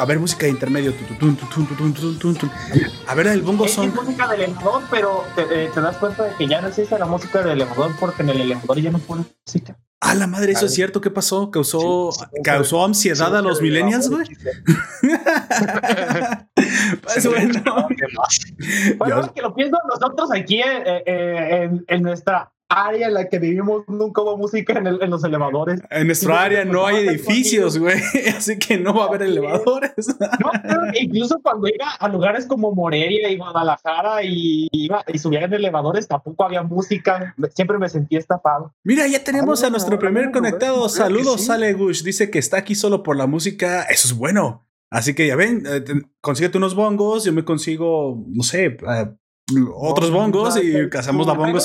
A ver, música de intermedio. A ver, el bongo son. Es música del elevador, pero te, te, das cuenta de que ya no existe la música del elevador porque en el elevador ya no pone música. Ah, la madre, eso es cierto. ¿Qué pasó? ¿Causó, causó ansiedad a los millennials, güey? pues bueno. Bueno, que lo pienso nosotros aquí en, en nuestra área en la que vivimos nunca hubo música en, los elevadores. En nuestra área no hay edificios, güey, así que no va a haber elevadores. No, incluso cuando iba a lugares como Morelia y Guadalajara y iba y subía en elevadores, tampoco había música. Siempre me sentía estafado. Mira, ya tenemos a nuestro primer conectado. Saludos, Sale Gush. Dice que está aquí solo por la música. Eso es bueno. Así que ya ven, eh, consíguete unos bongos, yo me consigo, no sé, eh, otros bongos y cazamos la bongo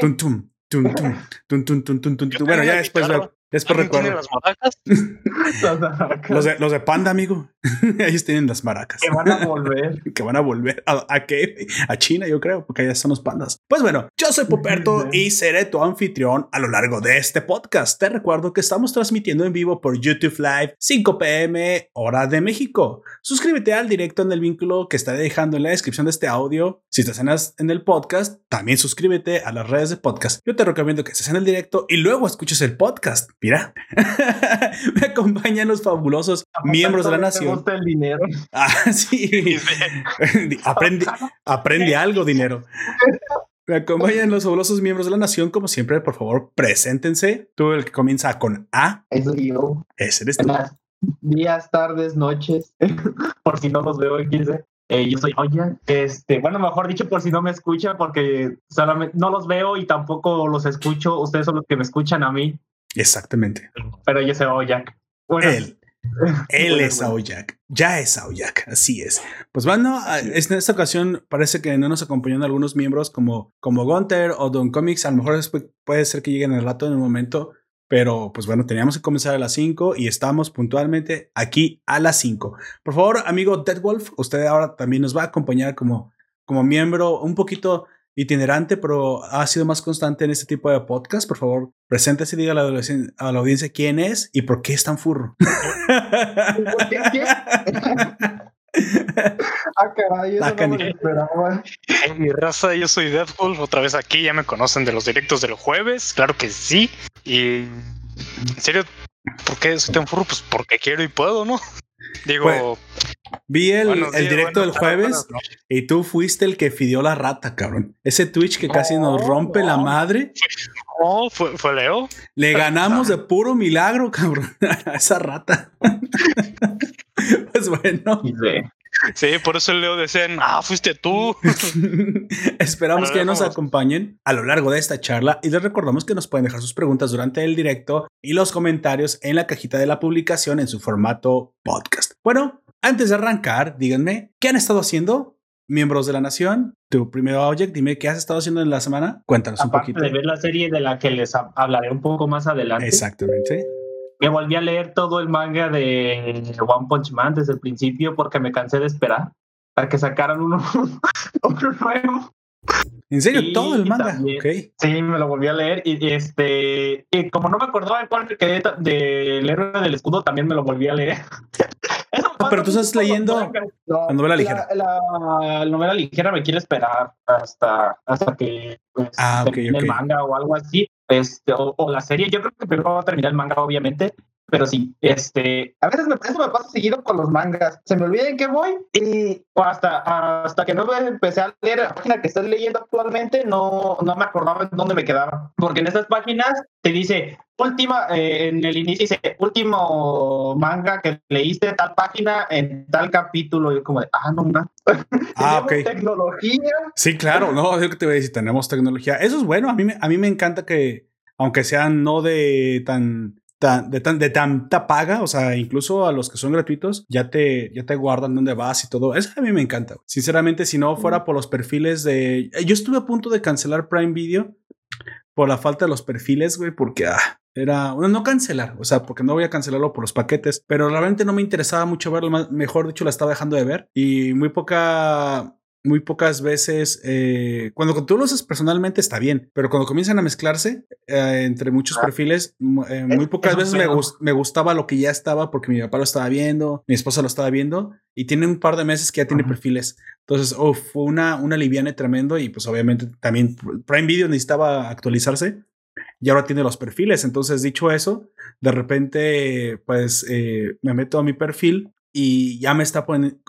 Tum, tum, tum, tum, tum, tum, tum, tum, Bueno, ya después, después recuerdo. Las maracas? los, de, los de Panda, amigo. Ellos tienen las maracas. Que van a volver. que van a volver. ¿A, a qué? A China, yo creo, porque allá son los pandas. Pues bueno, yo soy Poperto y seré tu anfitrión a lo largo de este podcast. Te recuerdo que estamos transmitiendo en vivo por YouTube Live 5 pm hora de México. Suscríbete al directo en el vínculo que estaré dejando en la descripción de este audio. Si estás en el podcast, también suscríbete a las redes de podcast. Yo te recomiendo que estés en el directo y luego escuches el podcast. Mira, me acompañan los fabulosos miembros de la nación. el dinero. Ah, sí. aprende, aprende algo, dinero. Me acompañan los fabulosos miembros de la nación, como siempre, por favor, preséntense. Tú, el que comienza con A. Es yo. Ese eres tú días, tardes, noches, por si no los veo en 15. Eh, yo soy Oya. Este, bueno, mejor dicho, por si no me escuchan, porque solamente no los veo y tampoco los escucho. Ustedes son los que me escuchan a mí. Exactamente. Pero yo soy Oyak. Bueno, él. Él es Aoyak. Ya es Aoyak. Así es. Pues bueno, en esta ocasión parece que no nos acompañan algunos miembros como, como Gunter o Don Comics. A lo mejor puede ser que lleguen el rato en un momento. Pero pues bueno, teníamos que comenzar a las 5 y estamos puntualmente aquí a las 5. Por favor, amigo Deadwolf, usted ahora también nos va a acompañar como, como miembro un poquito itinerante, pero ha sido más constante en este tipo de podcast. Por favor, preséntese y diga a la, a la audiencia quién es y por qué es tan furro. ah, caray, eso no me esperaba. mi raza, yo soy Deadpool, otra vez aquí, ya me conocen de los directos del jueves, claro que sí. Y en serio, ¿por qué soy tan furro? Pues porque quiero y puedo, ¿no? Digo, vi el, el directo del jueves y tú fuiste el que fidió la rata, cabrón. Ese Twitch que casi nos rompe la madre. No, fue, fue Leo. Le ganamos de puro milagro, cabrón, a esa rata. pues bueno. Sí, por eso Leo decían, ah, fuiste tú. Esperamos que nos acompañen a lo largo de esta charla y les recordamos que nos pueden dejar sus preguntas durante el directo y los comentarios en la cajita de la publicación en su formato podcast. Bueno, antes de arrancar, díganme, ¿qué han estado haciendo? Miembros de la nación, tu primero object, dime qué has estado haciendo en la semana. Cuéntanos un poquito. de ver la serie de la que les hablaré un poco más adelante. Exactamente me volví a leer todo el manga de One Punch Man desde el principio porque me cansé de esperar para que sacaran uno, nuevo. ¿En serio? ¿Todo el manga? Sí, me lo volví a leer y, este, y como no me acordaba de cuál quedé del héroe del escudo, también me lo volví a leer. Ah, pero tú estás leyendo la novela ligera. La, novela ligera me quiere esperar hasta, hasta que pues, ah, el manga o algo así. Este, o, la serie. Yo creo que primero va a terminar el manga, obviamente. Pero sí, este, a veces me, eso me pasa seguido con los mangas. Se me olvida en qué voy y hasta, hasta que no empecé a leer la página que estás leyendo actualmente, no, no me acordaba en dónde me quedaba. Porque en esas páginas te dice, última, eh, en el inicio dice, último manga que leíste tal página en tal capítulo. Y yo como de, ah, no, no. Ah, ok. Tecnología. Sí, claro, no, es lo que te voy a decir, tenemos tecnología. Eso es bueno, a mí, a mí me encanta que, aunque sean no de tan de, tan, de tanta paga, o sea, incluso a los que son gratuitos, ya te, ya te guardan dónde vas y todo. Eso a mí me encanta. Sinceramente, si no fuera por los perfiles de... Yo estuve a punto de cancelar Prime Video por la falta de los perfiles, güey, porque ah, era, bueno, no cancelar, o sea, porque no voy a cancelarlo por los paquetes, pero realmente no me interesaba mucho verlo, mejor dicho, la estaba dejando de ver y muy poca muy pocas veces, eh, cuando tú lo haces personalmente está bien, pero cuando comienzan a mezclarse eh, entre muchos ah. perfiles, eh, muy pocas veces me, me, gustaba lo que ya estaba porque mi papá lo estaba viendo, mi esposa lo estaba viendo y tiene un par de meses que ya tiene perfiles. Entonces, fue una, una liviane tremendo y pues obviamente también Prime Video necesitaba actualizarse y ahora tiene los perfiles. Entonces, dicho eso, de repente, pues me meto a mi perfil y ya me está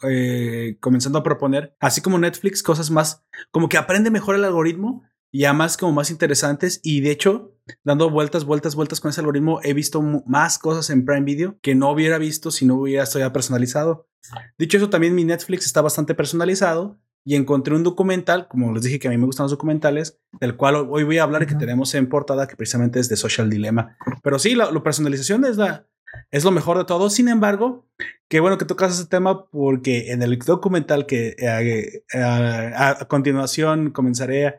eh, comenzando a proponer, así como Netflix, cosas más, como que aprende mejor el algoritmo, ya más como más interesantes y de hecho, dando vueltas, vueltas, vueltas con ese algoritmo, he visto más cosas en Prime Video que no hubiera visto si no hubiera estado ya personalizado. Dicho eso, también mi Netflix está bastante personalizado y encontré un documental, como les dije que a mí me gustan los documentales, del cual hoy voy a hablar y que tenemos en portada, que precisamente es de Social Dilemma. Pero sí, la, la personalización es la, es lo mejor de todo. Sin embargo, qué bueno que tocas ese tema porque en el documental que eh, a, continuación comenzaré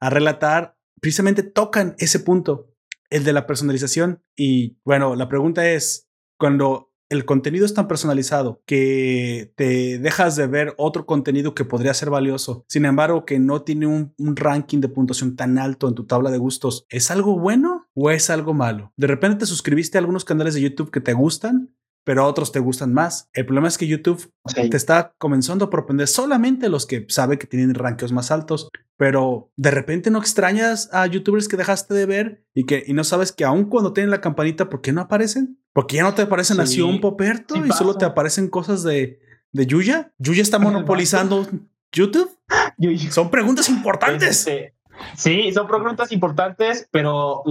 a, relatar, precisamente tocan ese punto, el de la personalización. Y bueno, la pregunta es, cuando el contenido es tan personalizado que te dejas de ver otro contenido que podría ser valioso, sin embargo que no tiene un, ranking de puntuación tan alto en tu tabla de gustos, ¿es algo bueno o es algo malo? De repente te suscribiste a algunos canales de YouTube que te gustan, pero a otros te gustan más. El problema es que YouTube te está comenzando a proponer solamente los que sabe que tienen rankeos más altos, pero de repente no extrañas a youtubers que dejaste de ver y que y no sabes que aun cuando tienen la campanita, ¿por qué no aparecen? Porque ya no te aparecen así un Poperto y solo te aparecen cosas de, de Yuya. Yuya está monopolizando YouTube. Son preguntas importantes. Este, sí, son preguntas importantes, pero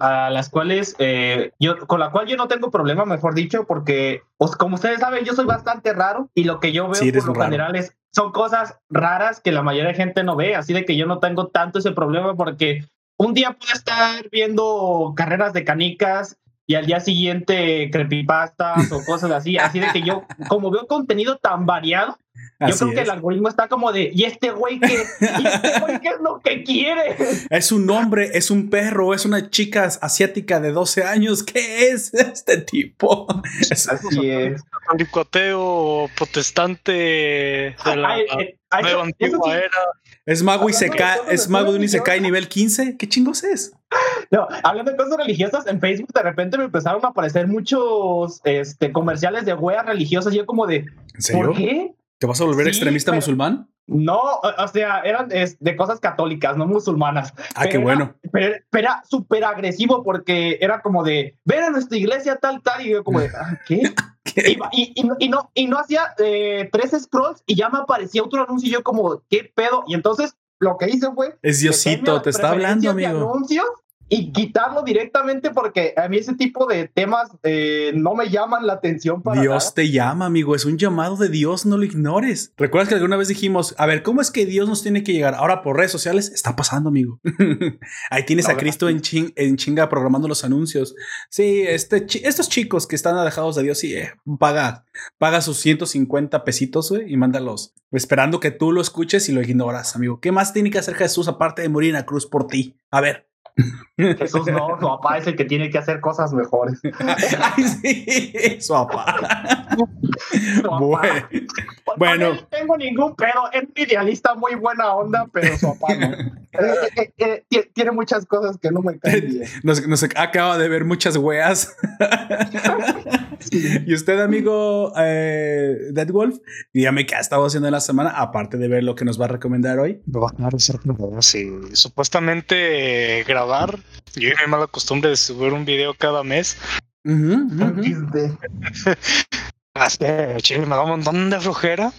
a las cuales eh, yo, con la cual yo no tengo problema, mejor dicho, porque pues, como ustedes saben, yo soy bastante raro y lo que yo veo por lo general es son cosas raras que la mayoría de gente no ve, así de que yo no tengo tanto ese problema porque un día puedo estar viendo carreras de canicas y al día siguiente creepypastas o cosas así. Así de que yo, como veo contenido tan variado, yo creo que el algoritmo está como de, ¿y este güey qué? este qué es lo que quiere? Es un hombre, es un perro, es una chica asiática de 12 años. ¿Qué es este tipo? Así es. Un protestante de la nueva antigua era. Es mago y se cae, es mago de un cae nivel 15. ¿Qué chingos es? No, hablando de cosas religiosas, en Facebook de repente me empezaron a aparecer muchos este, comerciales de weas religiosas. Y yo como de, ¿por qué? ¿Te vas a volver extremista musulmán? No, o sea, eran de cosas católicas, no musulmanas. Ah, qué bueno. pero, era súper agresivo porque era como de, ver a nuestra iglesia tal, tal, y yo como de, ah, ¿qué? Y, y, no, y no hacía eh, tres scrolls y ya me aparecía otro anuncio y yo como, ¿qué pedo? Y entonces lo que hice fue... Es Diosito, te está hablando, amigo. Anuncios y quitarlo directamente porque a mí ese tipo de temas eh, no me llaman la atención para Dios te llama, amigo, es un llamado de Dios, no lo ignores. ¿Recuerdas que alguna vez dijimos, a ver, ¿cómo es que Dios nos tiene que llegar? Ahora por redes sociales está pasando, amigo. Ahí tienes a Cristo en, en, chinga programando los anuncios. Sí, este, estos chicos que están alejados de Dios, sí, eh, paga, paga sus 150 pesitos y mándalos, esperando que tú lo escuches y lo ignoras, amigo. ¿Qué más tiene que hacer Jesús aparte de morir en la cruz por ti? A ver, Jesús no, su papá es el que tiene que hacer cosas mejores. sí, su papá. Bueno, no tengo ningún pedo, es un idealista muy buena onda, pero su papá no. Eh, eh, eh, tiene muchas cosas que no me caen bien. Nos, acaba de ver muchas weas. Y usted, amigo eh, Dead Wolf, dígame qué ha estado haciendo en la semana, aparte de ver lo que nos va a recomendar hoy. Sí, supuestamente grabar. Yo mi mala costumbre de subir un video cada mes. me da un montón de flojera.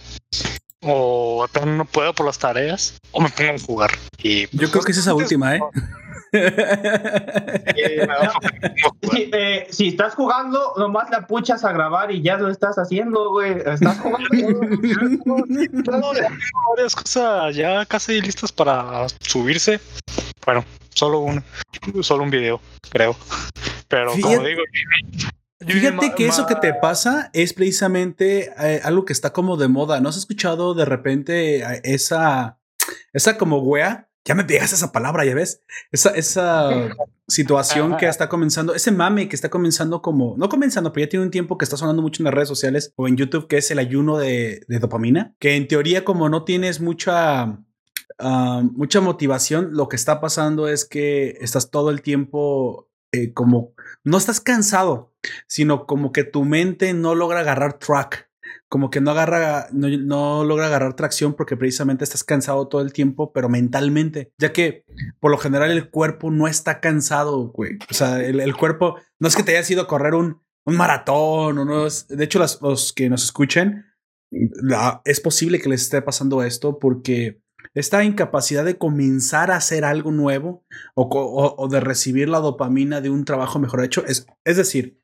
O no puedo por las tareas. O me pongo a jugar. Y, Yo creo que es esa última, ¿eh? Eh, si estás jugando, nomás la puchas a grabar y ya lo estás haciendo, güey. Estás jugando. varias cosas ya casi listas para subirse. Bueno, solo un, solo un video, creo. Pero como digo, Fíjate que eso que te pasa es precisamente eh, algo que está como de moda. ¿No has escuchado de repente esa, esa como wea ya me pegas esa palabra, ya ves, esa, esa situación que está comenzando, ese mame que está comenzando como, no comenzando, pero ya tiene un tiempo que está sonando mucho en las redes sociales o en YouTube, que es el ayuno de, dopamina, que en teoría como no tienes mucha... Ah, mucha motivación, lo que está pasando es que estás todo el tiempo eh, como no estás cansado, sino como que tu mente no logra agarrar track, como que no agarra, no, logra agarrar tracción porque precisamente estás cansado todo el tiempo, pero mentalmente, ya que por lo general el cuerpo no está cansado, güey. O sea, el, cuerpo no es que te haya ido a correr un, un maratón o no. Es, de hecho, los que nos escuchen, es posible que les esté pasando esto porque esta incapacidad de comenzar a hacer algo nuevo o, de recibir la dopamina de un trabajo mejor hecho. Es, es decir,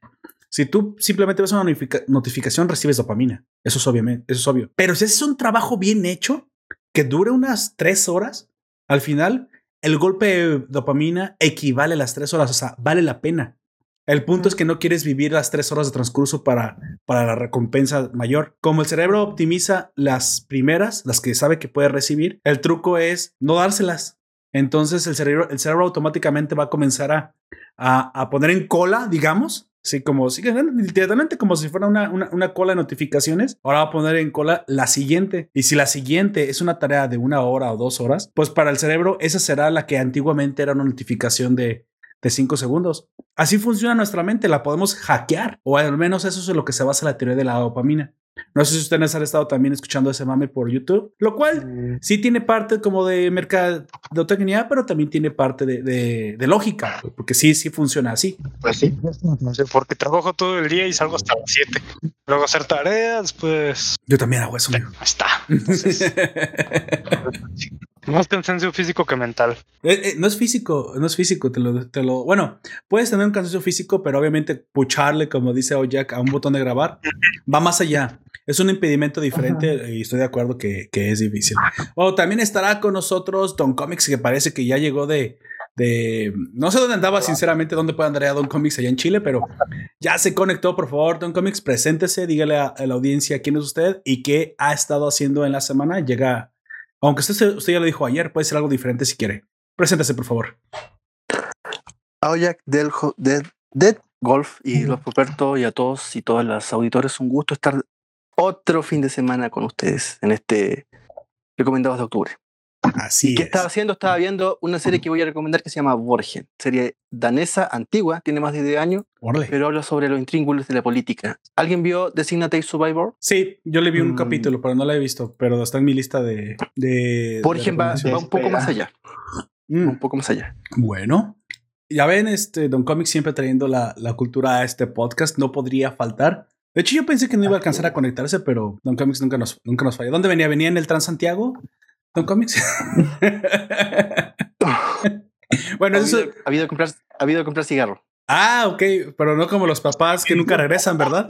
si tú simplemente ves una notificación, recibes dopamina. Eso es, obviamente, eso es obvio. Pero si es un trabajo bien hecho, que dure unas tres horas, al final el golpe de dopamina equivale a las tres horas. O sea, vale la pena. El punto es que no quieres vivir las tres horas de transcurso para, para la recompensa mayor. Como el cerebro optimiza las primeras, las que sabe que puede recibir, el truco es no dárselas. Entonces el cerebro, el cerebro automáticamente va a comenzar a, a, poner en cola, digamos, Sí, como literalmente como si fuera una, una, cola de notificaciones. Ahora va a poner en cola la siguiente. Y si la siguiente es una tarea de una hora o dos horas, pues para el cerebro esa será la que antiguamente era una notificación de, de 5 segundos. Así funciona nuestra mente, la podemos hackear, o al menos eso es en lo que se basa la teoría de la dopamina. No sé si ustedes han estado también escuchando ese mame por YouTube, lo cual sí tiene parte como de mercadotecnia, pero también tiene parte de, lógica, porque sí, sí funciona así. Pues sí, no sé, porque trabajo todo el día y salgo hasta las 7. Luego hacer tareas, pues. Yo también hago eso. Ahí está. Más cansancio físico que mental. Eh, eh, no es físico, no es físico, te lo, te lo. Bueno, puedes tener un cansancio físico, pero obviamente pucharle, como dice Oyak, a un botón de grabar, va más allá. Es un impedimento diferente y estoy de acuerdo que, que es difícil. O también estará con nosotros Don Comics, que parece que ya llegó de, de. No sé dónde andaba, sinceramente, dónde puede andar a Don Comics allá en Chile, pero ya se conectó. Por favor, Don Comics, preséntese, dígale a, a la audiencia quién es usted y qué ha estado haciendo en la semana. Llega aunque usted, usted ya lo dijo ayer, puede ser algo diferente si quiere. Preséntese, por favor. Aoyak del Dead, Dead Golf y los Poperto y a todos y todas las auditores, un gusto estar otro fin de semana con ustedes en este Recomendados de Octubre. Así ¿Y ¿Qué estaba haciendo? Estaba viendo una serie que voy a recomendar que se llama Borgen. Serie danesa, antigua, tiene más de 10 años, pero habla sobre los intríngulos de la política. ¿Alguien vio Designate Survivor? Sí, yo le vi un mm. capítulo, pero no la he visto, pero está en mi lista de... de Borgen va, un poco más allá. Mm. Un poco más allá. Bueno, ya ven, este Don Comics siempre trayendo la, la, cultura a este podcast, no podría faltar. De hecho, yo pensé que no iba a alcanzar a conectarse, pero Don Comics nunca nos, nunca nos falla. ¿Dónde venía? ¿Venía en el Transantiago? ¿Don Comics? bueno, eso... ha habido, comprar, ha habido comprar cigarro. Ah, ok, pero no como los papás que nunca regresan, ¿verdad?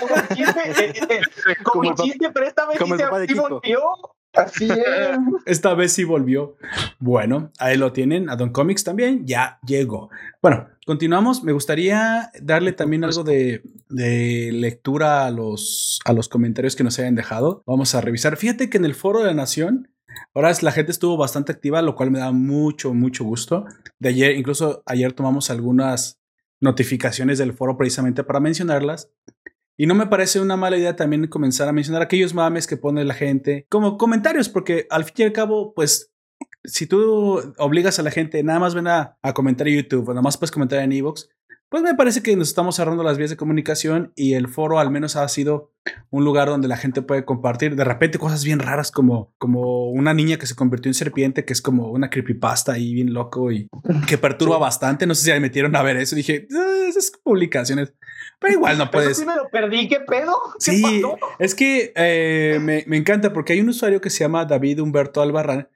como el chiste, eh, eh, como el chiste, pero esta vez sí, volvió. Así es. Esta vez sí volvió. Bueno, ahí lo tienen. A Don Comics también ya llegó. Bueno, continuamos. Me gustaría darle también algo de, lectura a los, a los comentarios que nos hayan dejado. Vamos a revisar. Fíjate que en el foro de la Nación Ahora la gente estuvo bastante activa, lo cual me da mucho, mucho gusto. De ayer, incluso ayer tomamos algunas notificaciones del foro precisamente para mencionarlas. Y no me parece una mala idea también comenzar a mencionar aquellos mames que pone la gente como comentarios, porque al fin y al cabo, pues, si tú obligas a la gente, nada más ven a, comentar en YouTube, o nada más puedes comentar en Evox, pues me parece que nos estamos cerrando las vías de comunicación y el foro al menos ha sido un lugar donde la gente puede compartir de repente cosas bien raras como, como una niña que se convirtió en serpiente, que es como una creepypasta y bien loco y que perturba bastante. No sé si me metieron a ver eso. Dije, ah, esas publicaciones. Pero igual no puedes. sí me lo perdí, ¿qué pedo? sí, es que eh, me, me, encanta porque hay un usuario que se llama David Humberto Albarrán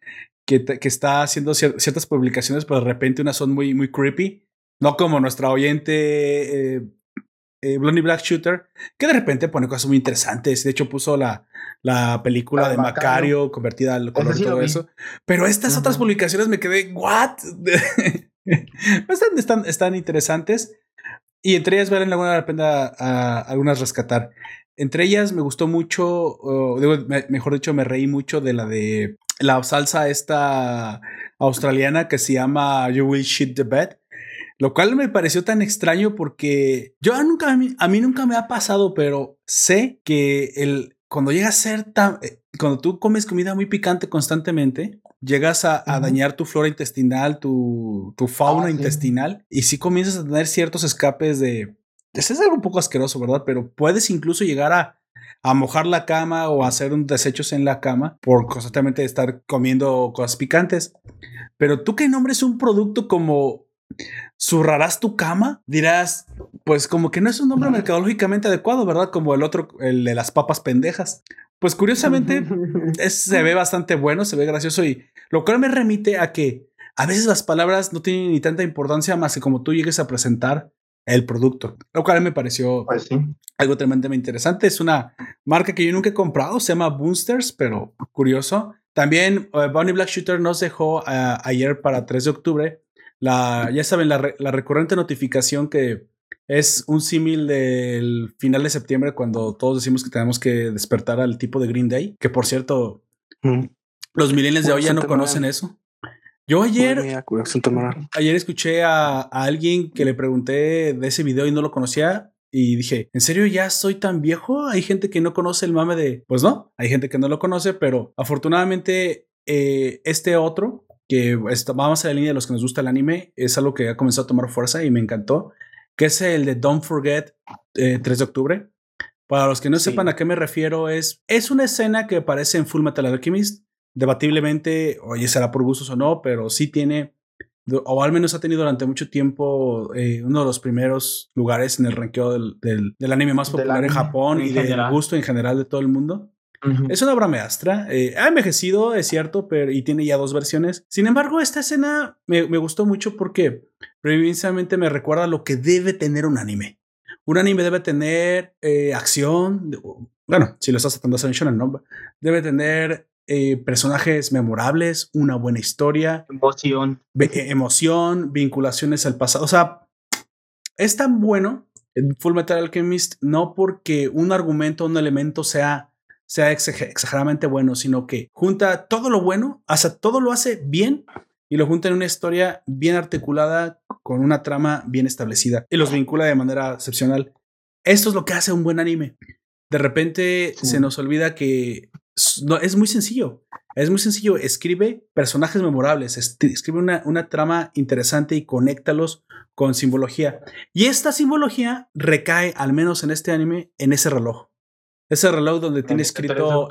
que, que está haciendo ciertas publicaciones, pero de repente unas son muy, muy creepy no como nuestra oyente eh, eh, Blondie Black Shooter, que de repente pone cosas muy interesantes. De hecho, puso la, la película de Macario, convertida al color y todo eso. Pero estas otras publicaciones me quedé, ¿what? están, están, están interesantes. Y entre ellas valen la pena a, algunas rescatar. entre ellas me gustó mucho, mejor dicho, me reí mucho de la de la salsa esta australiana que se llama You Will Shit the Bed. Lo cual me pareció tan extraño porque yo nunca, a a mí nunca me ha pasado, pero sé que el, cuando llega a ser tan, eh, cuando tú comes comida muy picante constantemente, llegas a, dañar tu flora intestinal, tu, tu fauna ah, intestinal, y si comienzas a tener ciertos escapes de... Es algo un poco asqueroso, ¿verdad? Pero puedes incluso llegar a, a mojar la cama o hacer un desechos en la cama por constantemente estar comiendo cosas picantes. Pero tú que nombres un producto como zurrarás tu cama, dirás, pues como que no es un nombre mercadológicamente adecuado, ¿verdad? Como el otro, el de las papas pendejas. Pues curiosamente se ve bastante bueno, se ve gracioso y lo cual me remite a que a veces las palabras no tienen ni tanta importancia más que como tú llegues a presentar el producto, lo cual me pareció pues algo tremendamente interesante. Es una marca que yo nunca he comprado, se llama Boosters, pero curioso. También uh, Bunny Black Shooter nos dejó uh, ayer para 3 de octubre la, ya saben, la, la recurrente notificación que es un símil del final de septiembre cuando todos decimos que tenemos que despertar al tipo de Green Day, que por cierto, los millennials de hoy ya no conocen eso. Yo ayer, ayer escuché a, alguien que le pregunté de ese video y no lo conocía y dije, ¿en serio ya soy tan viejo? Hay gente que no conoce el mame de... Pues no, hay gente que no lo conoce, pero afortunadamente eh, este otro, que vamos a la línea de los que nos gusta el anime, es algo que ha comenzado a tomar fuerza y me encantó que es el de Don't Forget, 3 eh, de octubre. Para los que no sepan a qué me refiero, es, es una escena que aparece en Full Metal Alchemist. Debatiblemente, oye, será por gustos o no, pero sí tiene, o al menos ha tenido durante mucho tiempo eh, uno de los primeros lugares en el ranqueo del, del, anime más popular en Japón y del gusto en general de todo el mundo. Es una obra maestra. Eh, ha envejecido, es cierto, pero y tiene ya dos versiones. Sin embargo, esta escena me, me gustó mucho porque precisamente me recuerda lo que debe tener un anime. Un anime debe tener eh, acción. Bueno, si lo estás tratando de hacer en ¿no? Debe tener eh, personajes memorables, una buena historia. Emoción. emoción, vinculaciones al pasado. O sea, es tan bueno en Full Metal Alchemist no porque un argumento, un elemento sea sea exageradamente bueno, sino que junta todo lo bueno, hasta todo lo hace bien y lo junta en una historia bien articulada con una trama bien establecida y los vincula de manera excepcional. Esto es lo que hace un buen anime. De repente se nos olvida que no, es muy sencillo. Es muy sencillo. Escribe personajes memorables, escribe una, una trama interesante y conéctalos con simbología. Y esta simbología recae, al menos en este anime, en ese reloj. Ese reloj donde tiene escrito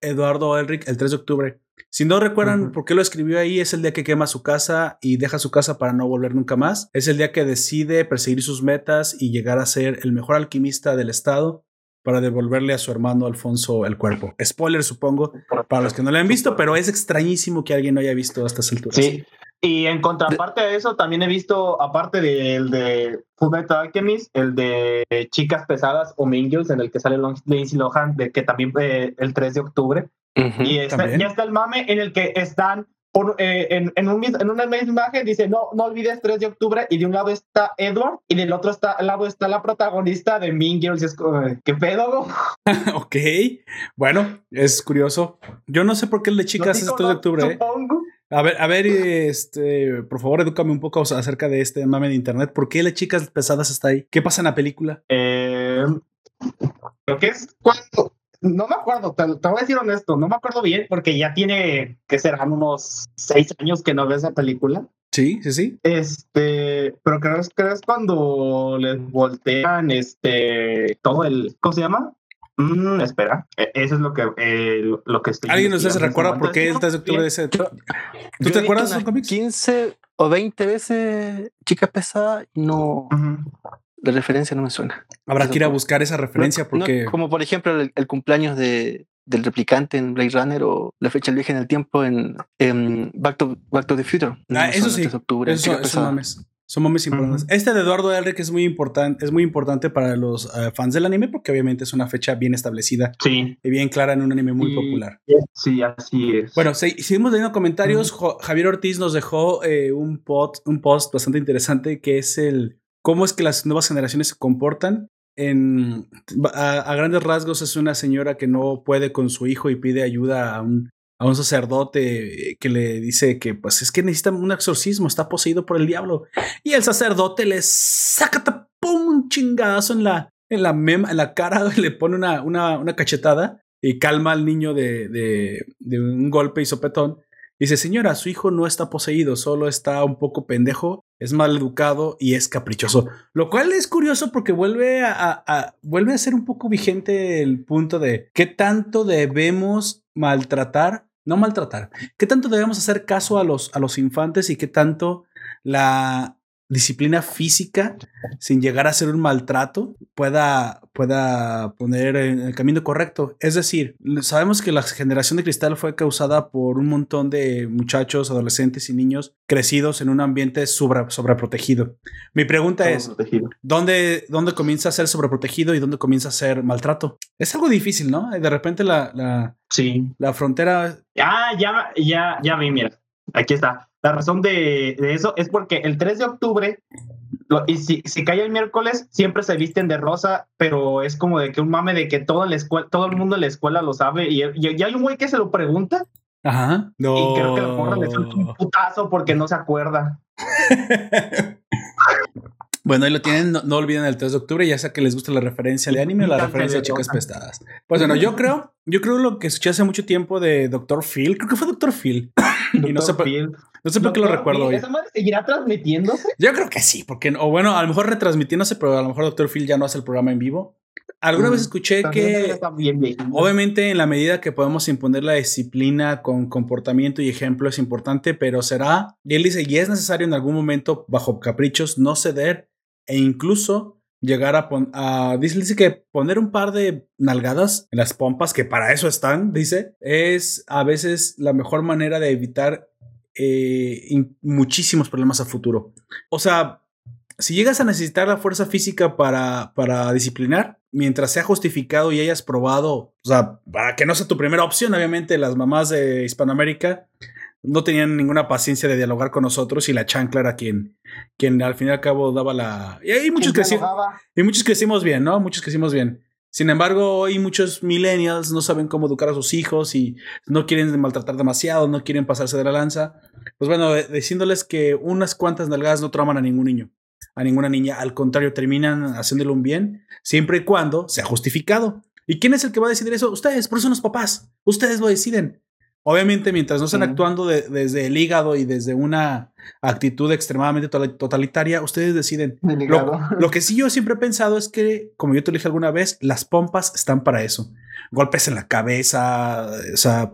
Eduardo Elric el 3 de octubre. Si no recuerdan por qué lo escribió ahí, es el día que quema su casa y deja su casa para no volver nunca más. Es el día que decide perseguir sus metas y llegar a ser el mejor alquimista del estado para devolverle a su hermano Alfonso el cuerpo. Spoiler, supongo, para los que no lo han visto, pero es extrañísimo que alguien no haya visto a estas alturas. Sí, y en contraparte a eso, también he visto, aparte del de Fullmetal Alchemist, el de Chicas Pesadas o Mingles, en el que sale Lindsay Lohan, de que también fue el 3 de octubre. y ya está el mame en el que están eh, en, en, un, en, una misma imagen dice, no, no olvides 3 de octubre, y de un lado está Edward, y del otro está, lado está la protagonista de Girls. Es ¿qué pedo? ok, bueno, es curioso. Yo no sé por qué el de chicas es 3 de octubre. ¿eh? A ver, a ver, este, por favor, edúcame un poco acerca de este mame de internet. ¿Por qué las chicas pesadas está ahí? ¿Qué pasa en la película? Eh, lo que es cuando, no me acuerdo, te, voy a decir honesto, no me acuerdo bien porque ya tiene que serán unos seis años que no veo esa película. Sí, sí, sí. Este, pero creo, creo es cuando les voltean este todo el, ¿cómo se llama? Mm, espera, e, eso es lo que, eh, lo que estoy. ¿Alguien se recuerda por qué el 3 de octubre de ese? ¿Tú te acuerdas de cómics? 15 o 20 veces Chicas Pesadas y no. La referencia no me suena. Habrá que ir a buscar esa referencia porque. como por ejemplo el, cumpleaños de, del replicante en Blade Runner o la fecha del viaje en el tiempo en, Back, to, Back to the Future. Ah, eso sí. Octubre, eso, eso no son momentos importantes. Este de Eduardo Elric es muy importante, es muy importante para los eh, fans del anime porque obviamente es una fecha bien establecida sí. y bien clara en un anime muy popular. Sí, así es. Bueno, seguimos leyendo comentarios. Javier Ortiz nos dejó eh, un, un post bastante interesante que es el cómo es que las nuevas generaciones se comportan. en, a, a grandes rasgos es una señora que no puede con su hijo y pide ayuda a un, a un sacerdote que le dice que pues es que necesita un exorcismo, está poseído por el diablo. Y el sacerdote le saca un chingazo en la, en la, mema, en la cara, le pone una, una, una cachetada y calma al niño de, de, de un golpe y sopetón. Dice, señora, su hijo no está poseído, solo está un poco pendejo, es mal educado y es caprichoso. Lo cual es curioso porque vuelve a, a, vuelve a ser un poco vigente el punto de qué tanto debemos maltratar, no maltratar, qué tanto debemos hacer caso a los, a los infantes y qué tanto la disciplina física sin llegar a ser un maltrato pueda, pueda poner en el camino correcto. Es decir, sabemos que la generación de cristal fue causada por un montón de muchachos, adolescentes y niños crecidos en un ambiente sobre, sobreprotegido. Mi pregunta es, ¿dónde, ¿dónde comienza a ser sobreprotegido y dónde comienza a ser maltrato? Es algo difícil, ¿no? De repente la, la, sí. la frontera... Ah, ya, ya, ya vi, mira. Aquí está. La razón de, de, eso es porque el 3 de octubre, lo, y si, si, cae el miércoles, siempre se visten de rosa, pero es como de que un mame de que todo, la escuela, todo el mundo en la escuela lo sabe. Y, y, y hay un güey que se lo pregunta. Ajá. No. Y creo que la morra le suelta un putazo porque no se acuerda. Bueno, ahí lo tienen, no, no, olviden el 3 de octubre, ya sea que les gusta la referencia de anime o la referencia de chicas pestadas. Pues bueno, yo creo, yo creo lo que escuché hace mucho tiempo de Dr. Phil, creo que fue Dr. Phil. y no sé, por, no sé por qué lo recuerdo hoy. ¿Esa madre seguirá transmitiéndose? Yo creo que sí, porque, o bueno, a lo mejor retransmitiéndose, pero a lo mejor Dr. Phil ya no hace el programa en vivo. Alguna mm, vez escuché que, bien, bien. obviamente, en la medida que podemos imponer la disciplina con comportamiento y ejemplo es importante, pero será, y él dice, y es necesario en algún momento, bajo caprichos, no ceder e incluso llegar a, a dice, dice, que poner un par de nalgadas en las pompas, que para eso están, dice, es a veces la mejor manera de evitar eh, muchísimos problemas a futuro. O sea, si llegas a necesitar la fuerza física para, para disciplinar, mientras sea justificado y hayas probado, o sea, para que no sea tu primera opción, obviamente las mamás de Hispanoamérica no tenían ninguna paciencia de dialogar con nosotros y la chancla era quien, quien al fin y al cabo daba la... Y hay muchos, creci y muchos crecimos bien, ¿no? Muchos crecimos bien. Sin embargo, hoy muchos millennials no saben cómo educar a sus hijos y no quieren maltratar demasiado, no quieren pasarse de la lanza. Pues bueno, diciéndoles que unas cuantas nalgadas no trauman a ningún niño, a ninguna niña. Al contrario, terminan haciéndole un bien, siempre y cuando sea justificado. ¿Y quién es el que va a decidir eso? Ustedes, por eso son los papás. Ustedes lo deciden. Obviamente, mientras no estén actuando de, desde el hígado y desde una actitud extremadamente totalitaria, ustedes deciden. Lo, lo, que sí yo siempre he pensado es que, como yo te dije alguna vez, las pompas están para eso. Golpes en la cabeza, o sea,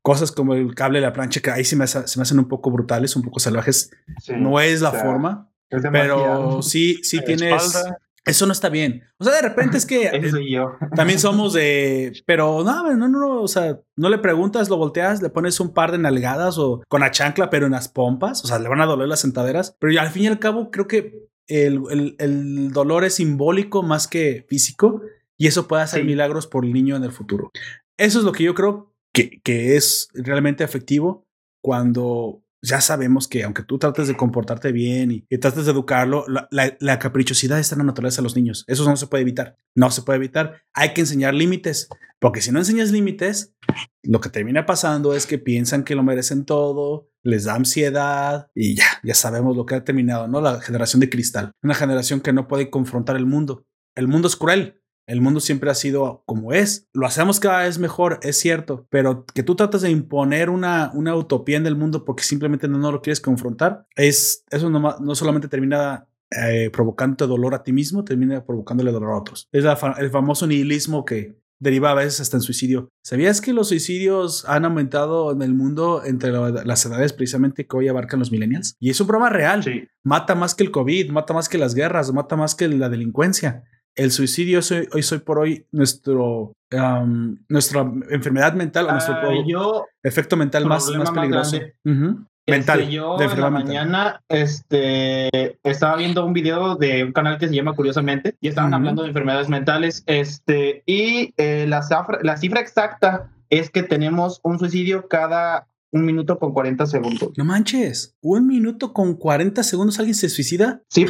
cosas como el cable de la plancha, que ahí se me, se me hacen un poco brutales, un poco salvajes. Sí, no es la o sea, forma, es pero sí, sí tienes... Espalda. Eso no está bien. O sea, de repente es que yo. también somos de, pero no, no, no, o sea, no le preguntas, lo volteas, le pones un par de nalgadas o con la chancla, pero en las pompas, o sea, le van a doler las sentaderas, pero al fin y al cabo creo que el, el, el dolor es simbólico más que físico y eso puede hacer sí. milagros por el niño en el futuro. Eso es lo que yo creo que, que es realmente efectivo cuando ya sabemos que aunque tú trates de comportarte bien y, y trates de educarlo, la, la, la, caprichosidad está en la naturaleza de los niños. Eso no se puede evitar. No se puede evitar. Hay que enseñar límites, porque si no enseñas límites, lo que termina pasando es que piensan que lo merecen todo, les da ansiedad y ya, ya sabemos lo que ha terminado, ¿no? La generación de cristal, una generación que no puede confrontar el mundo. El mundo es cruel, el mundo siempre ha sido como es. Lo hacemos cada vez mejor, es cierto, pero que tú tratas de imponer una, una utopía en el mundo porque simplemente no, no lo quieres confrontar, es, eso no, no solamente termina eh, provocándote dolor a ti mismo, termina provocándole dolor a otros. Es la, el famoso nihilismo que deriva a veces hasta en suicidio. ¿Sabías que los suicidios han aumentado en el mundo entre la, las edades precisamente que hoy abarcan los millennials? Y es un problema real. Sí. Mata más que el COVID, mata más que las guerras, mata más que la delincuencia el suicidio es hoy, hoy soy por hoy nuestro um, nuestra enfermedad mental uh, nuestro yo, efecto mental más, más peligroso uh -huh. mental este, yo en la mental. mañana este estaba viendo un video de un canal que se llama curiosamente y estaban uh -huh. hablando de enfermedades mentales este y eh, la, cifra, la cifra exacta es que tenemos un suicidio cada Un minuto con 40 segundos. No manches. Un minuto con 40 segundos alguien se suicida. Sí.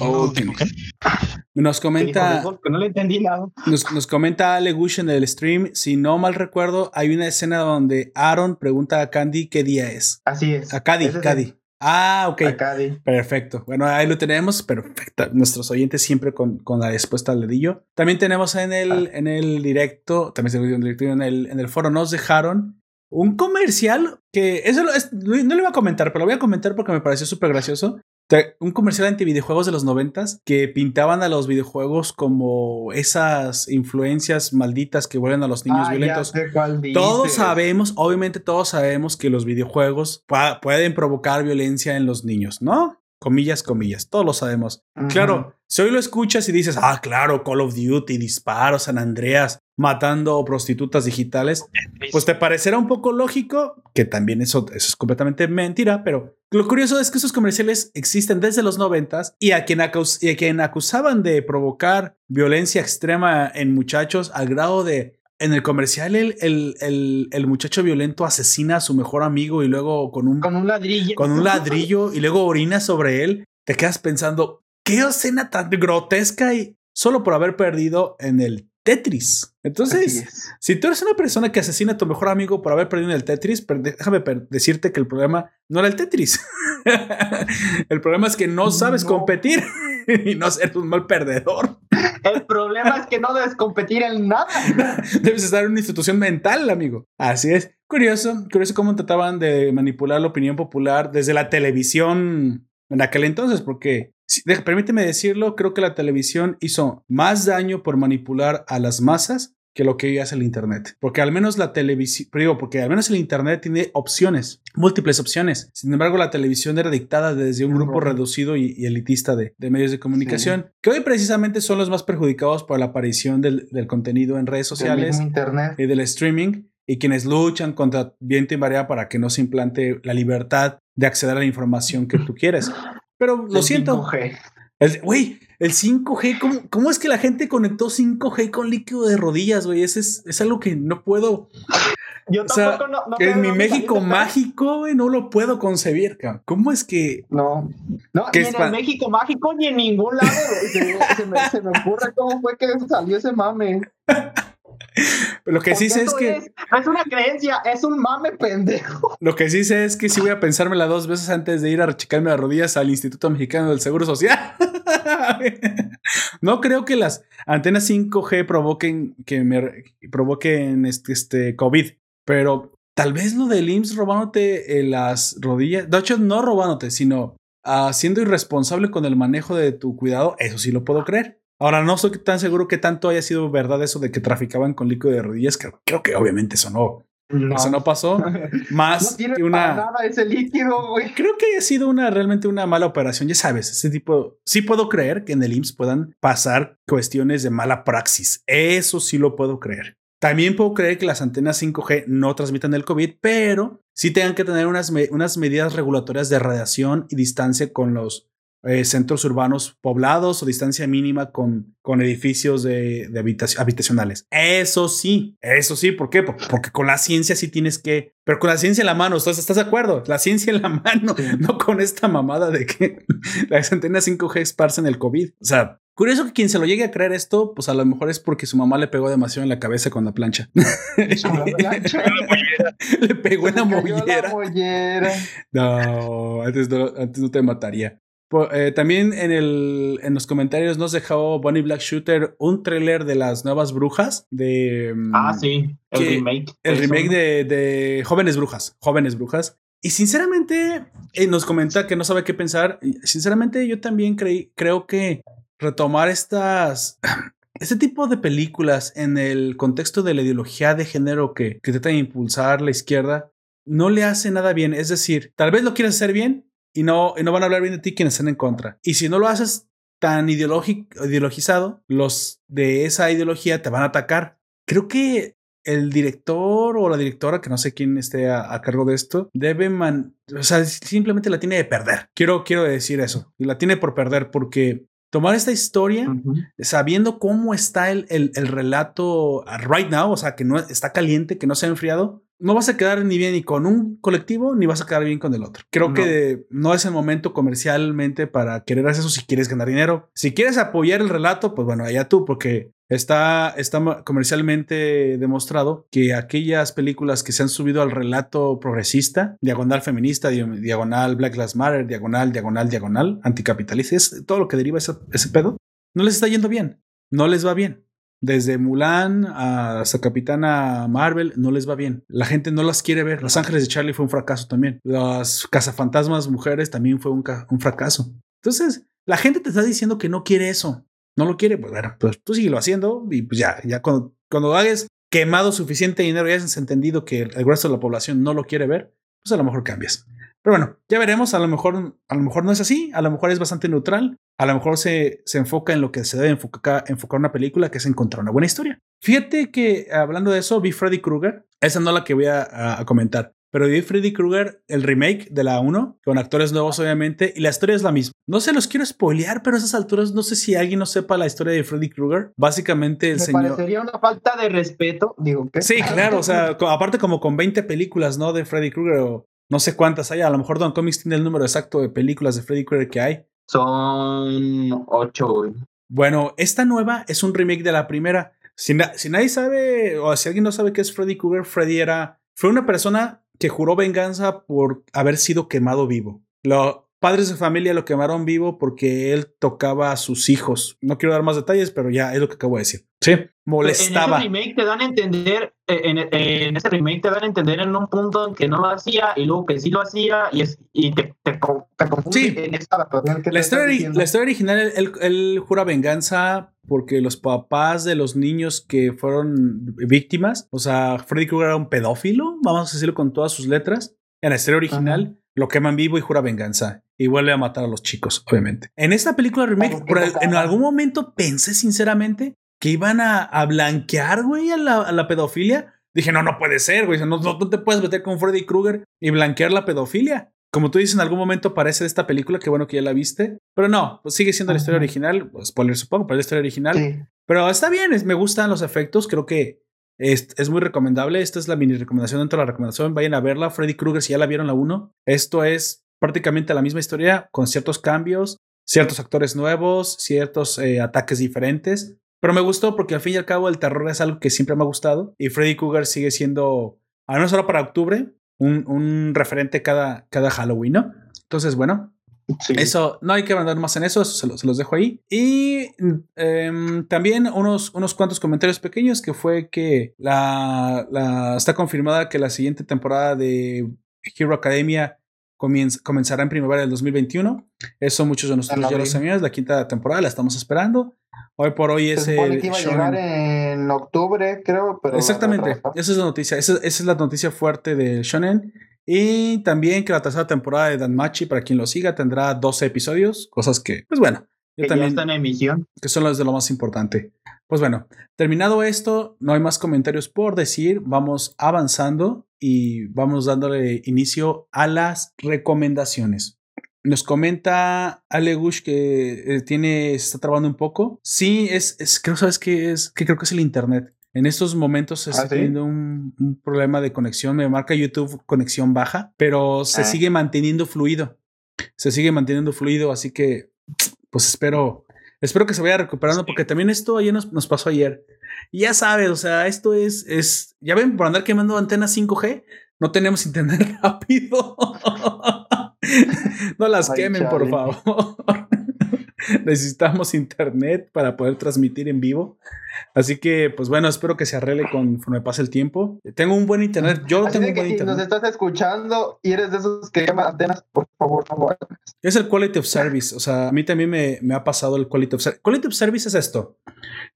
Oh, nos comenta. No le entendí nada. Nos, nos comenta Ale Gush en el stream. Si no mal recuerdo, hay una escena donde Aaron pregunta a Candy qué día es. Así es. A Cady, Cady. Ah, ok. A Cady. Perfecto. Bueno, ahí lo tenemos. Perfecto. Nuestros oyentes siempre con, con la respuesta al dedillo. También tenemos en el, ah. en el directo, también se en el directo, en el, en el foro nos dejaron un comercial que eso no le voy a comentar, pero lo voy a comentar porque me pareció súper gracioso. Un comercial anti videojuegos de los noventas que pintaban a los videojuegos como esas influencias malditas que vuelven a los niños ah, violentos. Todos sabemos, obviamente todos sabemos que los videojuegos pueden provocar violencia en los niños, ¿no? Comillas, comillas, todos lo sabemos. Claro, si hoy lo escuchas y dices, ah, claro, Call of Duty, disparos, San Andreas, matando prostitutas digitales, pues te parecerá un poco lógico, que también eso, es completamente mentira, pero lo curioso es que esos comerciales existen desde los noventas y a quien, y a quien acusaban de provocar violencia extrema en muchachos al grado de en el comercial el, el, el, muchacho violento asesina a su mejor amigo y luego con un, con un ladrillo. Con un ladrillo y luego orina sobre él. Te quedas pensando, qué escena tan grotesca y solo por haber perdido en el Tetris. Entonces, si tú eres una persona que asesina a tu mejor amigo por haber perdido en el Tetris, déjame decirte que el problema no era el Tetris. el problema es que no sabes competir y no ser un mal perdedor. El problema es que no debes competir en nada. Debes estar en una institución mental, amigo. Así es. Curioso, curioso cómo trataban de manipular la opinión popular desde la televisión en aquel entonces, porque permíteme decirlo, creo que la televisión hizo más daño por manipular a las masas que lo que hace el Internet. Porque al menos la televisión, digo, porque al menos el Internet tiene opciones, múltiples opciones. Sin embargo, la televisión era dictada desde un grupo reducido y, elitista de, medios de comunicación, que hoy precisamente son los más perjudicados por la aparición del, contenido en redes sociales y del streaming y quienes luchan contra viento y marea para que no se implante la libertad de acceder a la información que tú quieres. Pero lo siento. 5G. Güey, el, 5G, ¿cómo, ¿cómo, es que la gente conectó 5G con líquido de rodillas, güey? Es, es, algo que no puedo. Yo tampoco no, En mi México mágico, güey, no lo puedo concebir, cabrón. ¿Cómo es que.? No, no, ni en el México mágico ni en ningún lado, se, me, se me ocurre cómo fue que salió ese mame. Lo que sí sé es que. Es, una creencia, es un mame pendejo. Lo que sí sé es que sí voy a pensármela dos veces antes de ir a rechicarme las rodillas al Instituto Mexicano del Seguro Social. no creo que las antenas 5G provoquen que me provoquen este, este COVID, pero tal vez lo del IMSS robándote eh, las rodillas. De hecho, no robándote, sino uh, siendo irresponsable con el manejo de tu cuidado, eso sí lo puedo creer. Ahora, no estoy tan seguro que tanto haya sido verdad eso de que traficaban con líquido de rodillas. Creo, creo que obviamente eso no. Eso no pasó. Más no que una. nada ese líquido, güey. Creo que haya sido una realmente una mala operación. Ya sabes, ese tipo. Sí puedo creer que en el IMSS puedan pasar cuestiones de mala praxis. Eso sí lo puedo creer. También puedo creer que las antenas 5G no transmitan el COVID, pero sí tengan que tener unas, unas medidas regulatorias de radiación y distancia con los eh, centros urbanos poblados o distancia mínima con, con edificios de, de habitacionales. Eso sí, eso sí, ¿por qué? Porque con la ciencia sí tienes que, pero con la ciencia en la mano, ¿estás, estás de acuerdo? La ciencia en la mano, no con esta mamada de que las antenas 5G esparcen el COVID. O sea, Curioso que quien se lo llegue a creer esto, pues a lo mejor es porque su mamá le pegó demasiado en la cabeza con la plancha. le pegó en la mollera. No, antes no, antes no te mataría. Eh, también en, el, en los comentarios nos dejó Bonnie Black Shooter un tráiler de las nuevas brujas de... Mm, ah, sí, el remake. El remake de, de, Jóvenes Brujas, Jóvenes Brujas. Y sinceramente eh, nos comenta que no sabe qué pensar. Sinceramente yo también creí, creo que retomar estas... Este tipo de películas en el contexto de la ideología de género que, que trata de impulsar la izquierda no le hace nada bien. Es decir, tal vez lo quieras hacer bien, y no, no van a hablar bien de ti quienes estén en contra. Y si no lo haces tan ideologizado, los de esa ideología te van a atacar. Creo que el director o la directora, que no sé quién esté a, cargo de esto, debe man, o sea, simplemente la tiene de perder. Quiero, quiero decir eso. La tiene por perder porque tomar esta historia sabiendo cómo está el, el, el, relato right now, o sea, que no está caliente, que no se ha enfriado, no vas a quedar ni bien ni con un colectivo, ni vas a quedar bien con el otro. Creo que no es el momento comercialmente para querer hacer eso si quieres ganar dinero. Si quieres apoyar el relato, pues bueno, allá tú, porque Está, está comercialmente demostrado que aquellas películas que se han subido al relato progresista, diagonal feminista, diagonal Black Lives Matter, diagonal, diagonal, diagonal, anticapitalista, es todo lo que deriva ese, ese pedo, no les está yendo bien, no les va bien. Desde Mulan hasta Capitana Marvel no les va bien. La gente no las quiere ver. Los Ángeles de Charlie fue un fracaso también. Las cazafantasmas mujeres también fue un, fracaso. Entonces, la gente te está diciendo que no quiere eso. No lo quiere, pues bueno, pues tú síguelo haciendo y pues ya, ya cuando, cuando hagas quemado suficiente dinero y hayas entendido que el resto de la población no lo quiere ver, pues a lo mejor cambias. Pero bueno, ya veremos, a lo mejor, a lo mejor no es así, a lo mejor es bastante neutral, a lo mejor se, se enfoca en lo que se debe enfocar, enfocar una película, que es encontrar una buena historia. Fíjate que hablando de eso, vi Freddy Krueger, esa no es la que voy a, comentar, pero vi Freddy Krueger, el remake de la 1, con actores nuevos obviamente, y la historia es la misma. No se los quiero spoilear, pero a esas alturas no sé si alguien no sepa la historia de Freddy Krueger. Básicamente el Me señor... parecería una falta de respeto, digo. Sí, claro, o sea, aparte como con 20 películas, ¿no? De Freddy Krueger o no sé cuántas hay, a lo mejor Don Comics tiene el número exacto de películas de Freddy Krueger que hay. Son ocho. Bueno, esta nueva es un remake de la primera. Si, si, nadie sabe, o si alguien no sabe qué es Freddy Krueger, Freddy era. Fue una persona que juró venganza por haber sido quemado vivo. Lo, padres de familia lo quemaron vivo porque él tocaba a sus hijos. No quiero dar más detalles, pero ya es lo que acabo de decir. Sí, molestaba. En ese remake te dan a entender, eh, en, en, ese remake te dan a entender en un punto en que no lo hacía y luego que sí lo hacía y, es, y te, te, te sí. en esta la, historia, la historia original, él, él, jura venganza porque los papás de los niños que fueron víctimas, o sea, Freddy Krueger era un pedófilo, vamos a decirlo con todas sus letras, en la historia original. Ajá lo queman vivo y jura venganza. Y vuelve a matar a los chicos, obviamente. En esta película remake, por en algún momento pensé sinceramente que iban a, a blanquear, güey, a la, a la, pedofilia. Dije, no, no puede ser, güey. No, no, te puedes meter con Freddy Krueger y blanquear la pedofilia. Como tú dices, en algún momento parece de esta película, que bueno que ya la viste. Pero no, pues sigue siendo la historia original. Pues, spoiler, supongo, pero es la historia original. Sí. Pero está bien, es, me gustan los efectos. Creo que es, es, muy recomendable. Esta es la mini recomendación dentro de la recomendación. Vayan a verla. Freddy Krueger, si ya la vieron la 1. Esto es prácticamente la misma historia con ciertos cambios, ciertos actores nuevos, ciertos eh, ataques diferentes. Pero me gustó porque al fin y al cabo el terror es algo que siempre me ha gustado. Y Freddy Krueger sigue siendo, al menos ahora para octubre, un, un referente cada, cada Halloween, ¿no? Entonces, bueno, Sí. Eso, no hay que mandar más en eso, eso se, lo, se los dejo ahí. Y eh, también unos, unos cuantos comentarios pequeños que fue que la, la, está confirmada que la siguiente temporada de Hero Academia comienza, comenzará en primavera del 2021. Eso muchos de nosotros ya lo sabíamos, la quinta temporada la estamos esperando. Hoy por hoy es Se supone que iba a llegar en octubre, creo, pero Exactamente, esa es la noticia, esa, esa es la noticia fuerte de Shonen. Y también que la tercera temporada de Danmachi, para quien lo siga, tendrá 12 episodios, cosas que, pues bueno, yo que también, ya están en emisión. Que son los de lo más importante. Pues bueno, terminado esto, no hay más comentarios por decir, vamos avanzando y vamos dándole inicio a las recomendaciones. Nos comenta Alegush que eh, tiene, está trabando un poco. Sí, es, es creo, ¿sabes qué es? Que creo que es el internet. En estos momentos se está ¿Ah, sí? teniendo un, un, problema de conexión. Me marca YouTube conexión baja, pero se ah. sigue manteniendo fluido. Se sigue manteniendo fluido, así que pues espero, espero que se vaya recuperando, porque también esto ayer nos, nos pasó ayer. Y ya sabes, o sea, esto es, es, ya ven, por andar quemando antenas 5G, no tenemos internet rápido. no las Ay, quemen, chale. por favor. necesitamos internet para poder transmitir en vivo. Así que, pues bueno, espero que se arregle conforme pase el tiempo. Tengo un buen internet. Yo Así tengo un buen si internet. nos estás escuchando y eres de esos que llaman antenas, por favor, no hagas. Es el quality of service. O sea, a mí también me, me ha pasado el quality of service. Quality of service es esto.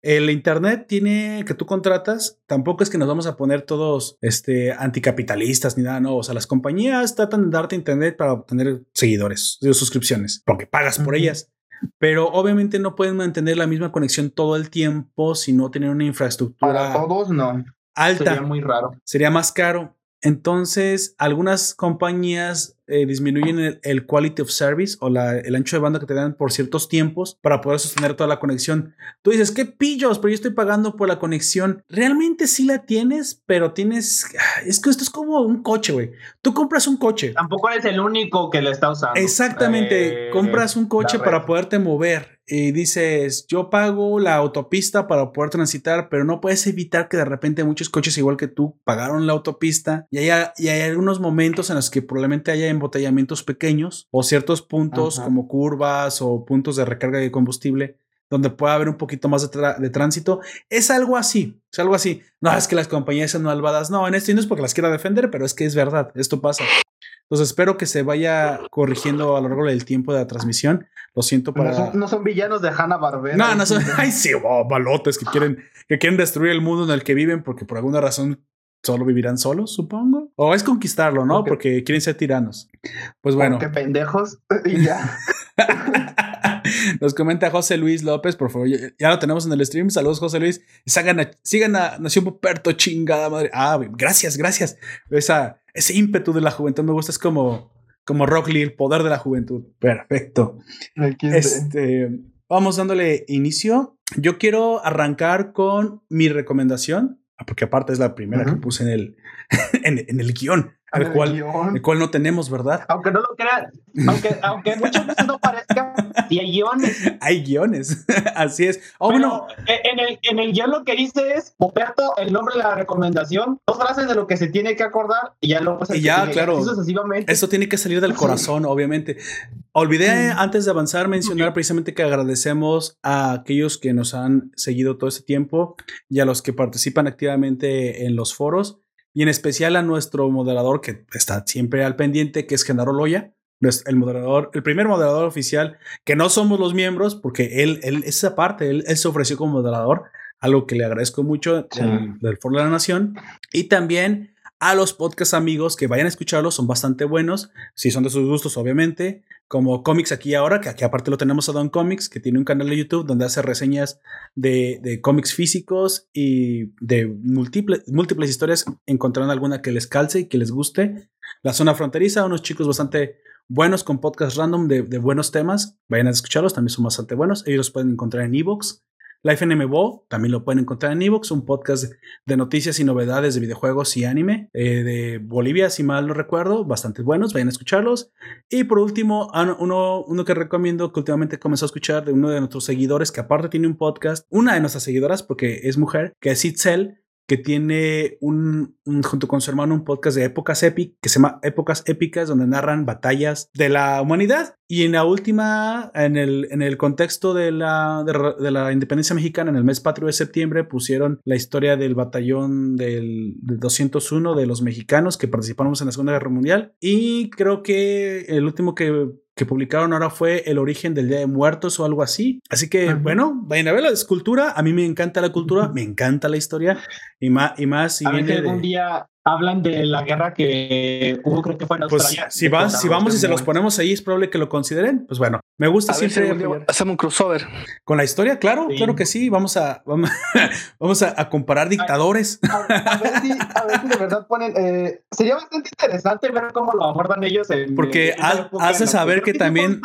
El internet tiene que tú contratas. Tampoco es que nos vamos a poner todos este, anticapitalistas ni nada. No, o sea, las compañías tratan de darte internet para obtener seguidores, suscripciones, porque pagas por uh -huh. ellas. Pero obviamente no pueden mantener la misma conexión todo el tiempo si no tienen una infraestructura Para todos no. alta. Sería muy raro. Sería más caro. Entonces, algunas compañías eh, disminuyen el, el, quality of service o la, el ancho de banda que te dan por ciertos tiempos para poder sostener toda la conexión. Tú dices, ¿qué pillos? Pero yo estoy pagando por la conexión. Realmente sí la tienes, pero tienes. Es que esto es como un coche, güey. Tú compras un coche. Tampoco eres el único que lo está usando. Exactamente. Eh, compras un coche para poderte mover y dices, yo pago la autopista para poder transitar, pero no puedes evitar que de repente muchos coches igual que tú pagaron la autopista y hay, y hay algunos momentos en los que probablemente haya embotellamientos pequeños o ciertos puntos como curvas o puntos de recarga de combustible donde pueda haber un poquito más de, tránsito. Es algo así, es algo así. No, es que las compañías son malvadas. No, en esto no es porque las quiera defender, pero es que es verdad, esto pasa. Entonces espero que se vaya corrigiendo a lo largo del tiempo de la transmisión. Lo siento para. No son, villanos de Hanna Barbera. No, no son. Ay, sí, oh, balotes que quieren, que quieren destruir el mundo en el que viven porque por alguna razón solo vivirán solos, supongo. O es conquistarlo, ¿no? Porque quieren ser tiranos. Pues bueno. Qué pendejos. y ya. Nos comenta José Luis López, por favor, ya, lo tenemos en el stream. Saludos, José Luis. Sigan a, sigan a Nación Puperto, chingada madre. Ah, gracias, gracias. Esa, ese ímpetu de la juventud me gusta, es como, como Rock Lee, el poder de la juventud. Perfecto. Este, vamos dándole inicio. Yo quiero arrancar con mi recomendación, porque aparte es la primera que puse en el, en el guion el cual, el cual no tenemos, ¿verdad? Aunque no lo crean, aunque, aunque muchas veces no parezca, y hay guiones. Hay guiones, así es. Oh, bueno, eh, en el, en el guion lo que dice es, Poperto, el nombre de la recomendación, dos frases de lo que se tiene que acordar y ya luego Y ya, claro. Eso tiene que salir del corazón, obviamente. Olvidé antes de avanzar mencionar precisamente que agradecemos a aquellos que nos han seguido todo este tiempo y a los que participan activamente en los foros y en especial a nuestro moderador que está siempre al pendiente, que es Genaro Loya, el moderador, el primer moderador oficial, que no somos los miembros, porque él, él esa parte, él, se ofreció como moderador, algo que le agradezco mucho del, Foro de la Nación, y también a los podcast amigos que vayan a escucharlos, son bastante buenos, si son de sus gustos, obviamente como Comics aquí ahora, que aquí aparte lo tenemos a Don Comics, que tiene un canal de YouTube donde hace reseñas de, de cómics físicos y de múltiples, múltiples historias, encontrarán alguna que les calce y que les guste. La zona fronteriza, unos chicos bastante buenos con podcast random de, de buenos temas, vayan a escucharlos, también son bastante buenos. Ellos los pueden encontrar en Evox. Life NMBO, también lo pueden encontrar en Evox, un podcast de noticias y novedades de videojuegos y anime eh, de Bolivia, si mal no recuerdo, bastante buenos, vayan a escucharlos. Y por último, ah, uno, uno que recomiendo que últimamente comenzó a escuchar de uno de nuestros seguidores, que aparte tiene un podcast, una de nuestras seguidoras, porque es mujer, que es Itzel, que tiene un, junto con su hermano, un podcast de épocas épicas, que se llama Épocas Épicas, donde narran batallas de la humanidad. Y en la última, en el, en el contexto de la, de, la independencia mexicana, en el mes patrio de septiembre, pusieron la historia del batallón del, 201 de los mexicanos que participamos en la Segunda Guerra Mundial. Y creo que el último que que publicaron ahora fue El origen del Día de Muertos o algo así. Así que, bueno, vayan a ver la escultura. A mí me encanta la cultura, me encanta la historia y más, y más. Si viene algún día hablan de la guerra que hubo, creo que fue en pues, Australia. si, si vamos y se los ponemos ahí, es probable que lo consideren. Pues bueno, me gusta siempre. hacemos un crossover. Con la historia, claro, claro que sí. Vamos a, vamos, a, comparar dictadores. A, ver si, a, ver si, de verdad ponen. Eh, sería bastante interesante ver cómo lo abordan ellos. En, Porque hace saber que también,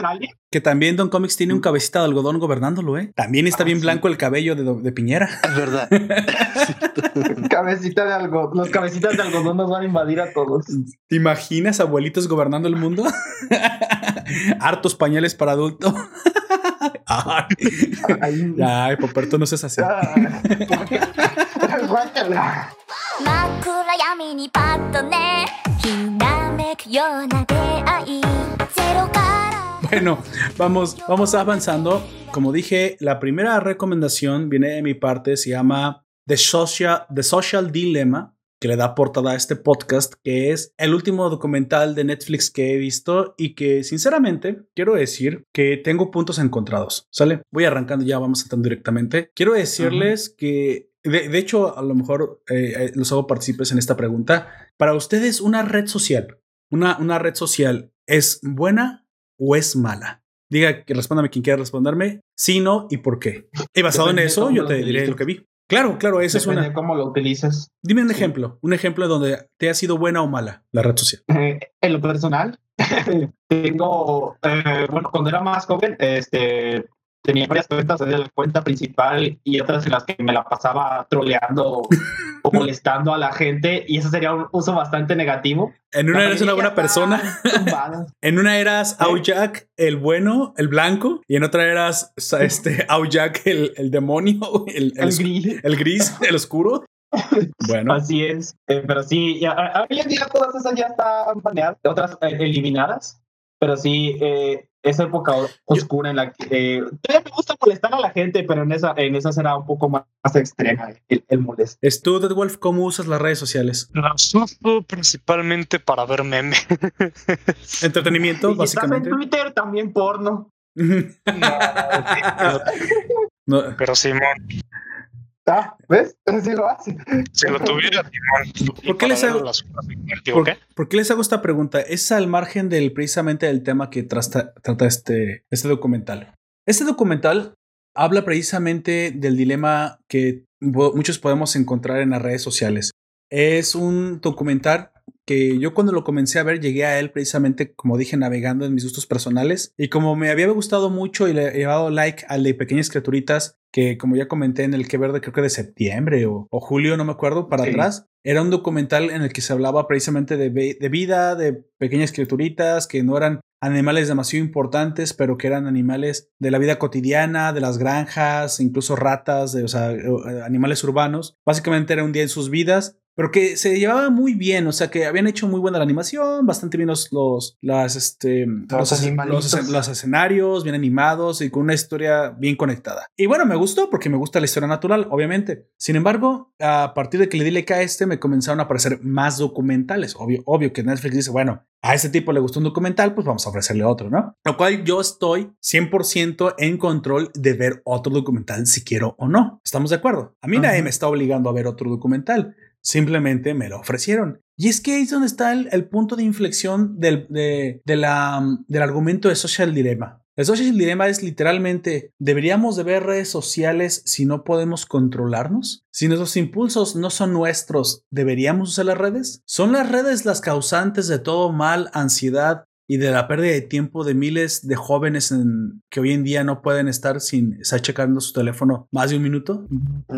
que también Don Comics tiene un mm. cabecita de algodón gobernándolo, ¿eh? También está ah, bien blanco el cabello de, de Piñera. Es verdad. cabecita de algodón. Los cabecitas de algodón nos van a invadir a todos. ¿Te imaginas abuelitos gobernando el mundo? Hartos pañales para adulto. Ay, Ay, Poperto, no seas así. Bueno, vamos, vamos avanzando. Como dije, la primera recomendación viene de mi parte, se llama The Social, The Social Dilemma, que le da portada a este podcast, que es el último documental de Netflix que he visto y que sinceramente quiero decir que tengo puntos encontrados. ¿Sale? Voy arrancando ya, vamos entrando directamente. Quiero decirles que de, hecho, a lo mejor eh, eh, los hago partícipes en esta pregunta. Para ustedes, una red social, una, una red social, ¿es buena o es mala? Diga que respóndame quien quiera responderme, sí, no y por qué. Y basado en eso, yo te diré lo que vi. Claro, claro, esa es una. cómo lo utilizas. Dime un Sí. ejemplo, un ejemplo donde te ha sido buena o mala la red social. Eh, en lo personal, tengo, eh, bueno, cuando era más joven, este, tenía varias cuentas de la cuenta principal y otras en las que me la pasaba troleando o molestando a la gente y eso sería un uso bastante negativo. En una La eres una buena persona, en una eras. Aujak el bueno, el blanco, y en otra eras este Aujak el, el demonio, el, el, El gris. el gris, el oscuro. Bueno, Así es, Eh, pero sí, ya, hoy en día todas esas ya están baneadas, otras eh, eliminadas, pero sí, eh, esa época oscura en la que eh, todavía me gusta molestar a la gente, pero en esa, en esa será un poco más, más extrema el, el molestar. es tú, Dead Wolf, ¿cómo usas las redes sociales? Las uso principalmente para ver memes. Entretenimiento, Y si estás en básicamente. Twitter, también porno. No, Pero Simón, Ah, ¿Ves? Sí lo hace. si lo tuviera, ¿Por qué les hago- las cosas, digo, ¿Por, ¿qué? por qué les hago esta pregunta? Es al margen del precisamente del tema que trata, trata este, este documental. Este documental habla precisamente del dilema que muchos podemos encontrar en las redes sociales. Es un documental que yo cuando lo comencé a ver llegué a él precisamente, como dije, navegando en mis gustos personales. Y como me había gustado mucho y le he dado like al de Pequeñas Criaturitas, que como ya comenté en el que verde creo que de septiembre o, o julio, no me acuerdo, para Sí. atrás, era un documental en el que se hablaba precisamente de, de vida, de pequeñas criaturitas que no eran animales demasiado importantes, pero que eran animales de la vida cotidiana, de las granjas, incluso ratas, de, o sea, eh, animales urbanos. Básicamente era un día en sus vidas, pero que se llevaba muy bien, o sea, que habían hecho muy buena la animación, bastante bien los, los, las, este, los, los- los escenarios, bien animados y con una historia bien conectada. Y bueno, me gustó porque me gusta la historia natural, obviamente. Sin embargo, a partir de que le di like a este, me comenzaron a aparecer más documentales. Obvio, obvio que Netflix dice, bueno, a este tipo le gustó un documental, pues vamos a ofrecerle otro, ¿no? Lo cual yo estoy 100% en control de ver otro documental si quiero o no. ¿Estamos de acuerdo? A mí nadie me está obligando a ver otro documental. Simplemente me lo ofrecieron. Y es que ahí es donde está el, punto de inflexión del, de, de la, del argumento de Social Dilemma. El Social Dilemma es literalmente, ¿deberíamos de ver redes sociales si no podemos controlarnos? Si nuestros impulsos no son nuestros, ¿deberíamos usar las redes? ¿Son las redes las causantes de todo mal, ansiedad y de la pérdida de tiempo de miles de jóvenes en, que hoy en día no pueden estar sin estar checando su teléfono más de un minuto?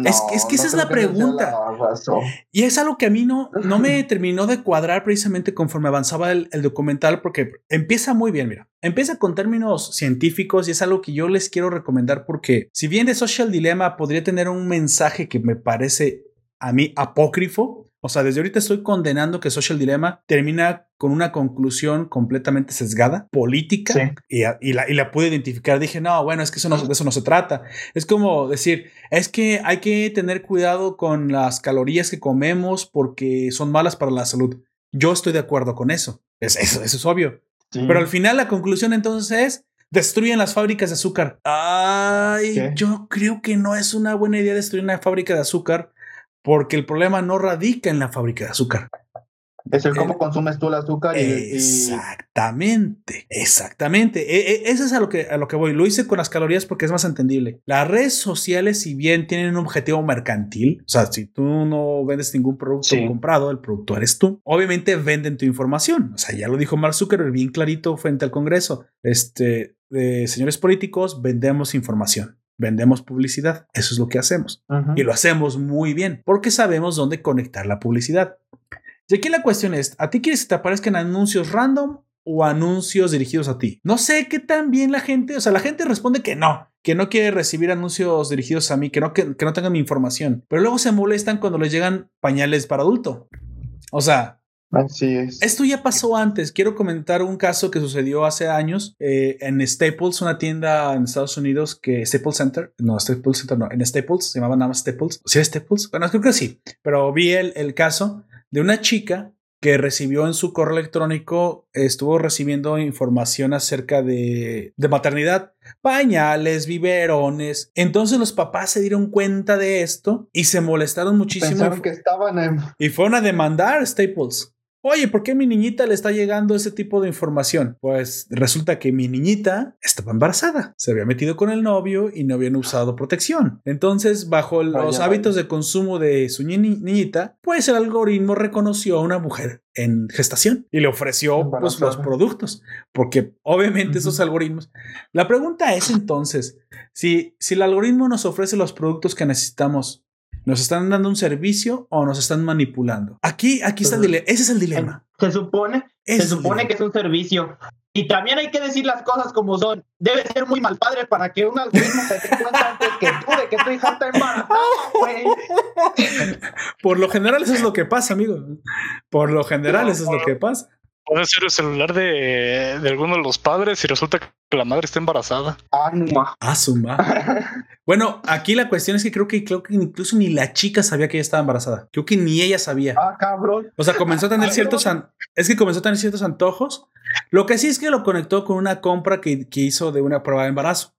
Es que- es que esa es la pregunta. la. Y es algo que a mí no, no me terminó de cuadrar precisamente conforme avanzaba el, el documental, porque empieza muy bien, mira. Empieza con términos científicos y es algo que yo les quiero recomendar porque si bien The Social Dilemma podría tener un mensaje que me parece a mí apócrifo, o sea, desde ahorita estoy condenando que Social Dilemma termina con una conclusión completamente sesgada, política, Sí. y, la, y la pude identificar. Dije, no, bueno, es que eso no, de eso no se trata. Es como decir, es que hay que tener cuidado con las calorías que comemos porque son malas para la salud. Yo estoy de acuerdo con eso. Es, eso, eso es obvio. Sí. Pero al final la conclusión entonces es destruyen las fábricas de azúcar. Ay, ¿Qué? yo creo que no es una buena idea destruir una fábrica de azúcar porque el problema no radica en la fábrica de azúcar. es el el- cómo consumes tú el azúcar y, Exactamente, exactamente. E- e- eso es a lo que a lo que voy. Lo hice con las calorías porque es más entendible. Las redes sociales, si bien tienen un objetivo mercantil, o sea, si tú no vendes ningún producto Sí. comprado, el producto eres tú. Obviamente venden tu información. O sea, ya lo dijo Mark Zuckerberg bien clarito frente al Congreso. Este, eh, señores políticos, vendemos información. Vendemos publicidad. Eso es lo que hacemos. Y lo hacemos muy bien porque sabemos dónde conectar la publicidad. Y aquí la cuestión es, ¿a ti quieres que te aparezcan anuncios random o anuncios dirigidos a ti? No sé qué tan bien la gente, o sea, la gente responde que no, que no quiere recibir anuncios dirigidos a mí, que no, que, que no tengan mi información, pero luego se molestan cuando les llegan pañales para adulto. O sea, Así es. esto ya pasó antes. Quiero comentar un caso que sucedió hace años eh, en Staples, una tienda en Estados Unidos que Staples Center, no, Staples Center no, en Staples, se llamaba nada más Staples. ¿Sí era Staples? Bueno, creo que sí, pero vi el, el caso de una chica que recibió en su correo electrónico, estuvo recibiendo información acerca de, de maternidad, pañales, biberones. Entonces los papás se dieron cuenta de esto y se molestaron muchísimo Pensaron que estaban en. y fueron a demandar Staples. Oye, ¿por qué a mi niñita le está llegando ese tipo de información? Pues resulta que mi niñita estaba embarazada, se había metido con el novio y no habían usado protección. Entonces, bajo los Vaya, hábitos de consumo de su ni- niñita, pues el algoritmo reconoció a una mujer en gestación y le ofreció pues, los productos, porque obviamente esos algoritmos. La pregunta es entonces, si, si el algoritmo nos ofrece los productos que necesitamos, ¿nos están dando un servicio o nos están manipulando? Aquí, aquí está el Pues, dilema. Ese es el dilema. Se supone, se supone que es un servicio. Y también hay que decir las cosas como son. Debe ser muy mal padre para que un algoritmo se dé cuenta antes que tú de que tu hija está embarazada, güey. Por lo general eso es lo que pasa, amigo. Por lo general eso es lo que pasa. Puede ser el celular de, de alguno de los padres y resulta que la madre está embarazada. Ah, suma. Bueno, aquí la cuestión es que creo que creo que incluso ni la chica sabía que ella estaba embarazada. Creo que ni ella sabía. Ah, cabrón. O sea, comenzó a tener ciertos an- es que comenzó a tener ciertos antojos. Lo que sí es que lo conectó con una compra que, que hizo de una prueba de embarazo.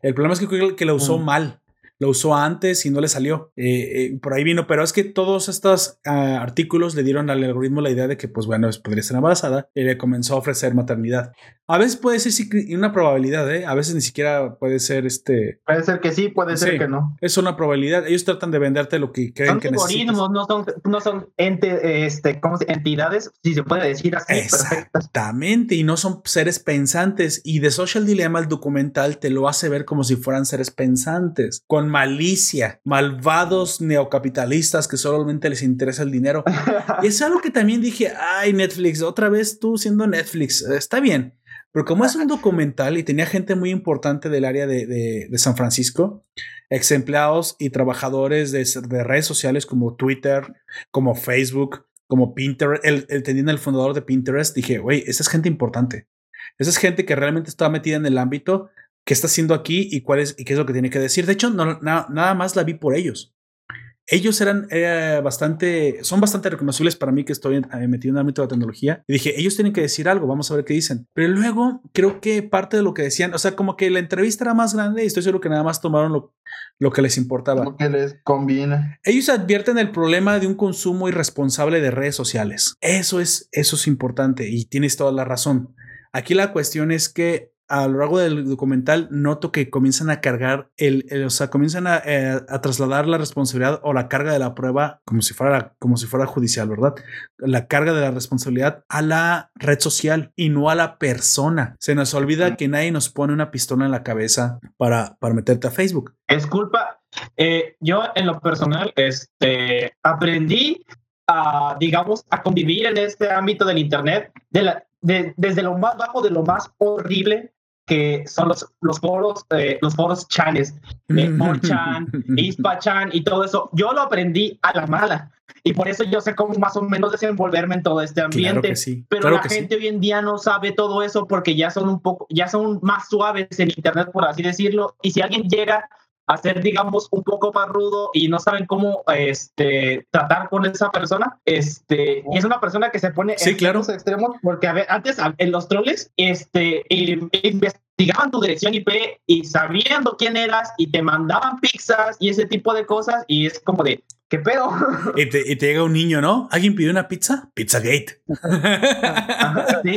El problema es que que la usó Mm. mal. Lo usó antes y no le salió. Eh, eh, por ahí vino, pero es que todos estos ah, artículos le dieron al algoritmo la idea de que, pues bueno, podría estar embarazada y le comenzó a ofrecer maternidad. A veces puede ser sí, una probabilidad, ¿eh? A veces ni siquiera puede ser este. Puede ser que sí, puede ser que no. Es una probabilidad. Ellos tratan de venderte lo que creen Son que necesitas. algoritmos, no son, no son ente, este, ¿cómo se- entidades, si se puede decir así, perfectas. Exactamente, y no son seres pensantes. Y The Social Dilemma, el documental, te lo hace ver como si fueran seres pensantes, con malicia, malvados neocapitalistas que solamente les interesa el dinero. y es algo que también dije, ay, Netflix, otra vez tú siendo Netflix, está bien. Pero como es un documental y tenía gente muy importante del área de, de- de San Francisco, ex empleados y trabajadores de, de redes sociales como Twitter, como Facebook, como Pinterest, el, el teniendo el fundador de Pinterest, dije, güey, esa es gente importante. Esa es gente que realmente está metida en el ámbito, qué está haciendo aquí y cuál es y qué es lo que tiene que decir. De hecho, no, na- nada más la vi por ellos. Ellos eran eh, bastante, son bastante reconocibles para mí que estoy eh, metido en el ámbito de la tecnología. Y dije, ellos tienen que decir algo, vamos a ver qué dicen. Pero luego creo que parte de lo que decían, o sea, como que la entrevista era más grande y estoy seguro que nada más tomaron lo, lo que les importaba. Lo que les conviene. Ellos advierten el problema de un consumo irresponsable de redes sociales. Eso es, eso es importante y tienes toda la razón. Aquí la cuestión es que a lo largo del documental noto que comienzan a cargar el, el- o sea, comienzan a, eh, a trasladar la responsabilidad o la carga de la prueba como si fuera, como si fuera judicial, ¿verdad? La carga de la responsabilidad a la red social y no a la persona. Se nos olvida que nadie nos pone una pistola en la cabeza para, para meterte a Facebook. Es culpa. eh, yo, en lo personal, este, aprendí a, digamos, a convivir en este ámbito del Internet de la, de- desde lo más bajo, de lo más horrible que son los, los foros, eh, los foros chanes, eh, 4chan, Ispachan y todo eso. Yo lo aprendí a la mala y por eso yo sé cómo más o menos desenvolverme en todo este ambiente. Claro sí. Pero claro la que sí. gente hoy en día no sabe todo eso porque ya son un poco, ya son más suaves en internet, por así decirlo. Y si alguien llega a ser, digamos, un poco más rudo y no saben cómo este, tratar con esa persona, este, y es una persona que se pone Sí, en claro. ciertos extremos, porque a ver, antes en los troles, este, investigaban tu dirección IP y sabiendo quién eras y te mandaban pizzas y ese tipo de cosas y es como de, ¿qué pedo? Y te, y te llega un niño, ¿no? ¿Alguien pidió una pizza? Pizzagate. Sí.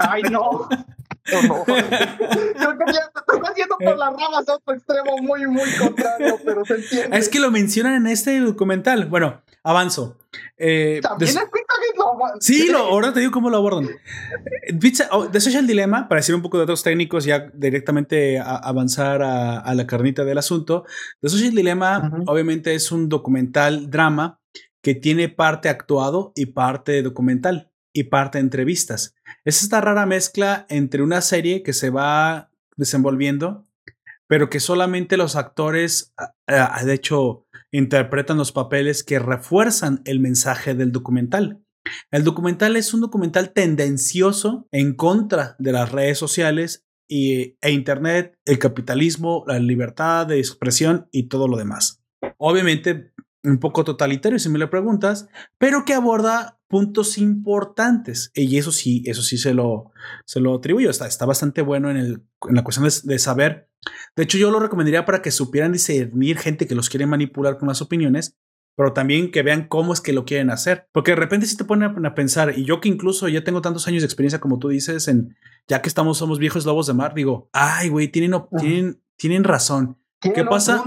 Ay, no. Creo que ya te estoy haciendo por las ramas a otro extremo muy, muy contrario, pero se entiende. es que lo mencionan en este documental. Bueno, avanzo. Eh, También des- Sí, lo, ahora te digo cómo lo abordan. Pizza, oh, The Social Dilemma, para decir un poco de datos técnicos, ya directamente a- avanzar a, a la carnita del asunto. The Social Dilemma, Ujú. obviamente, es un documental drama que tiene parte actuado y parte documental y parte entrevistas. Es esta rara mezcla entre una serie que se va desenvolviendo, pero que solamente los actores, de hecho, interpretan los papeles que refuerzan el mensaje del documental. El documental es un documental tendencioso en contra de las redes sociales y, e Internet, el capitalismo, la libertad de expresión y todo lo demás. Obviamente, un poco totalitario si me lo preguntas, pero que aborda puntos importantes. Y eso sí, eso sí se lo, se lo atribuyo. Está, está bastante bueno en, el, en la cuestión de, de saber. De hecho, yo lo recomendaría para que supieran discernir gente que los quiere manipular con las opiniones pero también que vean cómo es que lo quieren hacer. Porque de repente si te ponen a pensar, y yo que incluso ya tengo tantos años de experiencia como tú dices, en ya que estamos, somos viejos lobos de mar, digo, ay, güey, tienen, tienen, tienen razón. ¿Qué pasa?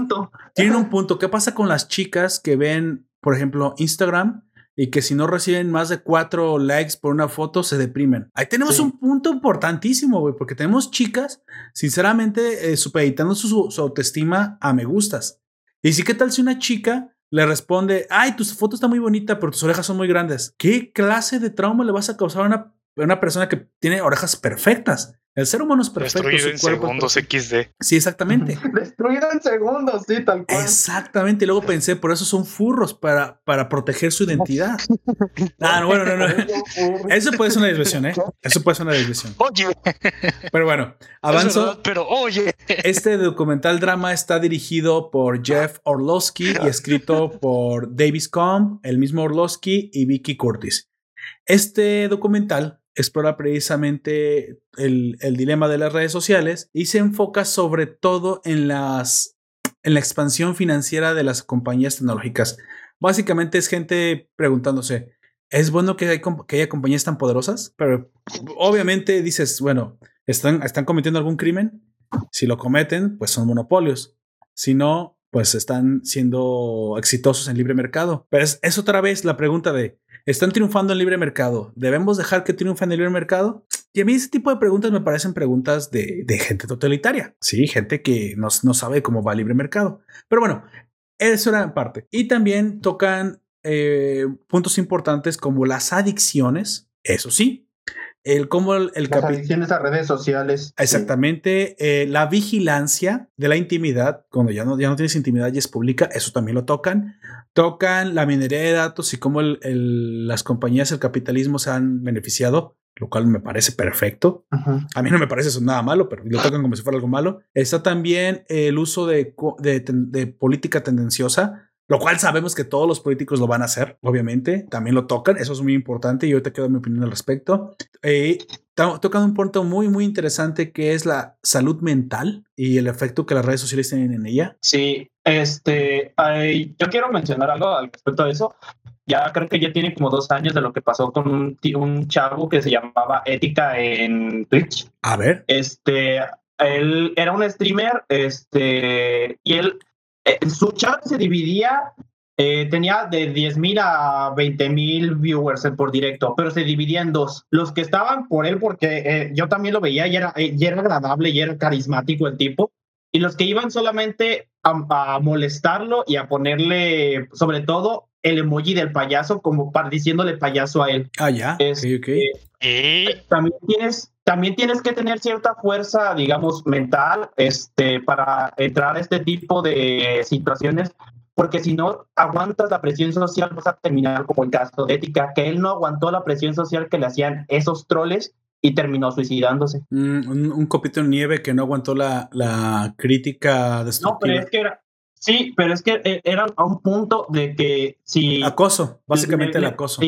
Tienen un punto. ¿Qué pasa con las chicas que ven, por ejemplo, Instagram? y que si no reciben más de cuatro likes por una foto se deprimen. Ahí tenemos un punto importantísimo, güey, porque tenemos chicas, sinceramente, eh, supeditando su, su, autoestima a me gustas. Y sí, ¿qué tal si una chica le responde, ay, tu foto está muy bonita, pero tus orejas son muy grandes? ¿Qué clase de trauma le vas a causar a una, a una persona que tiene orejas perfectas? El ser humano es perfecto. Destruido en segundos XD. Sí, exactamente. Destruido en segundos, sí, tal cual. Exactamente. Y luego pensé, por eso son furros, para, para proteger su identidad. ah, no, bueno, no, no. Eso puede ser una desviación, ¿eh? Eso puede ser una desviación. Oye. Pero bueno, avanzo. pero oye. Este documental drama está dirigido por Jeff Orlowski y escrito por Davis Comb, el mismo Orlowski y Vicky Curtis. Este documental explora precisamente el, dilema de las redes sociales y se enfoca sobre todo en, las, en la expansión financiera de las compañías tecnológicas. Básicamente es gente preguntándose, ¿es bueno que, hay, que haya compañías tan poderosas? Pero obviamente dices, bueno, ¿están, ¿están cometiendo algún crimen? Si lo cometen, pues son monopolios. Si no, pues están siendo exitosos en libre mercado. Pero es, es otra vez la pregunta de, están triunfando en libre mercado. ¿Debemos dejar que triunfen en el libre mercado? Y a mí ese tipo de preguntas me parecen preguntas de, gente totalitaria. Sí, gente que no, sabe cómo va el libre mercado. Pero bueno, eso era parte. Y también tocan eh, puntos importantes como las adicciones. Eso sí, el cómo el, el Las adicciones a redes sociales. Exactamente. Eh, la vigilancia de la intimidad, cuando ya no, ya no tienes intimidad y es pública, eso también lo tocan. Tocan la minería de datos y cómo el, las compañías, el capitalismo se han beneficiado, lo cual me parece perfecto. A mí no me parece eso nada malo, pero lo tocan como si fuera algo malo. Está también el uso de, de, de política tendenciosa lo cual sabemos que todos los políticos lo van a hacer, obviamente, también lo tocan, eso es muy importante y ahorita quedo mi opinión al respecto. Eh, tocan un punto muy, muy interesante que es la salud mental y el efecto que las redes sociales tienen en ella. Sí, este, yo quiero mencionar algo al respecto de eso. Ya creo que ya tiene como dos años de lo que pasó con un, un chavo que se llamaba Ética en Twitch. A ver. Este, él era un streamer, este, y él su chat se dividía, eh, tenía de 10.000 a 20.000 viewers por directo, pero se dividía en dos. Los que estaban por él, porque eh, yo también lo veía y era, era agradable y era carismático el tipo, y los que iban solamente a, molestarlo y a ponerle, sobre todo, el emoji del payaso, como para diciéndole payaso a él. Ah, ya. okay, También tienes también tienes que tener cierta fuerza, digamos, mental, este, para entrar a este tipo de situaciones, porque si no aguantas la presión social, vas a terminar como el caso de Ética, que él no aguantó la presión social que le hacían esos troles y terminó suicidándose. Mm, un, copito de nieve que no aguantó la, la crítica destructiva. No, pero es que era, Sí, pero es que eh, era a un punto de que si... Acoso, básicamente el acoso.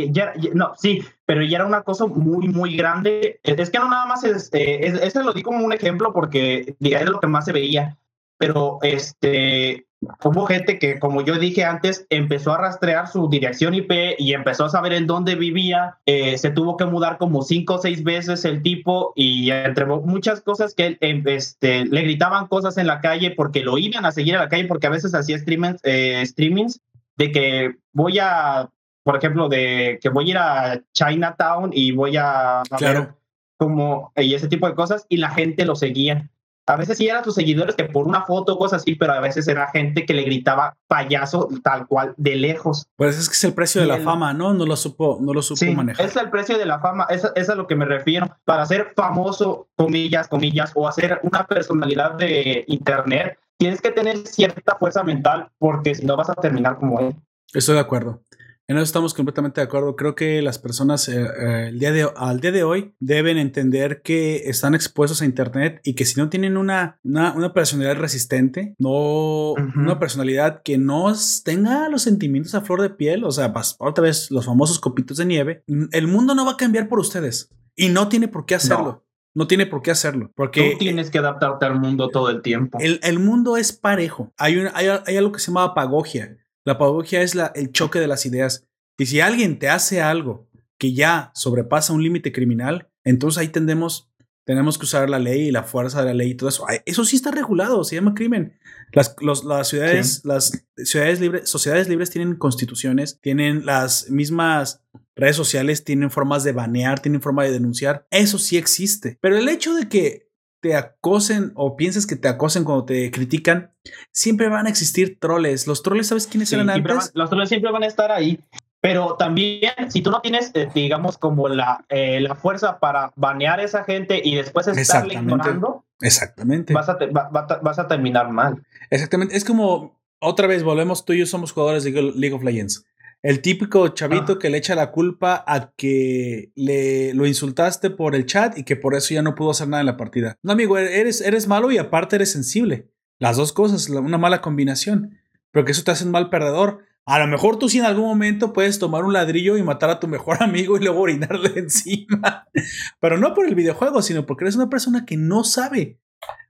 no, sí, pero ya era un acoso muy, muy grande. Es que no nada más, este, ese lo di como un ejemplo porque es lo que más se veía, pero este, hubo gente que, como yo dije antes, empezó a rastrear su dirección IP y empezó a saber en dónde vivía. Eh, se tuvo que mudar como cinco o seis veces el tipo y entre muchas cosas que em, este, le gritaban cosas en la calle porque lo iban a seguir a la calle porque a veces hacía streamings, eh, streamings de que voy a, por ejemplo, de que voy a ir a Chinatown y voy a, claro. como y ese tipo de cosas y la gente lo seguía. A veces sí eran sus seguidores que por una foto o cosas así, pero a veces era gente que le gritaba payaso tal cual de lejos. Pues es que es el precio de la fama, ¿no? No lo supo, no lo supo sí, manejar. Es el precio de la fama, es, es, a lo que me refiero. Para ser famoso, comillas, comillas, o hacer una personalidad de internet, tienes que tener cierta fuerza mental porque si no vas a terminar como él. Estoy de acuerdo. En eso estamos completamente de acuerdo. Creo que las personas eh, eh, el día de, al día de hoy deben entender que están expuestos a Internet y que si no tienen una, una, personalidad resistente, no una personalidad que no tenga los sentimientos a flor de piel, o sea, otra vez los famosos copitos de nieve, el mundo no va a cambiar por ustedes y no tiene por qué hacerlo. No. tiene por qué hacerlo. Porque Tú tienes que adaptarte al mundo todo el tiempo. El, el mundo es parejo. Hay, hay, hay algo que se llama apagogia La pedagogía es la, el choque de las ideas. Y si alguien te hace algo que ya sobrepasa un límite criminal, entonces ahí tendemos, tenemos que usar la ley y la fuerza de la ley y todo eso. Eso sí está regulado, se llama crimen. Las, las ciudades, las ciudades libres, sociedades libres tienen constituciones, tienen las mismas redes sociales, tienen formas de banear, tienen forma de denunciar. Eso sí existe. Pero el hecho de que te acosen o pienses que te acosen cuando te critican, siempre van a existir troles. Los troles, ¿sabes quiénes eran antes? los troles siempre van a estar ahí. Pero también, si tú no tienes, eh, digamos, como la, eh, la fuerza para banear a esa gente y después estarle ignorando, Exactamente. Vas a, vas a terminar mal. Exactamente. Es como, otra vez, volvemos, tú y yo somos jugadores de League of Legends. El típico chavito que le echa la culpa a que le lo insultaste por el chat y que por eso ya no pudo hacer nada en la partida. No, amigo, eres, eres malo y aparte eres sensible. Las dos cosas, una mala combinación. Pero que eso te hace un mal perdedor. A lo mejor tú sí en algún momento puedes tomar un ladrillo y matar a tu mejor amigo y luego orinarle encima. Pero no por el videojuego, sino porque eres una persona que no sabe.